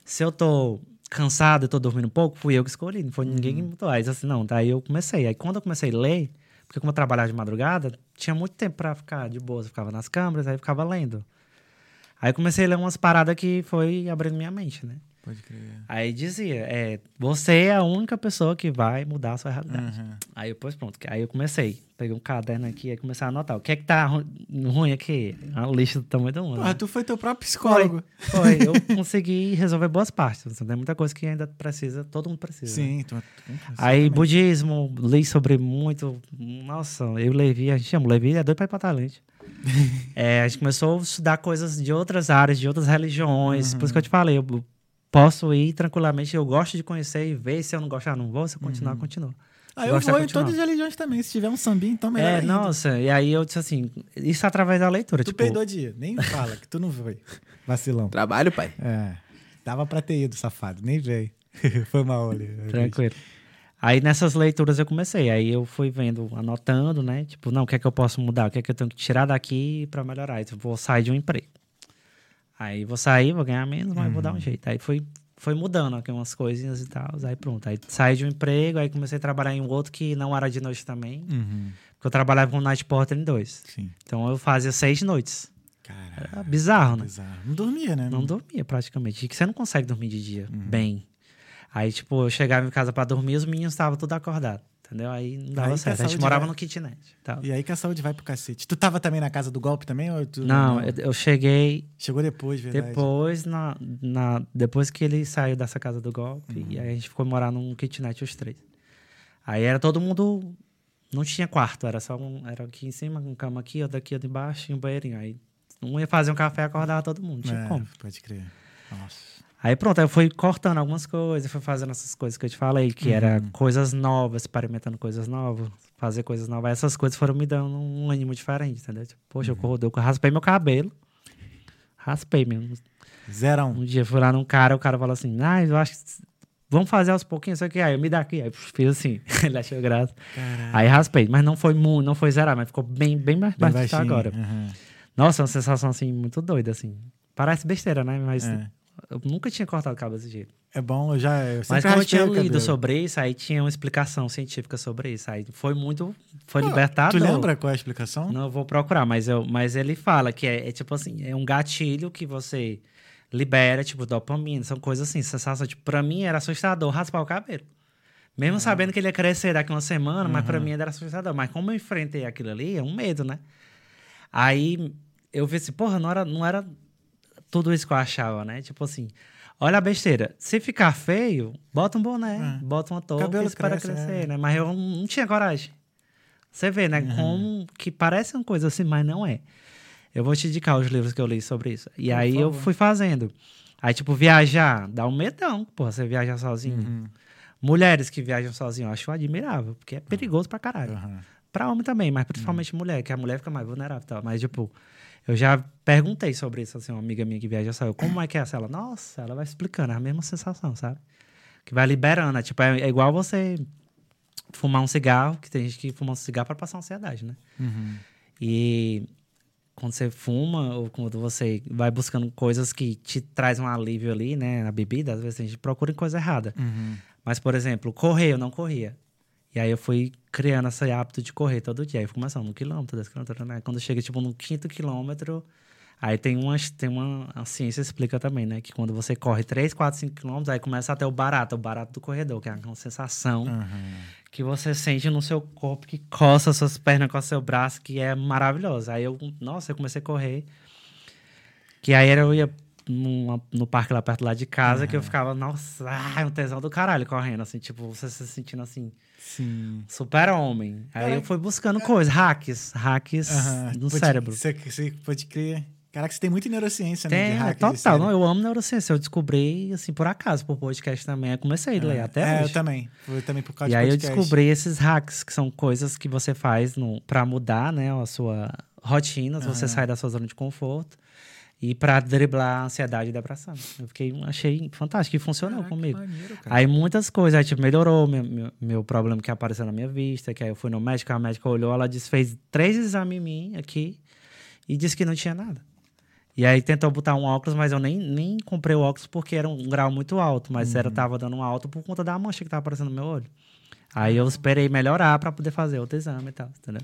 [SPEAKER 3] Se eu tô cansado, eu tô dormindo pouco, fui eu que escolhi, não foi ninguém que me botou. Aí assim, não, daí eu comecei. Aí quando eu comecei a ler, porque como eu trabalhava de madrugada, tinha muito tempo pra ficar de boa, eu ficava nas câmeras, aí eu ficava lendo. Aí eu comecei a ler umas paradas que foi abrindo minha mente, né?
[SPEAKER 1] Pode crer.
[SPEAKER 3] Aí dizia, é, você é a única pessoa que vai mudar a sua realidade.
[SPEAKER 1] Uhum.
[SPEAKER 3] Aí depois pronto, aí eu comecei, peguei um caderno aqui e comecei a anotar. O que é que tá ru- ruim aqui? A lista do tamanho do mundo.
[SPEAKER 1] Porra,
[SPEAKER 3] né?
[SPEAKER 1] tu foi teu próprio
[SPEAKER 3] Foi,
[SPEAKER 1] psicólogo.
[SPEAKER 3] foi. Eu consegui resolver boas partes. Assim, Tem muita coisa que ainda precisa, todo mundo precisa. né?
[SPEAKER 1] Sim, tu, tu-
[SPEAKER 3] Aí,
[SPEAKER 1] exatamente.
[SPEAKER 3] budismo, li sobre muito. Nossa, eu Levi, a gente chama Levi, é doido pra ir pra talente. é, a gente começou a estudar coisas de outras áreas, de outras religiões. Por isso que eu te falei, eu posso ir tranquilamente, eu gosto de conhecer e ver. Se eu não gostar, não vou. Se eu continuar, continuo.
[SPEAKER 1] Ah, eu
[SPEAKER 3] gostar,
[SPEAKER 1] vou em todas as religiões também. Se tiver um sambinho, então melhor
[SPEAKER 3] É,
[SPEAKER 1] ainda.
[SPEAKER 3] nossa, e aí eu disse assim, isso através da leitura.
[SPEAKER 1] Tu
[SPEAKER 3] tipo,
[SPEAKER 1] peidou dia. Nem fala que tu não foi. Vacilão.
[SPEAKER 2] Trabalho, pai.
[SPEAKER 1] É. Dava pra ter ido, safado. Nem veio. foi mal ali.
[SPEAKER 3] Tranquilo. Aí nessas leituras eu comecei. Aí eu fui vendo, anotando, né? Tipo, não, o que é que eu posso mudar? O que é que eu tenho que tirar daqui pra melhorar? Então, vou sair de um emprego. Aí vou sair, vou ganhar menos, mas vou dar um jeito. Aí foi, foi mudando aqui umas coisinhas e tal. Aí pronto. Aí saí de um emprego, aí comecei a trabalhar em um outro que não era de noite também.
[SPEAKER 1] Uhum.
[SPEAKER 3] Porque eu trabalhava com Night Porter em dois.
[SPEAKER 1] Sim.
[SPEAKER 3] Então eu fazia seis noites.
[SPEAKER 1] Caralho.
[SPEAKER 3] Era bizarro, né?
[SPEAKER 1] Bizarro. Não dormia, né?
[SPEAKER 3] Não dormia praticamente. E que você não consegue dormir de dia
[SPEAKER 1] Uhum.
[SPEAKER 3] bem. Aí, tipo, eu chegava em casa pra dormir, os meninos estavam tudo acordados. Entendeu? Aí não dava
[SPEAKER 1] Aí que a
[SPEAKER 3] certo. A gente morava
[SPEAKER 1] vai.
[SPEAKER 3] no kitnet. e Tal.
[SPEAKER 1] E aí que a saúde vai pro cacete. Tu tava também na casa do golpe também? Ou tu...
[SPEAKER 3] Não, eu, eu cheguei
[SPEAKER 1] Chegou depois, verdade.
[SPEAKER 3] depois, na, na, depois que ele saiu dessa casa do golpe.
[SPEAKER 1] Uhum.
[SPEAKER 3] E aí a gente ficou morar num kitnet os três. Aí era todo mundo. Não tinha quarto, era só um. Era aqui em cima, uma cama aqui, outra aqui, outra embaixo e um banheirinho. Aí um ia fazer um café e acordava todo mundo. Tinha
[SPEAKER 1] É,
[SPEAKER 3] como.
[SPEAKER 1] Pode crer. Nossa.
[SPEAKER 3] Aí pronto, aí eu fui cortando algumas coisas, fui fazendo essas coisas que eu te falei, que era
[SPEAKER 1] Uhum.
[SPEAKER 3] coisas novas, experimentando coisas novas, fazer coisas novas. Aí essas coisas foram me dando um ânimo diferente, entendeu? Tipo, poxa,
[SPEAKER 1] Uhum.
[SPEAKER 3] eu, corro- eu raspei meu cabelo. Raspei mesmo.
[SPEAKER 1] Zero a um.
[SPEAKER 3] Dia eu fui lá num cara, o cara falou assim, ah, eu acho que vamos fazer aos pouquinhos, isso aqui. Aí eu me dá aqui. Aí fiz assim, ele achou graça.
[SPEAKER 1] Caralho.
[SPEAKER 3] Aí raspei, mas não foi muito, não foi zerar, mas ficou bem, bem mais baixo que agora.
[SPEAKER 1] Uhum.
[SPEAKER 3] Nossa, é uma sensação assim, muito doida, assim. Parece besteira, né? Mas
[SPEAKER 1] É.
[SPEAKER 3] eu nunca tinha cortado o cabelo desse jeito.
[SPEAKER 1] É bom, eu já. Eu
[SPEAKER 3] Mas como eu tinha lido sobre isso, aí tinha uma explicação científica sobre isso. Aí foi muito. Foi libertador.
[SPEAKER 1] Tu lembra qual é a explicação?
[SPEAKER 3] Não eu vou procurar, mas, eu, mas ele fala que é, é tipo assim: é um gatilho que você libera, tipo, dopamina, são coisas assim, sensação. Tipo, pra mim era assustador raspar o cabelo. Mesmo sabendo que ele ia crescer daqui uma semana, mas pra mim era assustador. Mas como eu enfrentei aquilo ali, é um medo, né? Aí eu vi assim, porra, não era, não era tudo isso que eu achava, né? Tipo assim, olha a besteira. Se ficar feio, bota um boné,
[SPEAKER 1] É.
[SPEAKER 3] bota uma touca
[SPEAKER 1] Cabelo
[SPEAKER 3] e espera
[SPEAKER 1] cresce,
[SPEAKER 3] crescer,
[SPEAKER 1] é.
[SPEAKER 3] né? Mas eu não, tinha coragem. Você vê, né?
[SPEAKER 1] Uhum.
[SPEAKER 3] Como que parece uma coisa assim, mas não é. Eu vou te indicar os livros que eu li sobre isso. E
[SPEAKER 1] Por
[SPEAKER 3] aí eu
[SPEAKER 1] favor.
[SPEAKER 3] fui fazendo. Aí, tipo, viajar, dá um medão, porra, você viajar sozinho.
[SPEAKER 1] Uhum.
[SPEAKER 3] Mulheres que viajam sozinho, eu acho admirável, porque é perigoso pra caralho.
[SPEAKER 1] Aham.
[SPEAKER 3] Pra homem também, mas principalmente mulher, que a mulher fica mais vulnerável e tal. Mas, tipo, eu já perguntei sobre isso, assim, uma amiga minha que viaja saiu. Como é que é essa? Ela, nossa, ela vai explicando, é a mesma sensação, sabe? Que vai liberando. É, tipo, é, é igual você fumar um cigarro, que tem gente que fuma um cigarro pra passar ansiedade, né?
[SPEAKER 1] Uhum.
[SPEAKER 3] E quando você fuma ou quando você vai buscando coisas que te traz um alívio ali, né, na bebida, às vezes a gente procura em coisa errada.
[SPEAKER 1] Uhum.
[SPEAKER 3] Mas, por exemplo, correr, eu não corria. E aí eu fui criando esse hábito de correr todo dia. Aí começando um quilômetro, dois quilômetros, né? Quando chega, tipo, no quinto quilômetro, aí tem uma, tem uma... A ciência explica também, né? Que quando você corre 3, 4, 5 quilômetros, aí começa a ter o barato, o barato do corredor, que é uma sensação
[SPEAKER 1] Uhum.
[SPEAKER 3] que você sente no seu corpo, que coça suas pernas com o seu braço, que é maravilhoso. Aí eu, nossa, eu comecei a correr. Que aí eu ia numa- no parque lá perto lá de casa, que eu ficava, nossa, ai, um tesão do caralho correndo, assim, tipo, você se sentindo assim,
[SPEAKER 1] Sim.
[SPEAKER 3] super homem. Aí eu fui buscando coisas, hacks, hacks
[SPEAKER 1] Aham.
[SPEAKER 3] no
[SPEAKER 1] Pode-
[SPEAKER 3] cérebro.
[SPEAKER 1] Você, você pode crer. Caraca, você tem muita neurociência, né?
[SPEAKER 3] Tem,
[SPEAKER 1] de
[SPEAKER 3] é
[SPEAKER 1] hack de
[SPEAKER 3] total. Não, eu amo neurociência. Eu descobri, assim, por acaso, por podcast também. Eu comecei a ler até
[SPEAKER 1] é,
[SPEAKER 3] hoje.
[SPEAKER 1] eu também. Foi também por causa
[SPEAKER 3] E
[SPEAKER 1] de
[SPEAKER 3] aí eu
[SPEAKER 1] podcast.
[SPEAKER 3] descobri esses hacks, que são coisas que você faz no, pra mudar, né, a sua rotina, você sai da sua zona de conforto. E pra driblar a ansiedade e depressão. Eu fiquei, achei fantástico e funcionou
[SPEAKER 1] Caraca,
[SPEAKER 3] comigo.
[SPEAKER 1] maneiro.
[SPEAKER 3] Aí muitas coisas, aí, tipo, melhorou meu, meu, meu problema que apareceu na minha vista, que aí eu fui no médico, a médica olhou, ela disse, fez três exames em mim aqui e disse que não tinha nada. E aí tentou botar um óculos, mas eu nem, nem comprei o óculos porque era um grau muito alto, mas era, tava dando um alto por conta da mancha que tava aparecendo no meu olho. Aí eu esperei melhorar pra poder fazer outro exame e tal, entendeu?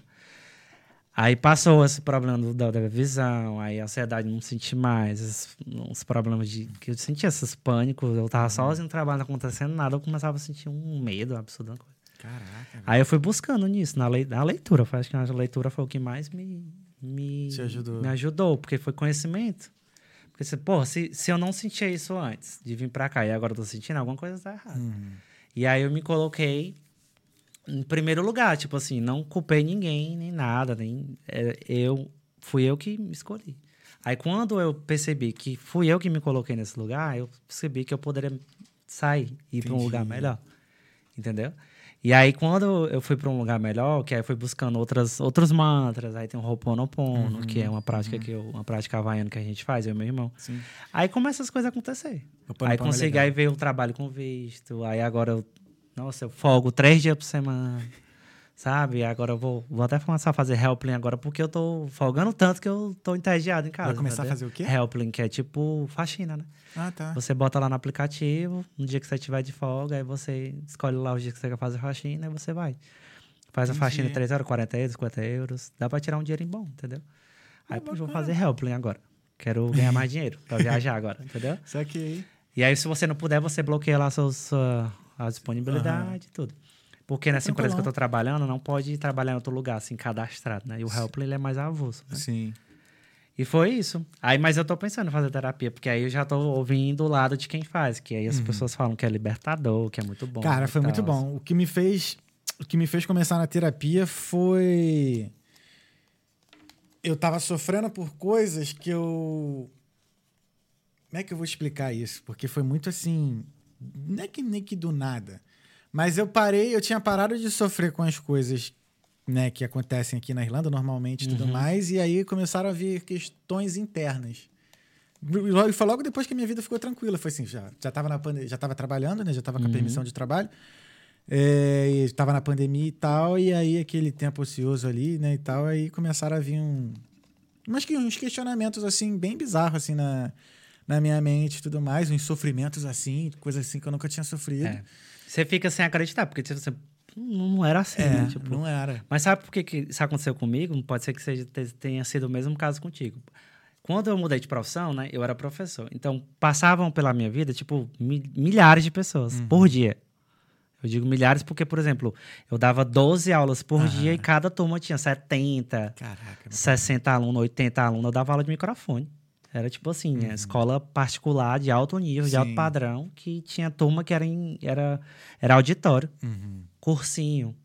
[SPEAKER 3] Aí passou esse problema do- da, da visão, aí a ansiedade não senti mais, esses, uns problemas de. que eu sentia esses pânicos, eu tava sozinho no trabalho, não acontecendo nada, eu começava a sentir um medo absurdo.
[SPEAKER 1] Caraca.
[SPEAKER 3] Aí eu fui buscando nisso, na, lei, na leitura. foi- Acho que a leitura foi o que mais me, me,
[SPEAKER 1] Te ajudou.
[SPEAKER 3] me ajudou, porque foi conhecimento. Porque, se, porra, se, se eu não sentia isso antes de vir pra cá e agora eu tô sentindo, alguma coisa tá errada.
[SPEAKER 1] Uhum.
[SPEAKER 3] E aí eu me coloquei em primeiro lugar, tipo assim, não culpei ninguém, nem nada, nem é, eu fui eu que me escolhi. Aí quando eu percebi que fui eu que me coloquei nesse lugar, eu percebi que eu poderia sair e ir para um lugar melhor. Entendeu? E aí quando eu fui para um lugar melhor, que aí eu fui buscando outras outros mantras, aí tem o Ho'oponopono, que é uma prática que eu, uma prática havaiana que a gente faz, eu e meu irmão.
[SPEAKER 1] Sim.
[SPEAKER 3] Aí começam as coisas a acontecer. Aí
[SPEAKER 1] é
[SPEAKER 3] consegui,
[SPEAKER 1] legal.
[SPEAKER 3] aí veio o trabalho com visto. Aí agora eu, nossa, eu folgo três dias por semana. Sabe? Agora eu vou, vou até começar a fazer helpling agora, porque eu tô folgando tanto que eu tô entediado em casa.
[SPEAKER 1] Vai começar a fazer o quê?
[SPEAKER 3] Helpling, que é tipo faxina, né?
[SPEAKER 1] Ah, tá.
[SPEAKER 3] Você bota lá no aplicativo, no dia que você tiver de folga, aí você escolhe lá os dias que você quer fazer faxina e você vai. Faz a
[SPEAKER 1] Entendi.
[SPEAKER 3] faxina em 3 horas, 40 euros, 50 euros. Dá pra tirar um dinheirinho bom, entendeu? Aí
[SPEAKER 1] Ah,
[SPEAKER 3] eu vou fazer helpling agora. Quero ganhar mais dinheiro pra viajar agora, entendeu?
[SPEAKER 1] Só que
[SPEAKER 3] E aí, se você não puder, você bloqueia lá seus, sua, a disponibilidade e tudo. Porque nessa empresa que eu tô trabalhando, não pode trabalhar em outro lugar, assim, cadastrado, né? E o Helpline, ele é mais avulso, né?
[SPEAKER 1] Sim.
[SPEAKER 3] E foi isso. Aí, mas eu tô pensando em fazer terapia, porque aí eu já tô ouvindo o lado de quem faz, que aí as pessoas falam que é libertador, que é muito bom.
[SPEAKER 1] Uhum. Cara, foi muito
[SPEAKER 3] tal.
[SPEAKER 1] bom. O que me fez, o que me fez começar na terapia foi eu tava sofrendo por coisas que eu Como é que eu vou explicar isso? Porque foi muito assim, não é que nem que do nada. Mas eu parei, eu tinha parado de sofrer com as coisas né, que acontecem aqui na Irlanda normalmente e tudo
[SPEAKER 3] Uhum.
[SPEAKER 1] mais, e aí começaram a vir questões internas. E logo- foi logo depois que a minha vida ficou tranquila. Foi assim, já, já tava na já tava trabalhando, né? Já tava com a
[SPEAKER 3] Uhum.
[SPEAKER 1] permissão de trabalho. É, e tava na pandemia e tal, e aí aquele tempo ocioso ali, né, e tal, aí começaram a vir um, umas que- uns questionamentos, assim, bem bizarros, assim, na, na minha mente e tudo mais, uns sofrimentos, assim, coisas assim que eu nunca tinha sofrido.
[SPEAKER 3] É. Você fica sem acreditar, porque tipo, você não era assim,
[SPEAKER 1] É,
[SPEAKER 3] né? Tipo,
[SPEAKER 1] não era.
[SPEAKER 3] Mas sabe por que, que isso aconteceu comigo? Pode ser que seja, te- tenha sido o mesmo caso contigo. Quando eu mudei de profissão, né? Eu era professor. Então, passavam pela minha vida, tipo, mi- milhares de pessoas por dia. Eu digo milhares porque, por exemplo, eu dava 12 aulas por dia e cada turma tinha 70,
[SPEAKER 1] Caraca.
[SPEAKER 3] 60 alunos, 80 alunos. Eu dava aula de microfone. Era tipo assim, né, escola particular de alto nível, de alto
[SPEAKER 1] Sim.
[SPEAKER 3] padrão, que tinha turma que era, em- era, era auditório
[SPEAKER 1] Uhum.
[SPEAKER 3] cursinho.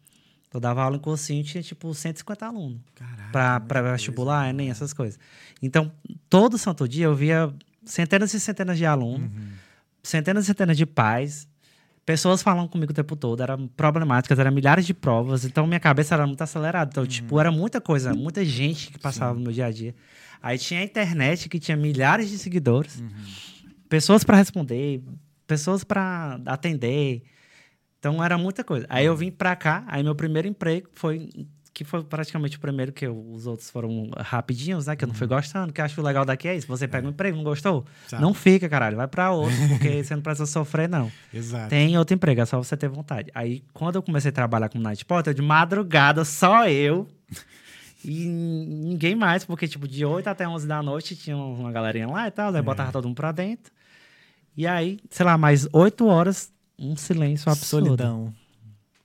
[SPEAKER 3] Eu dava aula em cursinho tinha, tipo, 150 alunos.
[SPEAKER 1] Muita
[SPEAKER 3] pra
[SPEAKER 1] coisa.
[SPEAKER 3] vestibular, Enem, essas coisas. Então, todo santo dia eu via centenas e centenas de alunos,
[SPEAKER 1] Uhum.
[SPEAKER 3] centenas e centenas de pais, pessoas falando comigo o tempo todo, eram problemáticas, eram milhares de provas, então minha cabeça era muito acelerada. Então, tipo, era muita coisa, muita gente que passava no meu dia a dia. Aí tinha a internet que tinha milhares de seguidores, pessoas para responder, pessoas para atender. Então era muita coisa. Aí eu vim pra cá, aí meu primeiro emprego foi que foi praticamente o primeiro que eu- os outros foram rapidinhos, né, que eu não fui gostando, que eu acho que o legal daqui é isso, você pega um emprego, não gostou?
[SPEAKER 1] Sabe.
[SPEAKER 3] Não fica, caralho, vai pra outro, porque você não precisa sofrer não.
[SPEAKER 1] Exato.
[SPEAKER 3] Tem outro emprego, é só você ter vontade. Aí, quando eu comecei a trabalhar como night porter, de madrugada, só eu e ninguém mais, porque, tipo, de 8 até 11 da noite tinha uma galerinha lá e tal, aí botava todo mundo pra dentro. E aí, sei lá, mais 8 horas, um silêncio absurdo.
[SPEAKER 1] Solidão.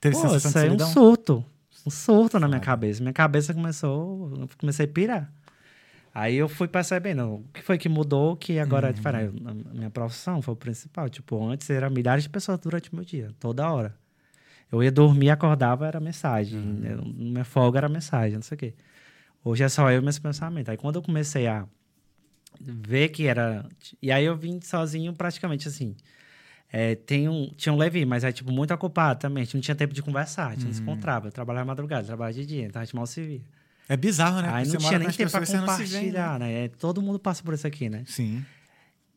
[SPEAKER 1] Teve
[SPEAKER 3] Pô,
[SPEAKER 1] sensação
[SPEAKER 3] isso
[SPEAKER 1] de
[SPEAKER 3] é um
[SPEAKER 1] solidão?
[SPEAKER 3] surto. Um surto na minha cabeça. Minha cabeça começou, eu comecei a pirar. Aí eu fui percebendo o que foi que mudou, que agora
[SPEAKER 1] Uhum.
[SPEAKER 3] é diferente. A minha profissão foi o principal. Tipo, antes era milhares de pessoas durante o meu dia, toda hora. Eu ia dormir, acordava, era mensagem.
[SPEAKER 1] Uhum.
[SPEAKER 3] Eu- minha folga era mensagem, não sei o quê. Hoje é só eu e meus pensamentos. Aí quando eu comecei a ver que era. E aí eu vim sozinho praticamente assim. É, tem um, tinha um Levi, mas é tipo muito ocupado também. A gente não tinha tempo de conversar, a gente não se encontrava. Eu trabalhava madrugada, trabalhava de dia, então a gente mal se via.
[SPEAKER 1] É bizarro, né?
[SPEAKER 3] Aí
[SPEAKER 1] Porque
[SPEAKER 3] não tinha nem tempo
[SPEAKER 1] não se vê, né?
[SPEAKER 3] compartilhar, né? É, Todo mundo passa por isso aqui, né?
[SPEAKER 1] Sim.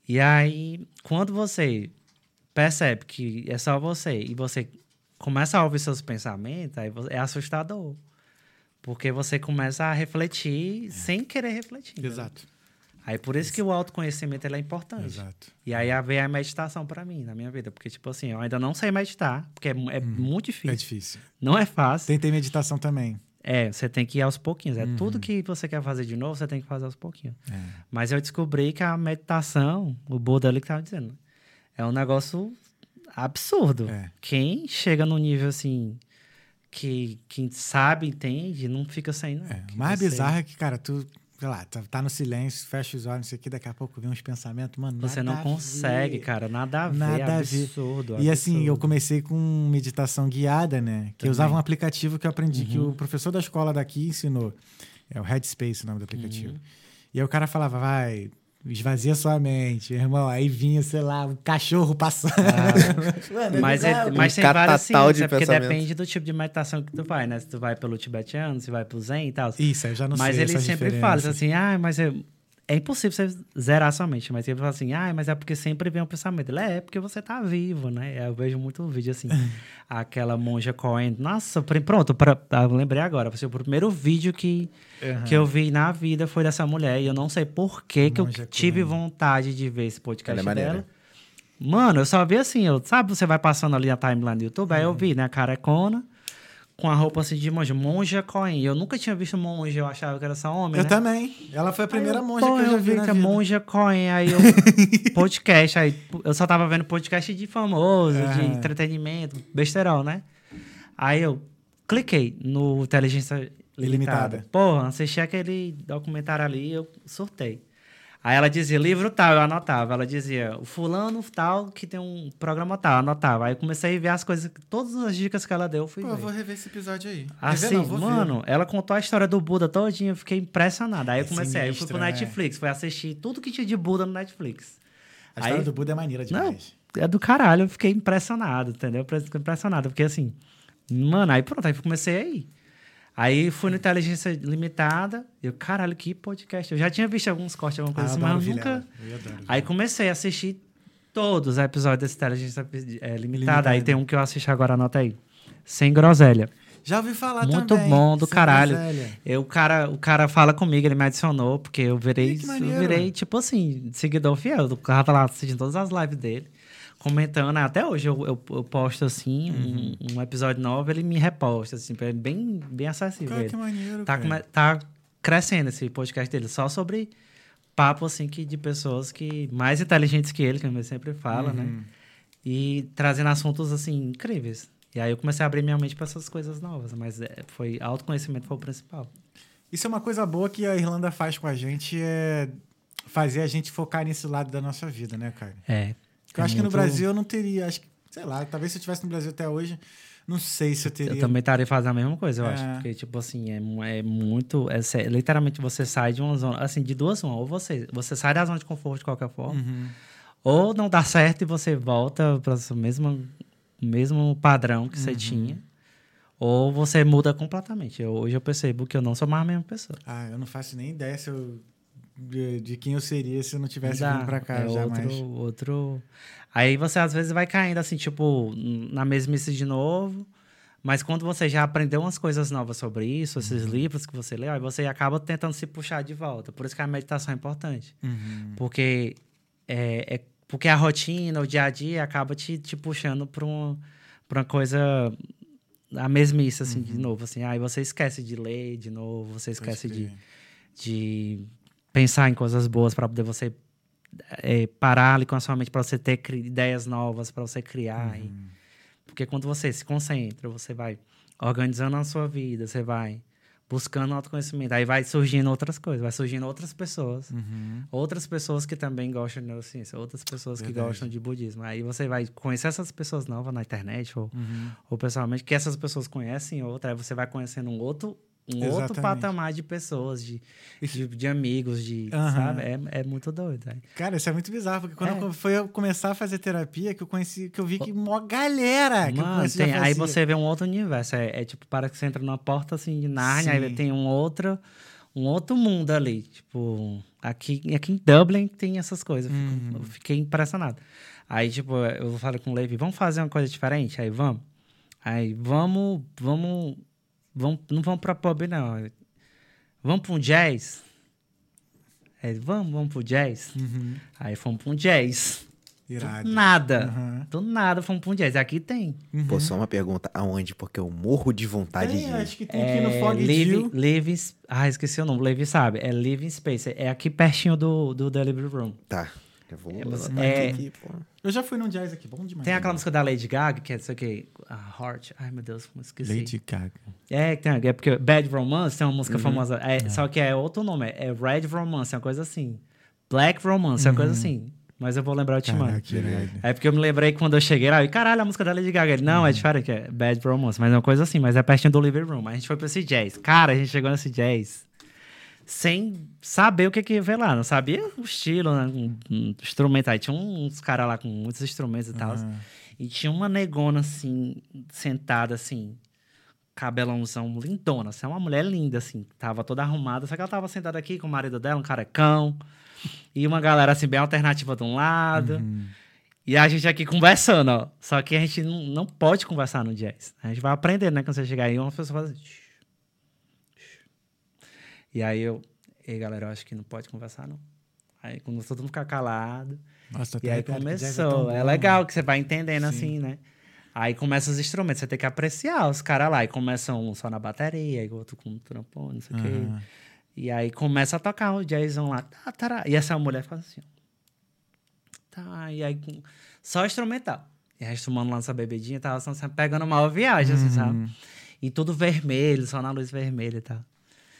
[SPEAKER 3] E aí, quando você percebe que é só você e você começa a ouvir seus pensamentos, aí é assustador. Porque você começa a refletir sem querer refletir. entendeu?
[SPEAKER 1] Exato.
[SPEAKER 3] Aí por isso que o autoconhecimento é importante.
[SPEAKER 1] Exato.
[SPEAKER 3] E aí veio a meditação pra mim, na minha vida. Porque, tipo assim, eu ainda não sei meditar, porque é, é muito difícil.
[SPEAKER 1] É difícil.
[SPEAKER 3] Não é fácil.
[SPEAKER 1] Tentei meditação também.
[SPEAKER 3] É, você tem que ir aos pouquinhos. É
[SPEAKER 1] Uhum.
[SPEAKER 3] tudo que você quer fazer de novo, você tem que fazer aos pouquinhos.
[SPEAKER 1] É.
[SPEAKER 3] Mas eu descobri que a meditação, o Buda ali que tava dizendo, é um negócio absurdo.
[SPEAKER 1] É.
[SPEAKER 3] Quem chega num nível assim que quem sabe, entende, não fica sem, não.
[SPEAKER 1] É,
[SPEAKER 3] Que
[SPEAKER 1] o mais
[SPEAKER 3] você-
[SPEAKER 1] bizarro é que, cara, tu, sei lá, tá, tá no silêncio, fecha os olhos, não sei o que, daqui a pouco vem uns pensamentos, mano.
[SPEAKER 3] Você não consegue, cara. Nada a ver.
[SPEAKER 1] Nada a ver.
[SPEAKER 3] absurdo,
[SPEAKER 1] E assim, eu
[SPEAKER 3] absurdo.
[SPEAKER 1] comecei com meditação guiada, né? Que eu usava
[SPEAKER 3] Também.
[SPEAKER 1] um aplicativo que eu aprendi, que
[SPEAKER 3] Uhum.
[SPEAKER 1] o professor da escola daqui ensinou. É o Headspace o nome do aplicativo.
[SPEAKER 3] Uhum.
[SPEAKER 1] E aí o cara falava, vai, esvazia sua mente, irmão. Aí vinha, sei lá, um cachorro passando. Mano,
[SPEAKER 3] Ah. Mas, é,
[SPEAKER 1] bizarro.
[SPEAKER 3] mas tem
[SPEAKER 2] Um
[SPEAKER 3] várias
[SPEAKER 2] catatal
[SPEAKER 3] ciências,
[SPEAKER 2] de
[SPEAKER 3] porque
[SPEAKER 2] pensamento.
[SPEAKER 3] depende do tipo de meditação que tu vai, né? Se tu vai pelo tibetano, se vai pro zen e tal.
[SPEAKER 1] Isso, eu já não
[SPEAKER 3] mas
[SPEAKER 1] sei
[SPEAKER 3] ele
[SPEAKER 1] essas
[SPEAKER 3] sempre fala assim, ah, mas é, é impossível você zerar sua mente. Mas ele fala assim, ah, mas é porque sempre vem um pensamento. Ele é, é porque você tá vivo, né? Eu vejo muito vídeo assim, aquela monja Cohen. Nossa, pr- pronto, pra, eu lembrei agora. Foi o primeiro vídeo que,
[SPEAKER 1] Aham.
[SPEAKER 3] que eu vi na vida foi dessa mulher. E eu não sei por que, que eu
[SPEAKER 1] Monja
[SPEAKER 3] tive vontade de ver esse podcast
[SPEAKER 2] Ela é
[SPEAKER 3] dela. Mano, eu só vi assim, eu, sabe, você vai passando ali na timeline do YouTube,
[SPEAKER 1] Uhum.
[SPEAKER 3] aí eu vi, né, a carecona, com a roupa assim de monja, monja Cohen. Eu nunca tinha visto monja, eu achava que era só homem,
[SPEAKER 1] Eu
[SPEAKER 3] né?
[SPEAKER 1] também. Ela foi a primeira
[SPEAKER 3] eu,
[SPEAKER 1] monja
[SPEAKER 3] pô,
[SPEAKER 1] que eu já vi na
[SPEAKER 3] que é monja Cohen, aí eu... podcast, aí eu só tava vendo podcast de famoso, de
[SPEAKER 1] Ah.
[SPEAKER 3] entretenimento, besterol, né? Aí eu cliquei no Inteligência Limitada.
[SPEAKER 1] Ilimitada.
[SPEAKER 3] Porra, assisti aquele documentário ali eu surtei. Aí ela dizia, livro tal, eu anotava. Ela dizia, o fulano tal que tem um programa tal, eu anotava. Aí eu comecei a ver as coisas, todas as dicas que ela deu, eu fui
[SPEAKER 1] Pô,
[SPEAKER 3] ver.
[SPEAKER 1] eu vou rever esse episódio aí.
[SPEAKER 3] Assim,
[SPEAKER 1] não, vou ver.
[SPEAKER 3] mano, ela contou a história do Buda todinha, eu fiquei impressionado. Aí eu
[SPEAKER 1] É
[SPEAKER 3] comecei, aí eu fui pro
[SPEAKER 1] sinistro, né?
[SPEAKER 3] Netflix, fui assistir tudo que tinha de Buda no Netflix.
[SPEAKER 1] A história
[SPEAKER 3] Aí-
[SPEAKER 1] do Buda é maneira
[SPEAKER 3] Não,
[SPEAKER 1] demais.
[SPEAKER 3] é do caralho, eu fiquei impressionado, entendeu? Fiquei impressionado, porque assim, mano, aí pronto, aí comecei aí. Aí fui no Inteligência Limitada, eu, caralho, que podcast. Eu já tinha visto alguns cortes, alguma coisa
[SPEAKER 1] Ah,
[SPEAKER 3] assim,
[SPEAKER 1] eu
[SPEAKER 3] mas eu nunca.
[SPEAKER 1] Eu adoro
[SPEAKER 3] Aí comecei a assistir todos os episódios desse Inteligência eh, Limitada.
[SPEAKER 1] Limitada.
[SPEAKER 3] Aí tem um que eu assisti agora, anota aí. Sem groselha.
[SPEAKER 1] Já ouvi falar
[SPEAKER 3] Muito
[SPEAKER 1] também.
[SPEAKER 3] bom, do caralho. Eu, o, cara, o cara fala comigo, ele me adicionou, porque eu virei, eu virei tipo assim, seguidor fiel. O cara tá lá assistindo todas as lives dele, comentando. Até hoje eu, eu, eu posto assim,
[SPEAKER 1] Uhum.
[SPEAKER 3] um, um episódio novo, ele me reposta, assim, é bem, bem acessível.
[SPEAKER 1] Cara, que maneiro,
[SPEAKER 3] tá,
[SPEAKER 1] cara.
[SPEAKER 3] tá crescendo esse podcast dele, só sobre papo assim que de pessoas que mais inteligentes que ele, que ele sempre fala, né?
[SPEAKER 1] Uhum.
[SPEAKER 3] E trazendo assuntos assim incríveis. E aí eu comecei a abrir minha mente para essas coisas novas, mas é, foi autoconhecimento foi o principal.
[SPEAKER 1] Isso é uma coisa boa que a Irlanda faz com a gente, é fazer a gente focar nesse lado da nossa vida, né, cara?
[SPEAKER 3] É.
[SPEAKER 1] Eu acho que no
[SPEAKER 3] muito-
[SPEAKER 1] Brasil eu não teria, acho que, sei lá, talvez se eu estivesse no Brasil até hoje, não sei se eu teria.
[SPEAKER 3] Eu também estaria fazendo a mesma coisa, eu
[SPEAKER 1] É.
[SPEAKER 3] acho. Porque, tipo assim, é, é muito. É, literalmente você sai de uma zona. Assim, de duas zonas. Ou você, você sai da zona de conforto de qualquer forma,
[SPEAKER 1] Uhum.
[SPEAKER 3] ou não dá certo e você volta para o mesmo, mesmo padrão que
[SPEAKER 1] Uhum.
[SPEAKER 3] você tinha. Ou você muda completamente. Eu- hoje eu percebo que eu não sou mais a mesma pessoa.
[SPEAKER 1] Ah, eu não faço nem ideia se eu, de, de quem eu seria se eu não tivesse
[SPEAKER 3] Dá,
[SPEAKER 1] vindo pra cá
[SPEAKER 3] é
[SPEAKER 1] jamais.
[SPEAKER 3] outro, outro. Aí você às vezes vai caindo assim, tipo, na mesmice de novo. Mas quando você já aprendeu umas coisas novas sobre isso, esses
[SPEAKER 1] Uhum.
[SPEAKER 3] livros que você leu, aí você acaba tentando se puxar de volta. Por isso que a meditação é importante.
[SPEAKER 1] Uhum.
[SPEAKER 3] Porque, é, é- porque a rotina, o dia a dia, acaba te, te puxando para uma, pra uma coisa. A mesmice, assim,
[SPEAKER 1] Uhum.
[SPEAKER 3] de novo. Assim, aí você esquece de ler de novo, você esquece de de pensar em coisas boas para poder você é, parar ali com a sua mente para você ter ideias novas para você criar e-
[SPEAKER 1] Uhum.
[SPEAKER 3] porque quando você se concentra você vai organizando a sua vida você vai buscando autoconhecimento aí vai surgindo outras coisas vai surgindo outras pessoas
[SPEAKER 1] Uhum.
[SPEAKER 3] outras pessoas que também gostam de neurociência outras pessoas que
[SPEAKER 1] Verdade.
[SPEAKER 3] gostam de budismo aí você vai conhecer essas pessoas novas na internet ou,
[SPEAKER 1] Uhum.
[SPEAKER 3] ou pessoalmente que essas pessoas conhecem outra aí você vai conhecendo um outro um outro
[SPEAKER 1] Exatamente.
[SPEAKER 3] patamar de pessoas, de, de, de amigos, de.
[SPEAKER 1] Aham.
[SPEAKER 3] Sabe? É, é muito doido. aí.
[SPEAKER 1] Cara, isso é muito bizarro, porque quando
[SPEAKER 3] É.
[SPEAKER 1] eu foi eu começar a fazer terapia, que eu conheci, que eu vi que mó galera que
[SPEAKER 3] Mano, tem- aí você vê um outro universo. É, é tipo, para que você entra numa porta assim de Nárnia,
[SPEAKER 1] Sim.
[SPEAKER 3] aí tem um outro, um outro mundo ali. Tipo, aqui, aqui em Dublin tem essas coisas. Eu, fico-
[SPEAKER 1] Uhum.
[SPEAKER 3] eu fiquei impressionado. Aí, tipo, eu falo com o Levi, vamos fazer uma coisa diferente? Aí vamos. Aí vamos, vamos, vamos não vamos pra pub, não. Vamos pra um jazz? Aí, vamos, vamos pro jazz?
[SPEAKER 1] Uhum.
[SPEAKER 3] Aí fomos pra um jazz.
[SPEAKER 1] Irado.
[SPEAKER 3] Do nada.
[SPEAKER 1] Aham.
[SPEAKER 3] Do nada fomos pra um jazz. Aqui tem.
[SPEAKER 2] Pô, só uma pergunta. Aonde? Porque eu morro de vontade
[SPEAKER 1] Tem,
[SPEAKER 2] de ir.
[SPEAKER 1] acho que tem aqui no Fog Deal.
[SPEAKER 3] Living, ah, esqueci o nome. Levi sabe. É Living Space. É aqui pertinho do, do Delivery Room.
[SPEAKER 2] Tá. Vou
[SPEAKER 3] É, você-
[SPEAKER 2] anotar
[SPEAKER 3] é-
[SPEAKER 2] aqui, pô.
[SPEAKER 1] Eu já fui num jazz aqui, bom demais.
[SPEAKER 3] Tem aquela música da Lady Gaga, que é isso aqui. A Heart. Ai, meu Deus, esqueci.
[SPEAKER 1] Lady Gaga.
[SPEAKER 3] É, tem, é porque Bad Romance tem uma música
[SPEAKER 1] Uhum.
[SPEAKER 3] famosa. É, Só que é outro nome. É Red Romance, é uma coisa assim. Black Romance, é uma coisa assim. Mas eu vou lembrar o te mando.
[SPEAKER 1] Uhum. Caraca, irado.
[SPEAKER 3] É porque eu me lembrei quando eu cheguei lá, e caralho, a música da Lady Gaga. Ele, não, é diferente, é Bad Romance, mas é uma coisa assim, mas é pertinho do Living Room. A gente foi pra esse jazz. Cara, a gente chegou nesse jazz sem saber o que que lá. Não sabia o estilo, né? Um, um instrumento. Aí tinha uns caras lá com muitos instrumentos e tal. E tinha uma negona, assim, sentada, assim, cabelãozão lindona. Assim, uma mulher linda, assim. Tava toda arrumada. Só que ela tava sentada aqui com o marido dela, um carecão. E uma galera, assim, bem alternativa de um lado. E a gente aqui conversando, ó. Só que a gente não, não pode conversar no jazz. A gente vai aprendendo, né? Quando você chegar aí, uma pessoa faz assim... E aí eu... Ei, galera, eu acho que não pode conversar, não. Aí quando todo mundo ficar calado...
[SPEAKER 1] Nossa,
[SPEAKER 3] E aí
[SPEAKER 1] tão
[SPEAKER 3] começou. É,
[SPEAKER 1] bom.
[SPEAKER 3] legal que você vai entendendo
[SPEAKER 1] Sim.
[SPEAKER 3] assim, né? Aí começa os instrumentos, você tem que apreciar os caras lá. E começa um só na bateria, e outro com trompone, não sei o quê.
[SPEAKER 1] Aham.
[SPEAKER 3] E aí começa a tocar o jazzão lá. Tá, tará. E essa mulher faz assim, ó. Tá, e aí só instrumental. E a gente tomando lá nossa bebidinha, tava só pegando uma viagem, assim,
[SPEAKER 1] Uhum.
[SPEAKER 3] sabe? E tudo vermelho, só na luz vermelha e tal.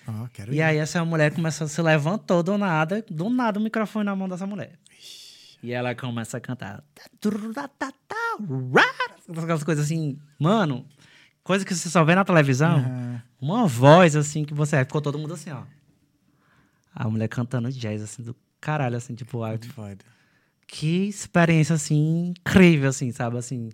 [SPEAKER 1] Ó, quero
[SPEAKER 3] E
[SPEAKER 1] ir.
[SPEAKER 3] aí essa mulher começou, se levantou do nada, do nada o microfone na mão dessa mulher. E ela começa a cantar. Aquelas coisas assim, mano, coisa que você só vê na televisão.
[SPEAKER 1] Aham.
[SPEAKER 3] Uma voz assim que você. Ficou todo mundo assim, ó. A mulher cantando jazz, assim, do caralho, assim, tipo, ah,
[SPEAKER 1] Muito foda.
[SPEAKER 3] que experiência, assim, incrível, assim, sabe, assim.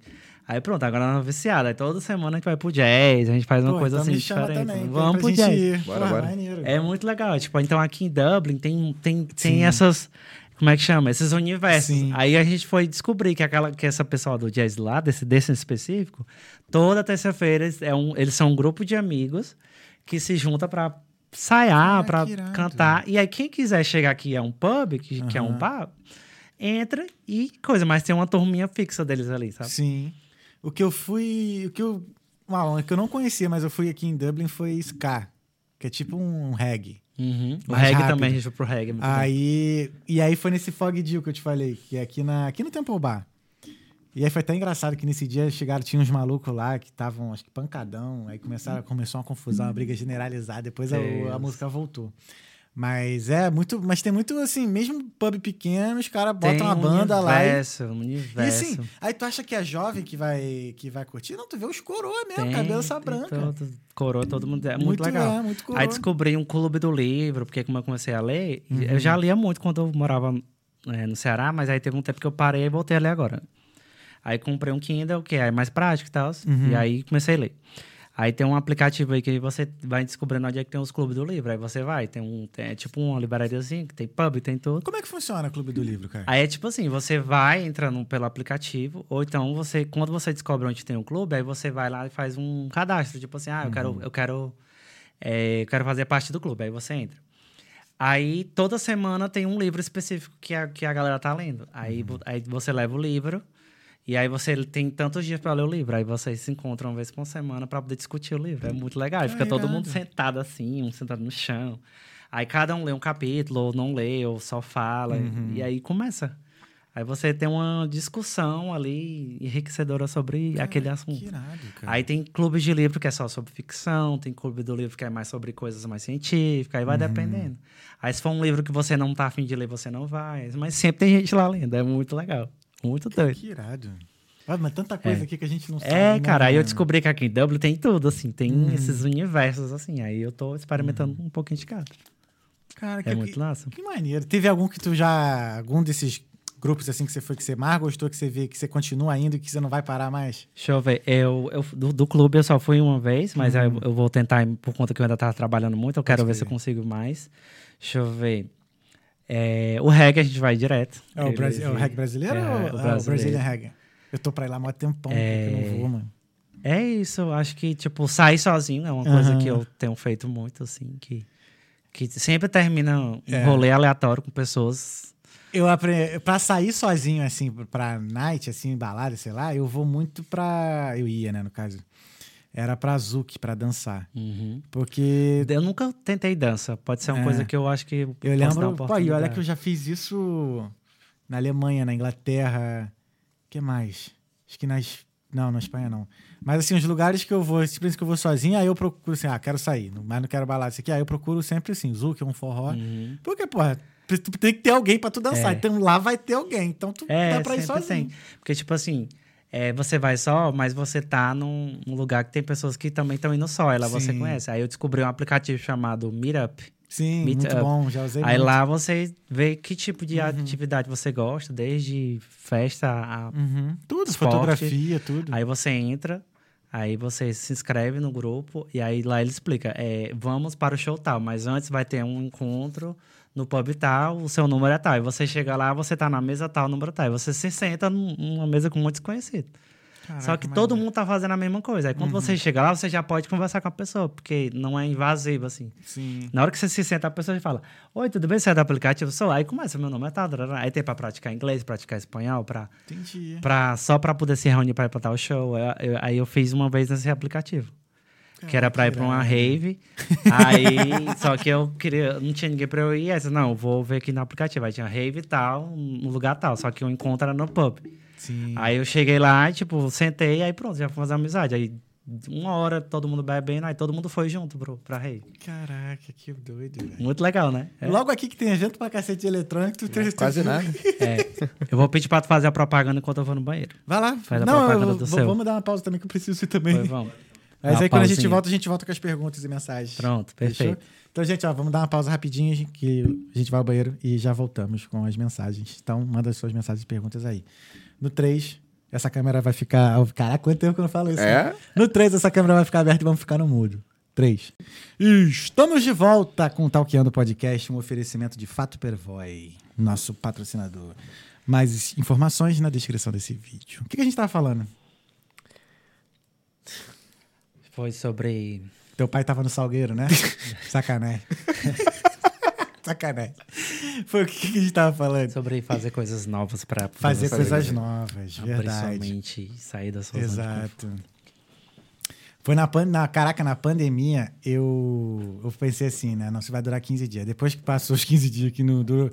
[SPEAKER 3] Aí pronto, agora nós viciada. Aí toda semana a gente vai pro jazz, a gente faz uma
[SPEAKER 1] Pô,
[SPEAKER 3] coisa
[SPEAKER 1] então
[SPEAKER 3] assim diferente.
[SPEAKER 1] também,
[SPEAKER 3] Vamos pro jazz.
[SPEAKER 1] ir.
[SPEAKER 2] Bora, bora.
[SPEAKER 1] maneiro.
[SPEAKER 3] É muito legal. Tipo, então aqui em Dublin tem, tem, tem
[SPEAKER 1] Sim.
[SPEAKER 3] essas. Como é que chama? Esses universos.
[SPEAKER 1] Sim.
[SPEAKER 3] Aí a gente foi descobrir que, aquela, que essa pessoa do jazz lá, desse, desse específico, toda terça-feira eles, é um, eles são um grupo de amigos que se junta pra ensaiar,
[SPEAKER 1] Ah, irado.
[SPEAKER 3] cantar. E aí, quem quiser chegar aqui é um pub, que, que é um bar, entra e coisa, mas tem uma turminha fixa deles ali, sabe?
[SPEAKER 1] Sim. O que eu fui. O que eu. Uma, o que eu não conhecia, mas eu fui aqui em Dublin foi Ska. Que é tipo um reggae.
[SPEAKER 3] Uhum. O reggae
[SPEAKER 1] rápido.
[SPEAKER 3] também, a gente foi pro reggae. é bom.
[SPEAKER 1] Aí. E aí foi nesse Fog Deal que eu te falei, que é aqui, na, aqui no Temple Bar. E aí foi até engraçado que nesse dia chegaram, tinha uns malucos lá que estavam, acho que pancadão. Aí começaram, começou uma confusão, uma briga generalizada. Depois a, a música voltou. Mas é muito. Mas tem muito assim, mesmo pub pequeno, os caras botam
[SPEAKER 3] Tem
[SPEAKER 1] uma
[SPEAKER 3] um
[SPEAKER 1] banda lá. E,
[SPEAKER 3] universo, um
[SPEAKER 1] e
[SPEAKER 3] universo.
[SPEAKER 1] assim, aí tu acha que é jovem que vai, que vai curtir? Não, tu vê os coroa mesmo,
[SPEAKER 3] Tem,
[SPEAKER 1] cabeça branca.
[SPEAKER 3] todo- coroa, todo mundo. É muito, legal.
[SPEAKER 1] É, muito coroa.
[SPEAKER 3] Aí descobri um clube do livro, porque como eu comecei a ler,
[SPEAKER 1] Uhum.
[SPEAKER 3] eu já lia muito quando eu morava é, no Ceará, mas aí teve um tempo que eu parei e voltei a ler agora. Aí comprei um Kindle, que é mais prático e tal,
[SPEAKER 1] Uhum.
[SPEAKER 3] e aí comecei a ler. Aí tem um aplicativo aí que você vai descobrindo onde é que tem os clubes do livro. Aí você vai, tem um. Tem, é tipo uma livrariazinha que tem pub, tem tudo.
[SPEAKER 1] Como é que funciona o Clube do Livro, cara?
[SPEAKER 3] Aí é tipo assim, você vai entrando pelo aplicativo, ou então você, quando você descobre onde tem um clube, aí você vai lá e faz um cadastro, tipo assim, ah, eu quero, eu quero, é, eu quero fazer parte do clube, aí você entra. Aí toda semana tem um livro específico que a, que a galera tá lendo. Aí, vo- aí você leva o livro e aí você tem tantos dias para ler o livro. Aí vocês se encontram uma vez por semana para poder discutir o livro. É muito legal. Aí fica todo
[SPEAKER 1] irado.
[SPEAKER 3] mundo sentado assim, um sentado no chão. Aí cada um lê um capítulo, ou não lê, ou só fala. E aí começa. Aí você tem uma discussão ali enriquecedora sobre aquele assunto.
[SPEAKER 1] Irado, cara.
[SPEAKER 3] Aí tem clubes de livro que é só sobre ficção, tem clube do livro que é mais sobre coisas mais científicas, aí vai dependendo. Aí se for um livro que você não tá afim de ler, você não vai. Mas sempre tem gente lá lendo, é muito legal. Muito doido.
[SPEAKER 1] Que irado. Ah, mas tanta coisa
[SPEAKER 3] É.
[SPEAKER 1] aqui que a gente não sabe.
[SPEAKER 3] É,
[SPEAKER 1] né,
[SPEAKER 3] cara, aí eu descobri que aqui em Dublin tem tudo, assim, tem
[SPEAKER 1] Uhum.
[SPEAKER 3] esses universos, assim. Aí eu tô experimentando um pouquinho de cada.
[SPEAKER 1] Cara,
[SPEAKER 3] É
[SPEAKER 1] que,
[SPEAKER 3] muito massa.
[SPEAKER 1] que maneiro. Teve algum que tu já. Algum desses grupos assim que você foi que você mais gostou, que você vê que você continua indo e que você não vai parar mais?
[SPEAKER 3] Deixa eu ver. Eu, eu, do, do clube eu só fui uma vez, mas aí eu, eu vou tentar, por conta que eu ainda tava trabalhando muito, eu quero
[SPEAKER 1] Uhum. Pode
[SPEAKER 3] ver se eu consigo mais. Deixa eu ver. É, o reggae a gente vai direto.
[SPEAKER 1] É o, Brasi é o reggae brasileiro
[SPEAKER 3] É,
[SPEAKER 1] ou
[SPEAKER 3] o
[SPEAKER 1] é o
[SPEAKER 3] brasileiro.
[SPEAKER 1] Brazilian reggae? Eu tô pra ir lá há mó tempão,
[SPEAKER 3] É.
[SPEAKER 1] que eu não vou, mano.
[SPEAKER 3] É isso, eu acho que, tipo, sair sozinho é uma coisa
[SPEAKER 1] Aham.
[SPEAKER 3] que eu tenho feito muito, assim, que, que sempre termina um
[SPEAKER 1] É.
[SPEAKER 3] rolê aleatório com pessoas.
[SPEAKER 1] Eu aprendi, pra sair sozinho, assim, pra night, assim, balada, sei lá, eu vou muito pra. Eu ia, né, no caso. Era pra Zuki, pra dançar.
[SPEAKER 3] Uhum.
[SPEAKER 1] Porque
[SPEAKER 3] Eu nunca tentei dança, pode ser uma
[SPEAKER 1] É.
[SPEAKER 3] coisa que eu acho que
[SPEAKER 1] eu lembro. Pô, e olha que eu já fiz isso na Alemanha, na Inglaterra. O que mais? Acho que nas. Não, na Espanha não. Mas assim, os lugares que eu vou, simplesmente que eu vou sozinho, aí eu procuro assim, ah, quero sair, mas não quero balada isso aqui. Aí eu procuro sempre assim, Zuki, um forró.
[SPEAKER 3] Uhum.
[SPEAKER 1] Porque, porra, tu tem que ter alguém pra tu dançar.
[SPEAKER 3] É.
[SPEAKER 1] Então lá vai ter alguém. Então tu
[SPEAKER 3] É,
[SPEAKER 1] dá pra ir sozinho.
[SPEAKER 3] tem. Porque, tipo assim, é, você vai só, mas você tá num, num lugar que tem pessoas que também estão indo só. Aí lá você
[SPEAKER 1] Sim.
[SPEAKER 3] conhece. Aí eu descobri um aplicativo chamado Meetup.
[SPEAKER 1] Sim,
[SPEAKER 3] Meet
[SPEAKER 1] muito
[SPEAKER 3] up.
[SPEAKER 1] bom, já usei
[SPEAKER 3] Aí
[SPEAKER 1] muito.
[SPEAKER 3] lá você vê que tipo de
[SPEAKER 1] Uhum.
[SPEAKER 3] atividade você gosta, desde festa a
[SPEAKER 1] Uhum. Tudo,
[SPEAKER 3] Esporte.
[SPEAKER 1] fotografia, tudo.
[SPEAKER 3] Aí você entra, aí você se inscreve no grupo e aí lá ele explica, é, vamos para o show tal, mas antes vai ter um encontro no pub tal, o seu número é tal. E você chega lá, você tá na mesa tal, o número tal. E você se senta num- numa mesa com muito desconhecido.
[SPEAKER 1] Caraca,
[SPEAKER 3] Só que todo mundo tá fazendo a mesma coisa. Aí quando
[SPEAKER 1] Uhum.
[SPEAKER 3] você chega lá, você já pode conversar com a pessoa, porque não é invasivo, assim.
[SPEAKER 1] Sim.
[SPEAKER 3] Na hora que você se senta, a pessoa fala: Oi, tudo bem? Você é do aplicativo? Sou. Aí começa, meu nome é tal. Aí tem pra praticar inglês, praticar espanhol, pra,
[SPEAKER 1] Entendi.
[SPEAKER 3] pra, só pra poder se reunir pra ir pra tal show. Aí eu fiz uma vez nesse aplicativo. Que era pra ir pra uma rave. Aí, só que eu queria, não tinha ninguém pra eu ir. Aí eu não, eu vou ver aqui no aplicativo. Aí tinha rave e tal, no lugar tal. Só que o encontro era no pub.
[SPEAKER 1] Sim.
[SPEAKER 3] Aí eu cheguei lá, tipo, sentei, aí pronto, já fui fazer amizade. Aí uma hora todo mundo bebendo, aí todo mundo foi junto pro, pra rave.
[SPEAKER 1] Caraca, que doido, velho.
[SPEAKER 3] Muito legal, né? É.
[SPEAKER 1] Logo aqui que tem evento pra cacete de eletrônico, tu tem
[SPEAKER 2] Quase nada.
[SPEAKER 3] É. Eu vou pedir pra tu fazer a propaganda enquanto eu vou no banheiro.
[SPEAKER 1] Vai lá.
[SPEAKER 3] Faz a
[SPEAKER 1] Não,
[SPEAKER 3] propaganda
[SPEAKER 1] eu,
[SPEAKER 3] do
[SPEAKER 1] vou-
[SPEAKER 3] seu.
[SPEAKER 1] vamos dar uma pausa também que eu preciso ir também.
[SPEAKER 3] Pois vamos.
[SPEAKER 1] Mas aí
[SPEAKER 3] uma
[SPEAKER 1] quando a gente
[SPEAKER 3] pausinha.
[SPEAKER 1] volta, a gente volta com as perguntas e mensagens.
[SPEAKER 3] Pronto,
[SPEAKER 1] Fechou?
[SPEAKER 3] perfeito.
[SPEAKER 1] Então, gente, ó, vamos dar uma pausa rapidinho que a gente vai ao banheiro e já voltamos com as mensagens. Então, manda as suas mensagens e perguntas aí. No 3, essa câmera vai ficar. Caraca, quanto tempo que eu não falo isso?
[SPEAKER 2] É?
[SPEAKER 1] né? No 3, essa câmera vai ficar aberta e vamos ficar no mudo. 3. Estamos de volta com o Talkeando Podcast, um oferecimento de Fato Pervoy, nosso patrocinador. Mais informações na descrição desse vídeo. O que que a gente tava falando?
[SPEAKER 3] Foi sobre.
[SPEAKER 1] Teu pai tava no salgueiro, né? Sacanagem. Sacanagem. Foi o que a gente tava falando?
[SPEAKER 3] Sobre fazer coisas novas pra pra
[SPEAKER 1] Fazer
[SPEAKER 3] você
[SPEAKER 1] coisas novas,
[SPEAKER 3] abrir sua
[SPEAKER 1] verdade.
[SPEAKER 3] mente e sair da sua.
[SPEAKER 1] Exato. Foi na, pan- na caraca, na pandemia, eu, eu pensei assim, né? Não, isso vai durar 15 dias. Depois que passou os 15 dias que não durou,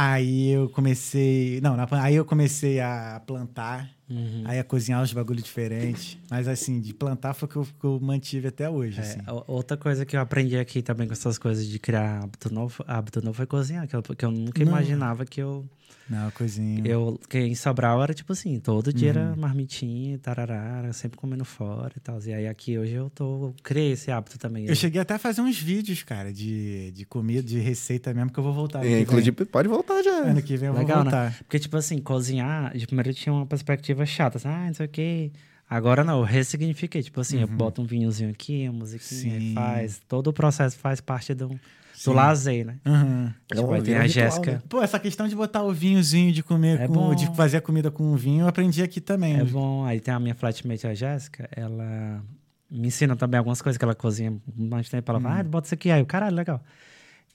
[SPEAKER 1] aí eu comecei, não, na aí eu comecei a plantar,
[SPEAKER 3] Uhum.
[SPEAKER 1] aí a cozinhar os bagulho diferentes. Mas assim, de plantar foi o que eu, que eu mantive até hoje,
[SPEAKER 3] É,
[SPEAKER 1] assim.
[SPEAKER 3] outra coisa que eu aprendi aqui também com essas coisas de criar hábito novo, hábito novo foi cozinhar, que eu, que eu nunca
[SPEAKER 1] Não.
[SPEAKER 3] imaginava que eu,
[SPEAKER 1] Não, cozinha.
[SPEAKER 3] eu. Que em Sobral era tipo assim, todo dia
[SPEAKER 1] Uhum.
[SPEAKER 3] era marmitinha, tarará, era sempre comendo fora e tal. E aí aqui hoje eu tô. Criei esse hábito também.
[SPEAKER 1] Eu cheguei até a fazer uns vídeos, cara, de, de comida, de receita mesmo, que eu vou voltar. ano que
[SPEAKER 2] E,
[SPEAKER 1] vem.
[SPEAKER 2] Inclusive, pode voltar já.
[SPEAKER 1] Ano que vem eu
[SPEAKER 3] Legal,
[SPEAKER 1] vou
[SPEAKER 3] né?
[SPEAKER 1] voltar.
[SPEAKER 3] Porque, tipo assim, cozinhar, de primeiro eu tinha uma perspectiva chata, assim, ah, não sei o quê. Agora não, eu ressignifiquei. Tipo assim, eu boto um vinhozinho aqui, uma musiquinha,
[SPEAKER 1] Uhum.
[SPEAKER 3] E faz. Todo o processo faz parte do,
[SPEAKER 1] Sim.
[SPEAKER 3] do lazer, né?
[SPEAKER 1] Aham.
[SPEAKER 3] Tipo,
[SPEAKER 2] um-
[SPEAKER 3] aí tem a Jéssica.
[SPEAKER 2] né?
[SPEAKER 1] Pô, essa questão de botar o vinhozinho, de comer,
[SPEAKER 3] É
[SPEAKER 1] com,
[SPEAKER 3] bom.
[SPEAKER 1] de fazer a comida com o vinho, eu aprendi aqui também.
[SPEAKER 3] É bom. Aí tem a minha flatmate, a Jéssica, ela me ensina também algumas coisas que ela cozinha mais tempo. Ela
[SPEAKER 1] Hum.
[SPEAKER 3] fala, ah, bota isso aqui. Aí, eu, caralho, legal.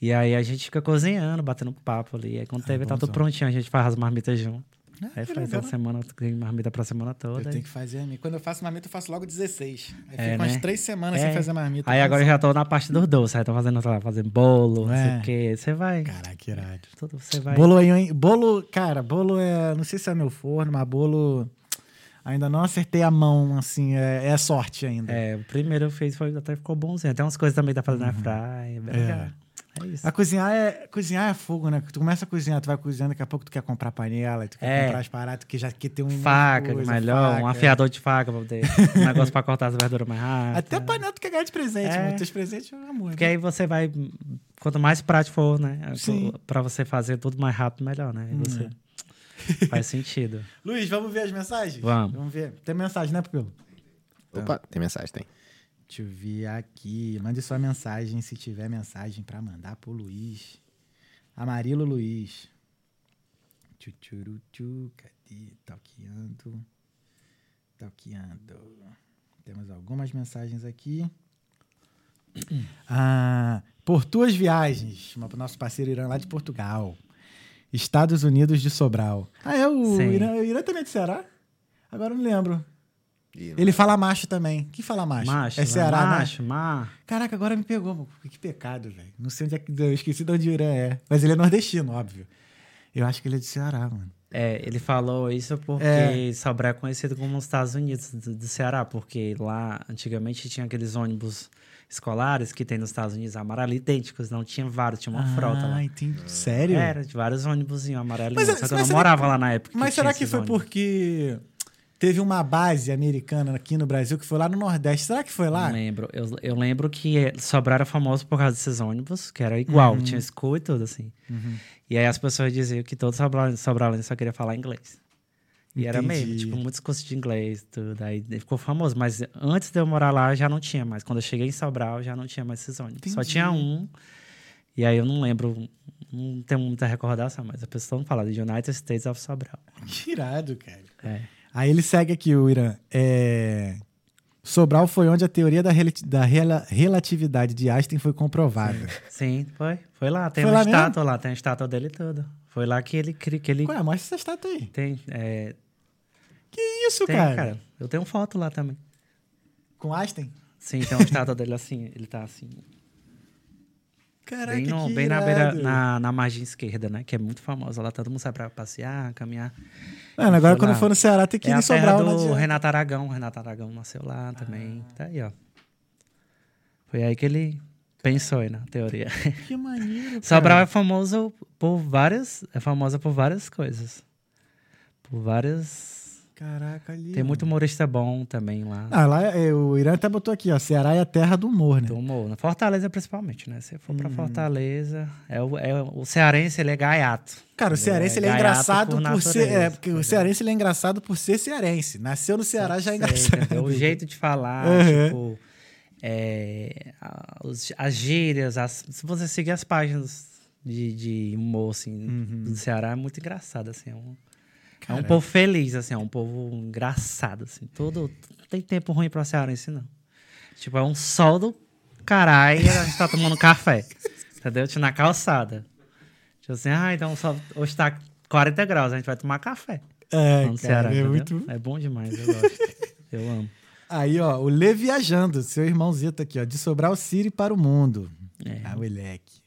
[SPEAKER 3] E aí a gente fica cozinhando, batendo papo ali. Aí quando teve, tá tudo prontinho, a gente faz as marmitas junto.
[SPEAKER 1] Ah,
[SPEAKER 3] Aí faz
[SPEAKER 1] legal.
[SPEAKER 3] a semana, tem marmita pra semana toda.
[SPEAKER 1] Eu
[SPEAKER 3] aí-
[SPEAKER 1] tenho que fazer a minha. Quando eu faço marmita, eu faço logo 16. Aí
[SPEAKER 3] É,
[SPEAKER 1] fico umas
[SPEAKER 3] né?
[SPEAKER 1] três semanas
[SPEAKER 3] É.
[SPEAKER 1] sem fazer marmita.
[SPEAKER 3] Aí agora eu já tô na parte dos doces, aí tô fazendo, sei lá, fazendo bolo, não sei
[SPEAKER 1] É.
[SPEAKER 3] o quê. Você vai.
[SPEAKER 1] Caraca, irado.
[SPEAKER 3] Tudo você vai.
[SPEAKER 1] Bolo aí, hein? Bolo, cara, bolo é. Não sei se é meu forno, mas bolo. Ainda não acertei a mão, assim, é, é sorte ainda.
[SPEAKER 3] É, o primeiro eu fiz foi, até ficou bonzinho. Até umas coisas também tá fazendo na praia. Bem
[SPEAKER 1] É.
[SPEAKER 3] É isso.
[SPEAKER 1] A cozinhar é, cozinhar é fogo, né? Tu começa a cozinhar, tu vai cozinhando, daqui a pouco tu quer comprar panela, tu quer
[SPEAKER 3] É.
[SPEAKER 1] comprar as paradas, tu quer, já quer ter um
[SPEAKER 3] Faca,
[SPEAKER 1] coisa,
[SPEAKER 3] melhor, um
[SPEAKER 1] faca.
[SPEAKER 3] afiador de faca pra poder. um negócio pra cortar as verduras mais rápido.
[SPEAKER 1] Até panela tu quer ganhar de presente,
[SPEAKER 3] É.
[SPEAKER 1] Teus presentes é amor.
[SPEAKER 3] Porque aí você vai. Quanto mais prático for, né?
[SPEAKER 1] Sim.
[SPEAKER 3] Pra você fazer tudo mais rápido, melhor, né? Você. Faz sentido.
[SPEAKER 1] Luiz, vamos ver as mensagens?
[SPEAKER 3] Vamos.
[SPEAKER 1] Vamos ver. Tem mensagem, né, Pupilo?
[SPEAKER 2] Opa, tem mensagem, tem.
[SPEAKER 1] Deixa eu ver aqui. Mande sua mensagem se tiver mensagem pra mandar pro Luiz. Amarilo Luiz. Tchutchuruchu, cadê? Talqueando. Talqueando. Temos algumas mensagens aqui. Ah, por tuas viagens. Uma pro nosso parceiro Irã lá de Portugal. Estados Unidos de Sobral. Ah, é o. Irã, o Irã também é de Ceará? Agora eu não lembro.
[SPEAKER 2] E-
[SPEAKER 1] Ele fala macho também. Quem fala macho?
[SPEAKER 3] Macho,
[SPEAKER 1] é Ceará, né?
[SPEAKER 3] macho, macho.
[SPEAKER 1] Caraca, agora me pegou. pô. Que pecado, velho. Não sei onde é que. Eu esqueci de onde o Irã é. Mas ele é nordestino, óbvio. Eu acho que ele é de Ceará, mano.
[SPEAKER 3] É, ele falou isso porque
[SPEAKER 1] É.
[SPEAKER 3] Sobral é conhecido como os Estados Unidos do, do Ceará, porque lá antigamente tinha aqueles ônibus escolares que tem nos Estados Unidos amarelo idênticos, não tinha vários, tinha uma frota lá.
[SPEAKER 1] Ah, entendi. Sério?
[SPEAKER 3] Era, de vários ônibus amarelos.
[SPEAKER 1] Mas,
[SPEAKER 3] Só que eu
[SPEAKER 1] mas
[SPEAKER 3] não
[SPEAKER 1] será
[SPEAKER 3] morava lá na época.
[SPEAKER 1] Mas será que foi
[SPEAKER 3] ônibus.
[SPEAKER 1] porque teve uma base americana aqui no Brasil que foi lá no Nordeste? Será que foi lá?
[SPEAKER 3] Não lembro. Eu, eu lembro que eh, Sobral era famoso por causa desses ônibus, que era igual,
[SPEAKER 1] Uhum.
[SPEAKER 3] tinha escuro e tudo assim. E aí as pessoas diziam que todo Sobral- sobralense só queria falar inglês. E era mesmo,
[SPEAKER 1] Entendi.
[SPEAKER 3] tipo, muitos cursos de inglês, tudo. Aí ficou famoso. Mas antes de eu morar lá, já não tinha mais. Quando eu cheguei em Sobral, já não tinha mais esses ônibus. Só
[SPEAKER 1] Entendi.
[SPEAKER 3] tinha um. E aí eu não lembro, não tenho muita recordação, mas a pessoa não fala de United States of Sobral.
[SPEAKER 1] Que irado, cara.
[SPEAKER 3] É.
[SPEAKER 1] Aí ele segue aqui, o Irã. É... Sobral foi onde a teoria da, relati- da rela- relatividade de Einstein foi comprovada.
[SPEAKER 3] Sim, foi. Foi lá. Tem
[SPEAKER 1] Foi
[SPEAKER 3] uma
[SPEAKER 1] lá mesmo?
[SPEAKER 3] estátua lá, tem a estátua dele tudo. Foi lá que ele que ele
[SPEAKER 1] Ué, mostra essa estátua aí.
[SPEAKER 3] tem. é,
[SPEAKER 1] Que isso,
[SPEAKER 3] tem,
[SPEAKER 1] cara?
[SPEAKER 3] cara. Eu tenho foto lá também.
[SPEAKER 1] Com Einstein?
[SPEAKER 3] Sim, tem uma estátua dele assim. Ele tá assim.
[SPEAKER 1] Caraca,
[SPEAKER 3] bem no- bem na, beira, na, na margem esquerda, né? Que é muito famosa. Lá todo mundo sai pra passear, caminhar.
[SPEAKER 1] Mano, agora quando
[SPEAKER 3] lá.
[SPEAKER 1] for no Ceará tem que
[SPEAKER 3] é
[SPEAKER 1] ir
[SPEAKER 3] a
[SPEAKER 1] em Sobral.
[SPEAKER 3] do
[SPEAKER 1] adianta.
[SPEAKER 3] Renato Aragão. Renato Aragão nasceu lá também. Tá aí, ó. Foi aí que ele pensou aí na teoria.
[SPEAKER 1] Que maneiro,
[SPEAKER 3] Sobral é famoso por várias... É famosa por várias coisas. Por várias...
[SPEAKER 1] Caraca, ali.
[SPEAKER 3] Tem muito humorista bom também lá.
[SPEAKER 1] Ah, lá é, o Irã até botou aqui, ó. Ceará é a terra do humor, né?
[SPEAKER 3] Do humor. Na Fortaleza, principalmente, né? Se for pra
[SPEAKER 1] Uhum.
[SPEAKER 3] Fortaleza... É o, é o cearense, ele é gaiato.
[SPEAKER 1] Cara, o cearense ele é,
[SPEAKER 3] gaiato
[SPEAKER 1] engraçado por, ser.
[SPEAKER 3] natureza,
[SPEAKER 1] É, porque o cearense ele é engraçado por ser cearense. Nasceu no Ceará já é engraçado.
[SPEAKER 3] entendeu? O jeito de falar,
[SPEAKER 1] Uhum.
[SPEAKER 3] tipo... é, a- os- as gírias, as- se você seguir as páginas de, de humor, assim,
[SPEAKER 1] Uhum.
[SPEAKER 3] do Ceará, é muito engraçado, assim. É um, é um povo feliz, assim, é um povo engraçado, assim. Todo, não tem tempo ruim pra cearense, não. Tipo, é um sol do caralho e a gente tá tomando café, entendeu? Tipo, na calçada. Tipo assim, ah, então só, hoje tá 40 graus, a gente vai tomar café.
[SPEAKER 1] É, cara,
[SPEAKER 3] Ceará,
[SPEAKER 1] é muito.
[SPEAKER 3] É bom demais, eu gosto. eu amo.
[SPEAKER 1] Aí, ó, o Lê Viajando, seu irmãozito aqui, ó, de Sobral City para o mundo.
[SPEAKER 3] É.
[SPEAKER 1] Ah, moleque.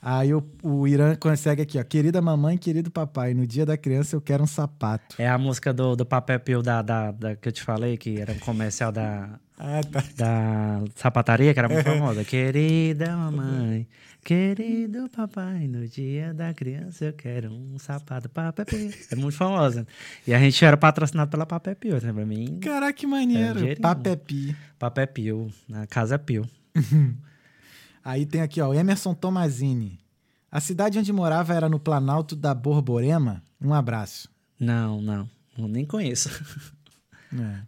[SPEAKER 1] Aí o, o Irã consegue aqui, ó. Querida mamãe, querido papai, no dia da criança eu quero um sapato.
[SPEAKER 3] É a música do, do Papel Pio da, da, da- que eu te falei, que era um comercial da,
[SPEAKER 1] Ah, tá.
[SPEAKER 3] da sapataria, que era muito famosa. Querida mamãe, querido papai, no dia da criança eu quero um sapato Papel Pio. É muito famosa. E a gente era patrocinado pela Papel Pio, né? Pra mim,
[SPEAKER 1] Caraca, que maneiro.
[SPEAKER 3] É, dinheirinho.
[SPEAKER 1] Papepi.
[SPEAKER 3] Papel Pio, na Casa Pio.
[SPEAKER 1] Aí tem aqui, ó, o Emerson Tomazini. A cidade onde morava era no Planalto da Borborema. Um abraço.
[SPEAKER 3] Não, não, eu nem conheço.
[SPEAKER 1] É.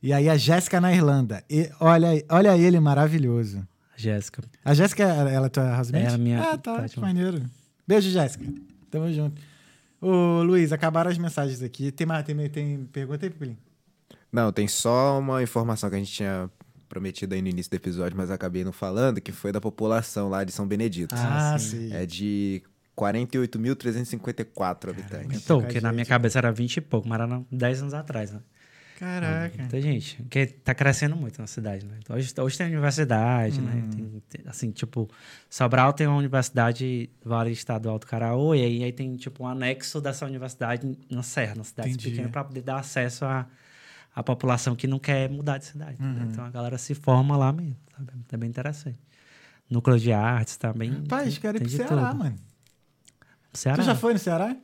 [SPEAKER 1] E aí a Jéssica na Irlanda. E olha, olha ele maravilhoso.
[SPEAKER 3] Jéssica.
[SPEAKER 1] A Jéssica, ela é tua housemate?
[SPEAKER 3] É a minha-
[SPEAKER 1] Ah, tá,
[SPEAKER 3] tá,
[SPEAKER 1] que
[SPEAKER 3] tipo-
[SPEAKER 1] maneiro. Beijo, Jéssica. Tamo junto. Ô, Luiz, acabaram as mensagens aqui. Tem mais, tem, tem pergunta aí, Pipilinho?
[SPEAKER 2] Não, tem só uma informação que a gente tinha prometido aí no início do episódio, mas acabei não falando, que foi da população lá de São Benedito.
[SPEAKER 1] Ah,
[SPEAKER 3] Ah,
[SPEAKER 1] sim.
[SPEAKER 2] É de 48.354 habitantes.
[SPEAKER 3] Então, porque na minha cabeça era 20 e pouco, mas era não- 10 anos atrás, né?
[SPEAKER 1] Caraca.
[SPEAKER 3] Muita gente. Porque tá crescendo muito na cidade, né? Então, hoje, hoje tem universidade, né?
[SPEAKER 1] Uhum.
[SPEAKER 3] Tem- tem- assim, tipo, Sobral tem uma universidade Vale Estadual do Caraú, e aí, aí tem, tipo, um anexo dessa universidade na Serra, na cidade
[SPEAKER 1] Entendi.
[SPEAKER 3] pequena, para poder dar acesso à, à população que não quer mudar de cidade.
[SPEAKER 1] Uhum.
[SPEAKER 3] entendeu? Então, a galera se forma lá mesmo, sabe? É bem interessante. Núcleo de artes, tá bem.
[SPEAKER 1] Rapaz, quero ir pro
[SPEAKER 3] de
[SPEAKER 1] Ceará,
[SPEAKER 3] tudo.
[SPEAKER 1] mano.
[SPEAKER 3] Ceará.
[SPEAKER 1] Tu já foi no Ceará?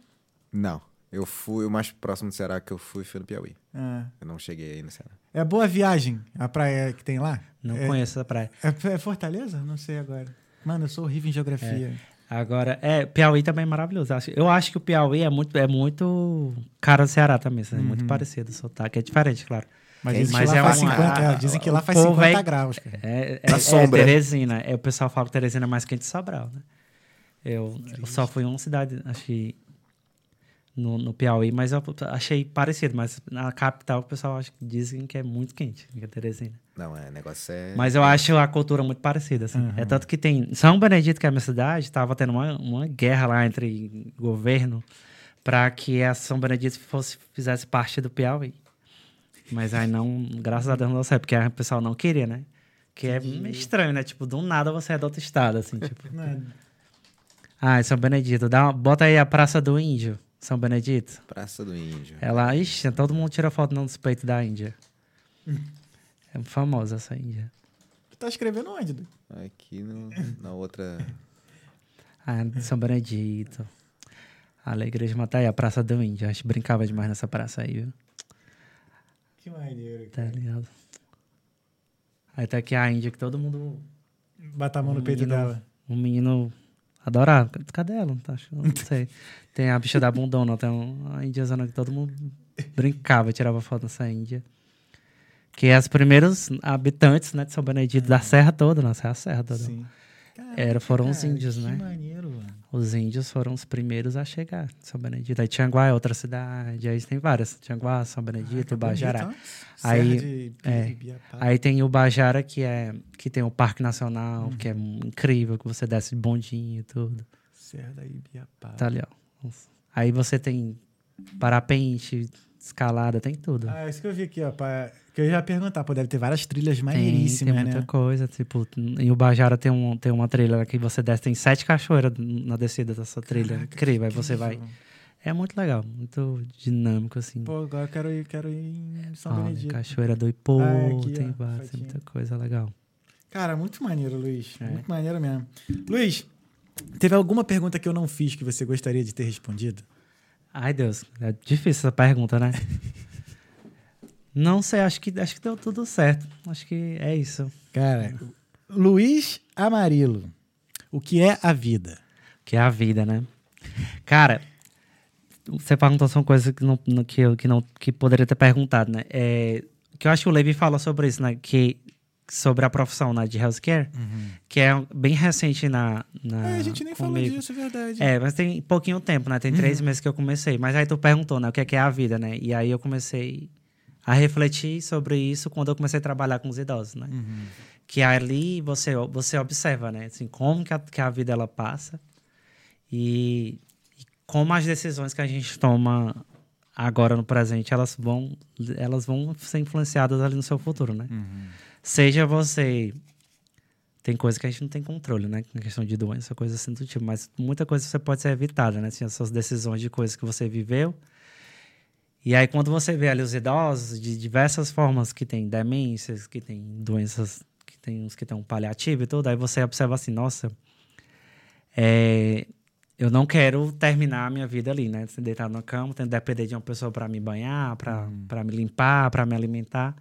[SPEAKER 2] Não. Eu fui, o mais próximo do Ceará que eu fui foi no Piauí.
[SPEAKER 1] É.
[SPEAKER 2] Eu não cheguei aí no Ceará.
[SPEAKER 1] É boa a viagem, a praia que tem lá?
[SPEAKER 3] Não
[SPEAKER 1] é,
[SPEAKER 3] conheço essa praia.
[SPEAKER 1] É, é Fortaleza? Não sei agora. Mano, eu sou horrível em geografia.
[SPEAKER 3] Agora, é, Piauí também é maravilhoso. Acho- Eu acho que o Piauí é muito, é muito cara do Ceará também. assim, É muito parecido o sotaque. É diferente, claro.
[SPEAKER 1] Mas, dizem,
[SPEAKER 3] mas
[SPEAKER 1] que lá
[SPEAKER 3] é
[SPEAKER 1] faz
[SPEAKER 3] uma-
[SPEAKER 1] 50, é,
[SPEAKER 3] a-
[SPEAKER 1] dizem que
[SPEAKER 3] o
[SPEAKER 1] lá faz
[SPEAKER 3] povo
[SPEAKER 1] 50
[SPEAKER 3] é-
[SPEAKER 1] graus. cara.
[SPEAKER 3] É, é,
[SPEAKER 2] Na
[SPEAKER 3] é
[SPEAKER 2] sombra.
[SPEAKER 3] Teresina. É, o pessoal fala que Teresina é mais quente que Sobral, né? Eu, eu só fui em uma cidade, achei no, no Piauí, mas eu achei parecido. Mas na capital o pessoal acha, dizem que é muito quente, que é Teresina.
[SPEAKER 2] Não, é, negócio é.
[SPEAKER 3] Mas eu acho a cultura muito parecida, assim. É tanto que tem... São Benedito, que é a minha cidade, tava tendo uma, uma guerra lá entre governo para que a São Benedito fosse, fizesse parte do Piauí. Mas aí não... Graças a Deus não deu certo, porque o pessoal não queria, né? Que é meio estranho, né? Tipo, do nada você é do outro estado, assim, tipo...
[SPEAKER 1] Não é-
[SPEAKER 3] Ah, São Benedito. Dá uma- bota aí a Praça do Índio, São Benedito.
[SPEAKER 2] Praça do Índio.
[SPEAKER 3] Ela... Ixi, todo mundo tira foto nos peitos da Índia. É famosa essa Índia.
[SPEAKER 1] Tu tá escrevendo onde? Du?
[SPEAKER 2] Aqui no- na outra.
[SPEAKER 3] Ah, São Benedito. A igreja mata aí, a Praça do Índio. A gente brincava demais nessa praça aí, viu?
[SPEAKER 1] Que maneiro.
[SPEAKER 3] Tá ligado? Aí tá aqui a Índia que todo mundo.
[SPEAKER 1] Bata a mão no peito
[SPEAKER 3] Menino.
[SPEAKER 1] dela.
[SPEAKER 3] Um menino adorava. Cadê ela? Não, tá, acho, não sei. Tem a bicha da bundona, tem uma índiazona que todo mundo brincava, tirava foto nessa Índia. Que é os primeiros habitantes, né, de São Benedito, da serra toda, nossa, é a serra toda.
[SPEAKER 1] Sim.
[SPEAKER 3] Era, foram os
[SPEAKER 1] cara,
[SPEAKER 3] índios,
[SPEAKER 1] que
[SPEAKER 3] né?
[SPEAKER 1] maneiro, mano.
[SPEAKER 3] Os índios foram os primeiros a chegar, São Benedito. Aí Tianguá é outra cidade, aí tem várias. Tianguá, São Benedito,
[SPEAKER 1] Ah,
[SPEAKER 3] Bajará. Aí-
[SPEAKER 1] Serra
[SPEAKER 3] é. Aí tem o Bajara, que é que tem o Parque Nacional,
[SPEAKER 1] Uhum.
[SPEAKER 3] que é incrível, que você desce de bondinho e tudo.
[SPEAKER 1] Serra da Ibiapaba.
[SPEAKER 3] Tá ali, ó. Aí você tem parapente, escalada, tem tudo.
[SPEAKER 1] Ah, isso que eu vi aqui, ó. Pra... Que eu ia perguntar, pô, deve ter várias trilhas
[SPEAKER 3] tem,
[SPEAKER 1] maneiríssimas,
[SPEAKER 3] tem muita
[SPEAKER 1] né?
[SPEAKER 3] coisa. Tipo, em Ubajara tem, um, tem uma trilha que você desce, tem sete cachoeiras na descida dessa trilha.
[SPEAKER 1] Caraca,
[SPEAKER 3] incrível. Aí você vai. É muito legal, muito dinâmico, assim.
[SPEAKER 1] Pô, agora eu quero ir, quero ir em São
[SPEAKER 3] Olha,
[SPEAKER 1] Benedito.
[SPEAKER 3] Cachoeira do Ipô,
[SPEAKER 1] Ah, aqui,
[SPEAKER 3] tem
[SPEAKER 1] ó,
[SPEAKER 3] várias, tem muita coisa legal.
[SPEAKER 1] Cara, muito maneiro, Luiz.
[SPEAKER 3] É.
[SPEAKER 1] Muito maneiro mesmo. Luiz, teve alguma pergunta que eu não fiz que você gostaria de ter respondido?
[SPEAKER 3] Ai, Deus, é difícil essa pergunta, né? Não sei, acho que, acho que deu tudo certo. Acho que é isso.
[SPEAKER 1] Cara, Luiz Amarilo, o que é a vida?
[SPEAKER 3] Que é a vida, né? Cara, você perguntou são coisas que não, não- que, eu, que não que poderia ter perguntado, né? É, que eu acho que o Levi falou sobre isso, né? Que, sobre a profissão né, de healthcare, que é bem recente na. na
[SPEAKER 1] É, a gente nem falou
[SPEAKER 3] comigo.
[SPEAKER 1] disso, é verdade.
[SPEAKER 3] É, mas tem pouquinho tempo, né? Tem três meses que eu comecei. Mas aí tu perguntou, né? O que é, que é a vida, né? E aí eu comecei a refletir sobre isso quando eu comecei a trabalhar com os idosos, né? Que ali você, você observa, né? Assim, como que a, que a vida ela passa e, e como as decisões que a gente toma agora no presente, elas vão, elas vão ser influenciadas ali no seu futuro, né? Seja você tem coisa que a gente não tem controle, né? Na questão de doença, coisa assim do tipo. Mas muita coisa você pode ser evitada, né? Assim, as suas decisões de coisas que você viveu. E aí, quando você vê ali os idosos de diversas formas, que tem demências, que tem doenças, que tem uns que tem um paliativo e tudo, aí você observa assim, nossa, é, eu não quero terminar a minha vida ali, né? Deitar na cama, tendo que depender de uma pessoa para me banhar, para me limpar, para me alimentar.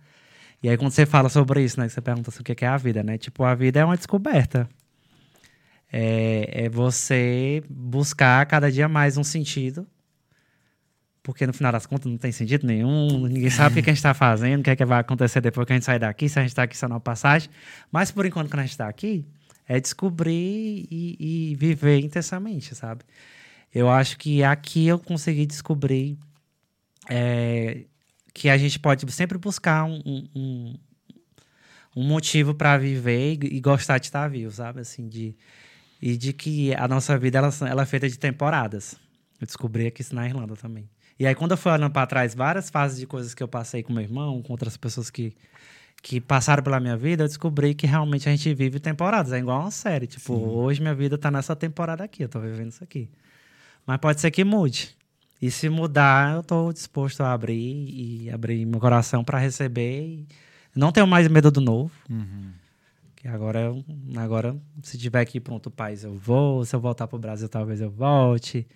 [SPEAKER 3] E aí, quando você fala sobre isso, né? Você pergunta assim, o que que é a vida, né? Tipo, a vida é uma descoberta. É, é você buscar cada dia mais um sentido. Porque no final das contas não tem sentido nenhum, ninguém sabe o que a gente está fazendo, o que, é que vai acontecer depois que a gente sair daqui, se a gente está aqui só na passagem. Mas por enquanto, quando a gente está aqui, é descobrir e, e viver intensamente, sabe? Eu acho que aqui eu consegui descobrir é, que a gente pode sempre buscar um, um- um, motivo para viver e, e gostar de estar vivo, sabe? Assim, de, e de que a nossa vida ela, ela é feita de temporadas. Eu descobri aqui isso na Irlanda também. E aí, quando eu fui olhando para trás, várias fases de coisas que eu passei com meu irmão, com outras pessoas que, que passaram pela minha vida, eu descobri que realmente a gente vive temporadas. É igual uma série. Tipo, hoje minha vida tá nessa temporada aqui, eu tô vivendo isso aqui. Mas pode ser que mude. E se mudar, eu tô disposto a abrir e abrir meu coração para receber. Não tenho mais medo do novo. Que Que agora, agora, se tiver aqui para outro país, eu vou. Se eu voltar pro Brasil, talvez eu volte.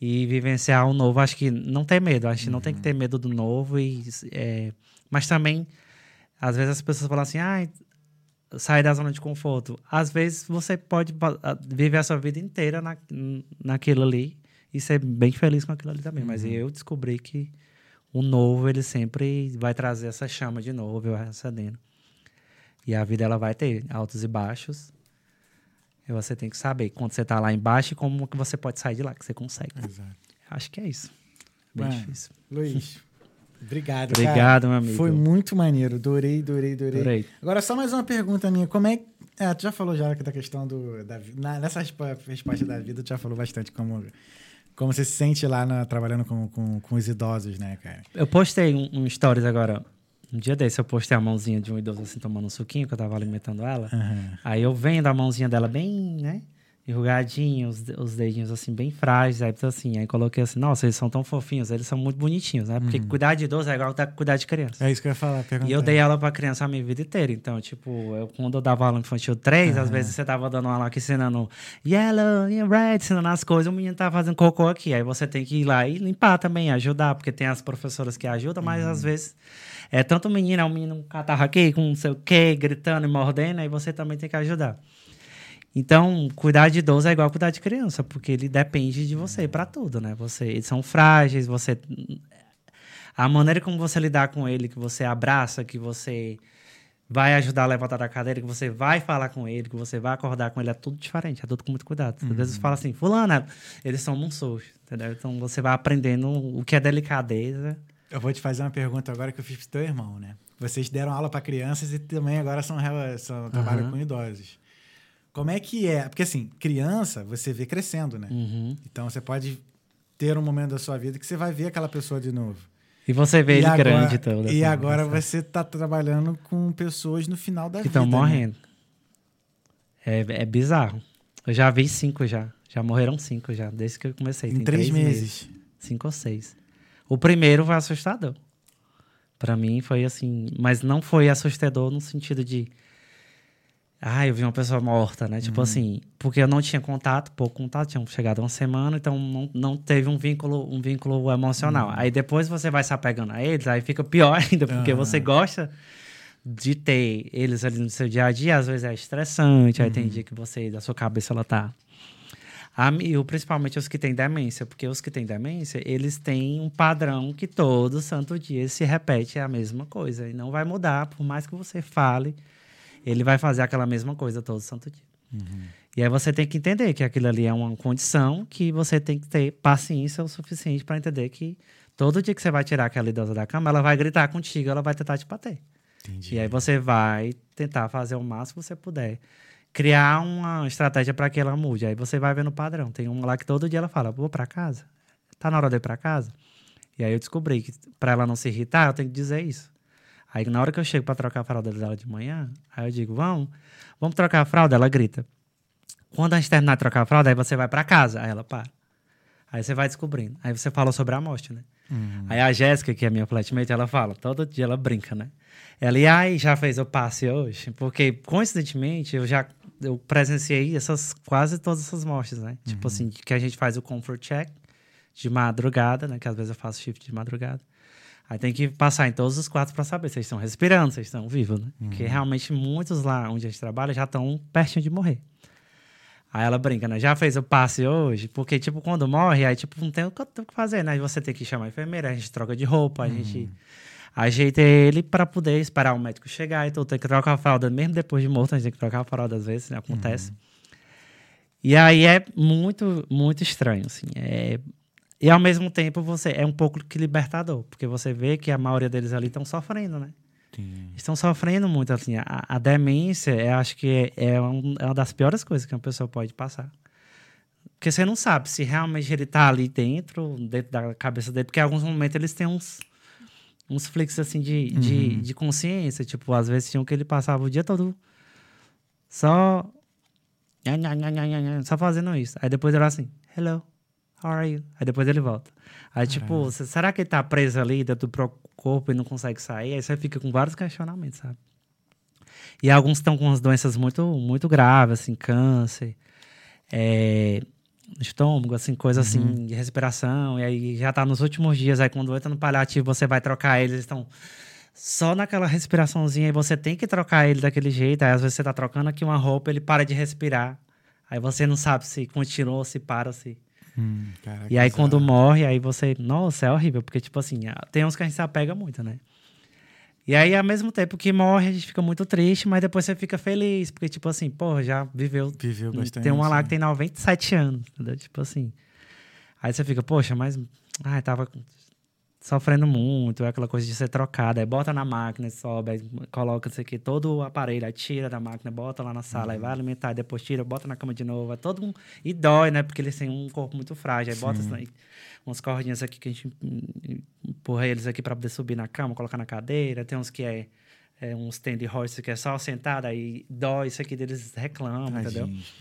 [SPEAKER 3] E vivenciar o novo, acho que não tem medo. Acho que não tem que ter medo do novo. E, é, mas também, às vezes as pessoas falam assim, ah, sair da zona de conforto. Às vezes você pode viver a sua vida inteira na, naquilo ali e ser bem feliz com aquilo ali também. Mas eu descobri que o novo, ele sempre vai trazer essa chama de novo, vai acendendo. E a vida, ela vai ter altos e baixos. E você tem que saber quando você tá lá embaixo e como que você pode sair de lá, que você consegue.
[SPEAKER 1] Exato.
[SPEAKER 3] Acho que é isso. Bem
[SPEAKER 1] Mano,
[SPEAKER 3] difícil.
[SPEAKER 1] Luiz, obrigado.
[SPEAKER 3] Obrigado,
[SPEAKER 1] cara.
[SPEAKER 3] meu amigo.
[SPEAKER 1] Foi muito maneiro. Adorei, adorei, adorei.
[SPEAKER 3] Adorei.
[SPEAKER 1] Agora, só mais uma pergunta minha. Como é. É, tu já falou já da questão do. Da, na, nessa respo- resposta da vida, tu já falou bastante como. Como você se sente lá na- trabalhando com, com, com os idosos, né, cara?
[SPEAKER 3] Eu postei um, um stories agora. Um dia desse eu postei a mãozinha de um idoso assim tomando um suquinho, que eu tava alimentando ela.
[SPEAKER 1] Aham.
[SPEAKER 3] Aí eu vendo a mãozinha dela bem, né? Enrugadinha, os, os dedinhos assim, bem frágeis. Aí, então, assim, aí coloquei assim, nossa, eles são tão fofinhos, eles são muito bonitinhos, né? Porque cuidar de idoso é igual tá- cuidar de criança.
[SPEAKER 1] É isso que eu ia falar.
[SPEAKER 3] E eu dei aula pra criança a minha vida inteira. Então, tipo, eu, quando eu dava aula infantil 3, às vezes você tava dando aula aqui ensinando yellow red, ensinando as coisas, o menino tava fazendo cocô aqui. Aí você tem que ir lá e limpar também, ajudar, porque tem as professoras que ajudam, mas às vezes é tanto menino, é um menino com catarro aqui, com não sei o quê, gritando e mordendo, aí você também tem que ajudar. Então, cuidar de idoso é igual cuidar de criança, porque ele depende de você pra tudo, né? Você, eles são frágeis, você a maneira como você lidar com ele, que você abraça, que você vai ajudar a levantar da cadeira, que você vai falar com ele, que você vai acordar com ele, é tudo diferente, é tudo com muito cuidado. Às vezes fala assim, fulana, eles são monstros, entendeu? Então você vai aprendendo o que é delicadeza.
[SPEAKER 1] Eu vou te fazer uma pergunta agora que eu fiz pro teu irmão, né? Vocês deram aula para crianças e também agora são, são trabalham
[SPEAKER 3] Aham.
[SPEAKER 1] com idosos. Como é que é? Porque assim, criança você vê crescendo, né?
[SPEAKER 3] Uhum.
[SPEAKER 1] Então você pode ter um momento da sua vida que você vai ver aquela pessoa de novo.
[SPEAKER 3] E você vê ele
[SPEAKER 1] agora,
[SPEAKER 3] grande todo.
[SPEAKER 1] E
[SPEAKER 3] assim,
[SPEAKER 1] agora você tá trabalhando com pessoas no final da
[SPEAKER 3] que
[SPEAKER 1] vida.
[SPEAKER 3] estão
[SPEAKER 1] né?
[SPEAKER 3] morrendo. É, é bizarro. Eu já vi cinco já. Já morreram cinco já, desde que eu comecei.
[SPEAKER 1] Em
[SPEAKER 3] Tem
[SPEAKER 1] três, meses.
[SPEAKER 3] Cinco ou seis. O primeiro foi assustador. Pra mim foi assim, mas não foi assustador no sentido de ah, eu vi uma pessoa morta, né?
[SPEAKER 1] Uhum.
[SPEAKER 3] Tipo assim, porque eu não tinha contato, pouco contato, tinha chegado uma semana, então não, não teve um vínculo, um vínculo emocional.
[SPEAKER 1] Uhum.
[SPEAKER 3] Aí depois você vai se apegando a eles, aí fica pior ainda, porque
[SPEAKER 1] Aham.
[SPEAKER 3] você gosta de ter eles ali no seu dia a dia, às vezes é estressante, aí
[SPEAKER 1] Uhum.
[SPEAKER 3] tem dia que você, da sua cabeça, ela tá eu, principalmente os que têm demência, porque os que têm demência, eles têm um padrão que todo santo dia se repete a mesma coisa. E não vai mudar, por mais que você fale, ele vai fazer aquela mesma coisa todo santo dia. E aí você tem que entender que aquilo ali é uma condição que você tem que ter paciência o suficiente para entender que todo dia que você vai tirar aquela idosa da cama, ela vai gritar contigo, ela vai tentar te bater.
[SPEAKER 1] Entendi.
[SPEAKER 3] E aí você vai tentar fazer o máximo que você puder. Criar uma estratégia para que ela mude. Aí você vai vendo o padrão. Tem uma lá que todo dia ela fala: vou para casa? Tá na hora de ir para casa? E aí eu descobri que para ela não se irritar, eu tenho que dizer isso. Aí na hora que eu chego para trocar a fralda dela de manhã, aí eu digo: vamos, vamos trocar a fralda? Ela grita. Quando a gente terminar de trocar a fralda, aí você vai para casa. Aí ela para. Aí você vai descobrindo. Aí você fala sobre a morte, né? Aí a Jéssica, que é minha flatmate, ela fala, todo dia ela brinca, né? Ela, e aí, já fez o passe hoje? Porque, coincidentemente, eu já eu presenciei essas, quase todas essas mortes, né? Tipo assim, que a gente faz o comfort check de madrugada, né? Que às vezes eu faço shift de madrugada. Aí tem que passar em todos os quatro para saber se eles estão respirando, se eles estão vivos, né? Porque realmente muitos lá onde a gente trabalha já estão pertinho de morrer. Aí ela brinca, né? Já fez o passe hoje? Porque, tipo, quando morre, aí, tipo, não tem o que fazer, né? Você tem que chamar a enfermeira, a gente troca de roupa, a gente ajeita ele para poder esperar o médico chegar e tudo. Tem que trocar a fralda, mesmo depois de morto, a gente tem que trocar a fralda às vezes, né? acontece. E aí é muito, muito estranho, assim. É... E ao mesmo tempo você é um pouco que libertador, porque você vê que a maioria deles ali estão sofrendo, né? Estão sofrendo muito, assim. A, a demência, eu acho que é, é um- é uma das piores coisas que uma pessoa pode passar. Porque você não sabe se realmente ele tá ali dentro, dentro da cabeça dele, porque em alguns momentos eles têm uns, uns flicks, assim, de, de, de consciência. Tipo, às vezes tinham que ele passava o dia todo só... Só fazendo isso. Aí depois ele era assim, hello, how are you? Aí depois ele volta. Aí, tipo, será que ele tá preso ali dentro do próprio corpo e não consegue sair? Aí você fica com vários questionamentos, sabe? E alguns estão com umas doenças muito, muito graves, assim, câncer, é, estômago, assim, coisa
[SPEAKER 1] Uhum.
[SPEAKER 3] assim de respiração. E aí já tá nos últimos dias, aí quando entra no paliativo, você vai trocar eles, eles estão só naquela respiraçãozinha e você tem que trocar ele daquele jeito. Aí às vezes você tá trocando aqui uma roupa, ele para de respirar. Aí você não sabe se continua ou se para, se.
[SPEAKER 1] Hum, caraca,
[SPEAKER 3] E aí
[SPEAKER 1] bizarro.
[SPEAKER 3] quando morre, aí você. Nossa, é horrível, porque, tipo assim, tem uns que a gente se apega muito, né? E aí, ao mesmo tempo que morre, a gente fica muito triste, mas depois você fica feliz, porque, tipo assim, pô, já viveu.
[SPEAKER 1] Viveu bastante.
[SPEAKER 3] Tem uma lá que tem 97 anos, entendeu? Tipo assim. Aí você fica, poxa, mas. Ai, tava sofrendo muito, é aquela coisa de ser trocada. Aí bota na máquina, sobe, aí coloca isso aqui, todo o aparelho, aí tira da máquina, bota lá na sala,
[SPEAKER 1] Uhum.
[SPEAKER 3] aí vai alimentar, aí depois tira, bota na cama de novo. É todo um... E dói, né? Porque eles têm um corpo muito frágil. Aí bota
[SPEAKER 1] Sim.
[SPEAKER 3] assim, umas cordinhas aqui que a gente hum, empurra eles aqui para poder subir na cama, colocar na cadeira. Tem uns que é, é um stand hoist que é só sentado, aí dói, isso aqui deles reclamam, entendeu?
[SPEAKER 1] Tadinhos.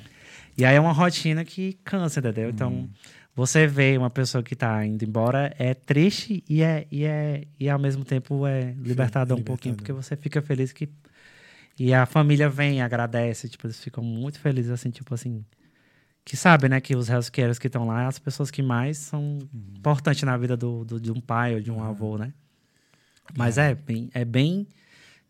[SPEAKER 3] E aí é uma rotina que cansa, entendeu? Então,
[SPEAKER 1] Uhum.
[SPEAKER 3] Você vê uma pessoa que tá indo embora, é triste e é, e é e ao mesmo tempo é libertador um pouquinho, porque você fica feliz que. E a família vem, agradece, tipo, eles ficam muito felizes, assim, tipo assim. Que sabem, né, que os healthcares que estão lá, as pessoas que mais são
[SPEAKER 1] Uhum.
[SPEAKER 3] importantes na vida do, do- de um pai ou de um avô, né? Mas é bem, é bem.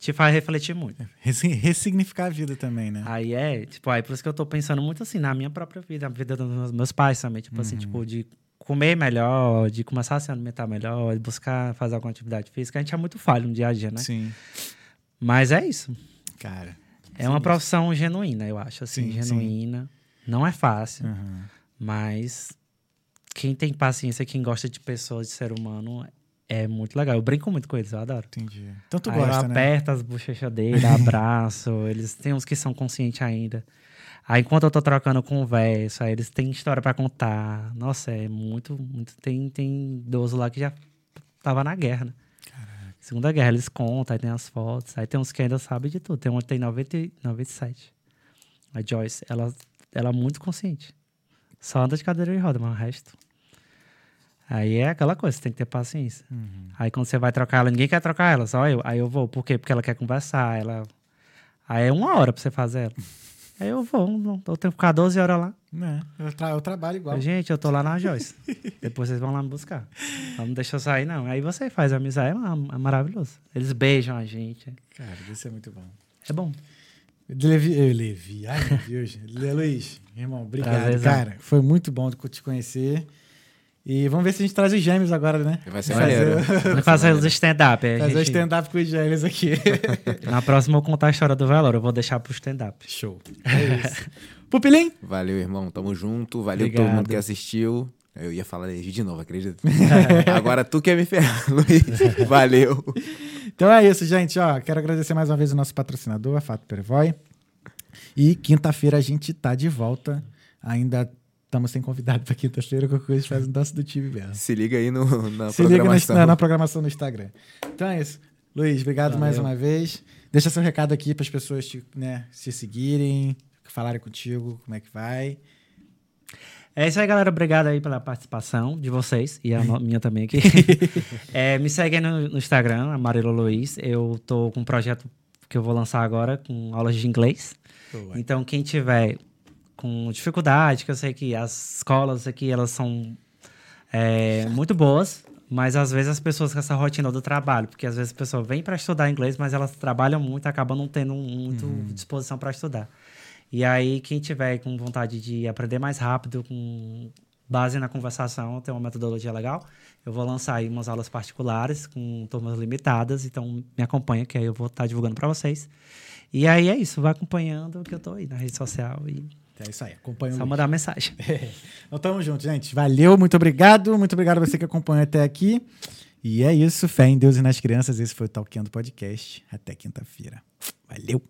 [SPEAKER 3] Te faz refletir muito.
[SPEAKER 1] Ressi- Ressignificar a vida também, né?
[SPEAKER 3] Aí é, tipo, aí por isso que eu tô pensando muito assim na minha própria vida, na vida dos meus, pais também, tipo
[SPEAKER 1] Uhum.
[SPEAKER 3] assim, tipo, de comer melhor, de começar a se alimentar melhor, de buscar fazer alguma atividade física. A gente é muito falho no dia a dia, né?
[SPEAKER 1] Sim.
[SPEAKER 3] Mas é isso.
[SPEAKER 1] Cara.
[SPEAKER 3] É uma profissão genuína, eu acho, assim,
[SPEAKER 1] Sim, sim.
[SPEAKER 3] genuína. Não é fácil,
[SPEAKER 1] Aham.
[SPEAKER 3] mas quem tem paciência, quem gosta de pessoas, de ser humano, é muito legal. Eu brinco muito com eles, eu adoro.
[SPEAKER 1] Entendi. Então tu
[SPEAKER 3] Aí eu
[SPEAKER 1] gosta, né?
[SPEAKER 3] aperto as bochechas dele, abraço. eles têm uns que são conscientes ainda. Aí enquanto eu tô trocando conversa, eles têm história pra contar. Nossa, é muito, muito. Tem, tem idoso lá que já tava na guerra, né? Segunda guerra, eles contam, aí tem as fotos. Aí tem uns que ainda sabem de tudo. Tem uma que tem 90, e 97. A Joyce, ela, ela é muito consciente. Só anda de cadeira de roda, mas o resto. Aí é aquela coisa, você tem que ter paciência.
[SPEAKER 1] Uhum.
[SPEAKER 3] Aí quando você vai trocar ela, ninguém quer trocar ela, só eu. Aí eu vou. Por quê? Porque ela quer conversar. Ela... Aí é uma hora pra você fazer ela. Aí eu vou. não- Eu tenho que ficar 12 horas lá.
[SPEAKER 1] É, eu, tra- eu trabalho igual.
[SPEAKER 3] Gente, eu tô lá na Joyce. Depois vocês vão lá me buscar. Não me deixa eu sair, não. Aí você faz amizade, é, é maravilhoso. Eles beijam a gente.
[SPEAKER 1] Cara, isso é muito bom.
[SPEAKER 3] É bom.
[SPEAKER 1] Levi, eu, Levi, ai meu Deus. Luiz, irmão, obrigado,
[SPEAKER 3] Prazerzão.
[SPEAKER 1] cara. Foi muito bom te conhecer. E vamos ver se a gente traz os gêmeos agora, né?
[SPEAKER 2] Vai ser
[SPEAKER 1] Fazer-
[SPEAKER 2] maneiro.
[SPEAKER 3] Vamos fazer os stand-up.
[SPEAKER 1] Fazer o
[SPEAKER 3] gente-
[SPEAKER 1] stand-up com os gêmeos aqui.
[SPEAKER 3] Na próxima eu vou contar a história do velório. Eu vou deixar pro stand-up.
[SPEAKER 1] Show. É isso. Pupilim?
[SPEAKER 2] Valeu, irmão. Tamo junto. Valeu
[SPEAKER 3] Obrigado.
[SPEAKER 2] todo mundo que assistiu. Eu ia falar de novo, acredita? Agora tu quer me ferrar, Luiz. Valeu.
[SPEAKER 1] Então é isso, gente. Ó, quero agradecer mais uma vez o nosso patrocinador, a Fato Pervoy. E quinta-feira a gente tá de volta. Ainda estamos sem convidado para quinta-feira, qualquer coisa a gente faz um danço do time mesmo.
[SPEAKER 2] Se liga aí no, na
[SPEAKER 1] Se liga
[SPEAKER 2] programação.
[SPEAKER 1] na, na programação no Instagram. Então é isso. Luiz, obrigado mais
[SPEAKER 3] Valeu.
[SPEAKER 1] uma vez. Deixa seu recado aqui para as pessoas te, né, se seguirem, falarem contigo, como é que vai.
[SPEAKER 3] É isso aí, galera. Obrigado aí pela participação de vocês e a minha também aqui. É, me segue aí no, no Instagram, Amarelo Luiz. Eu tô com um projeto que eu vou lançar agora com aulas de inglês. Então, quem tiver com dificuldade, que eu sei que as escolas aqui, elas são é, muito boas, mas às vezes as pessoas com essa rotina do trabalho, porque às vezes a pessoa vem para estudar inglês, mas elas trabalham muito, acabam não tendo muito disposição para estudar. E aí, quem tiver com vontade de aprender mais rápido, com base na conversação, tem uma metodologia legal, eu vou lançar aí umas aulas particulares com turmas limitadas, então me acompanha, que aí eu vou estar divulgando para vocês. E aí é isso, vai acompanhando que eu tô aí na rede social e
[SPEAKER 1] É isso aí. Acompanha o
[SPEAKER 3] só mandar mensagem.
[SPEAKER 1] Então tamo junto, gente. Valeu, muito obrigado. Muito obrigado a você que acompanhou até aqui. E é isso. Fé em Deus e nas crianças. Esse foi o Talkando Podcast. Até quinta-feira. Valeu.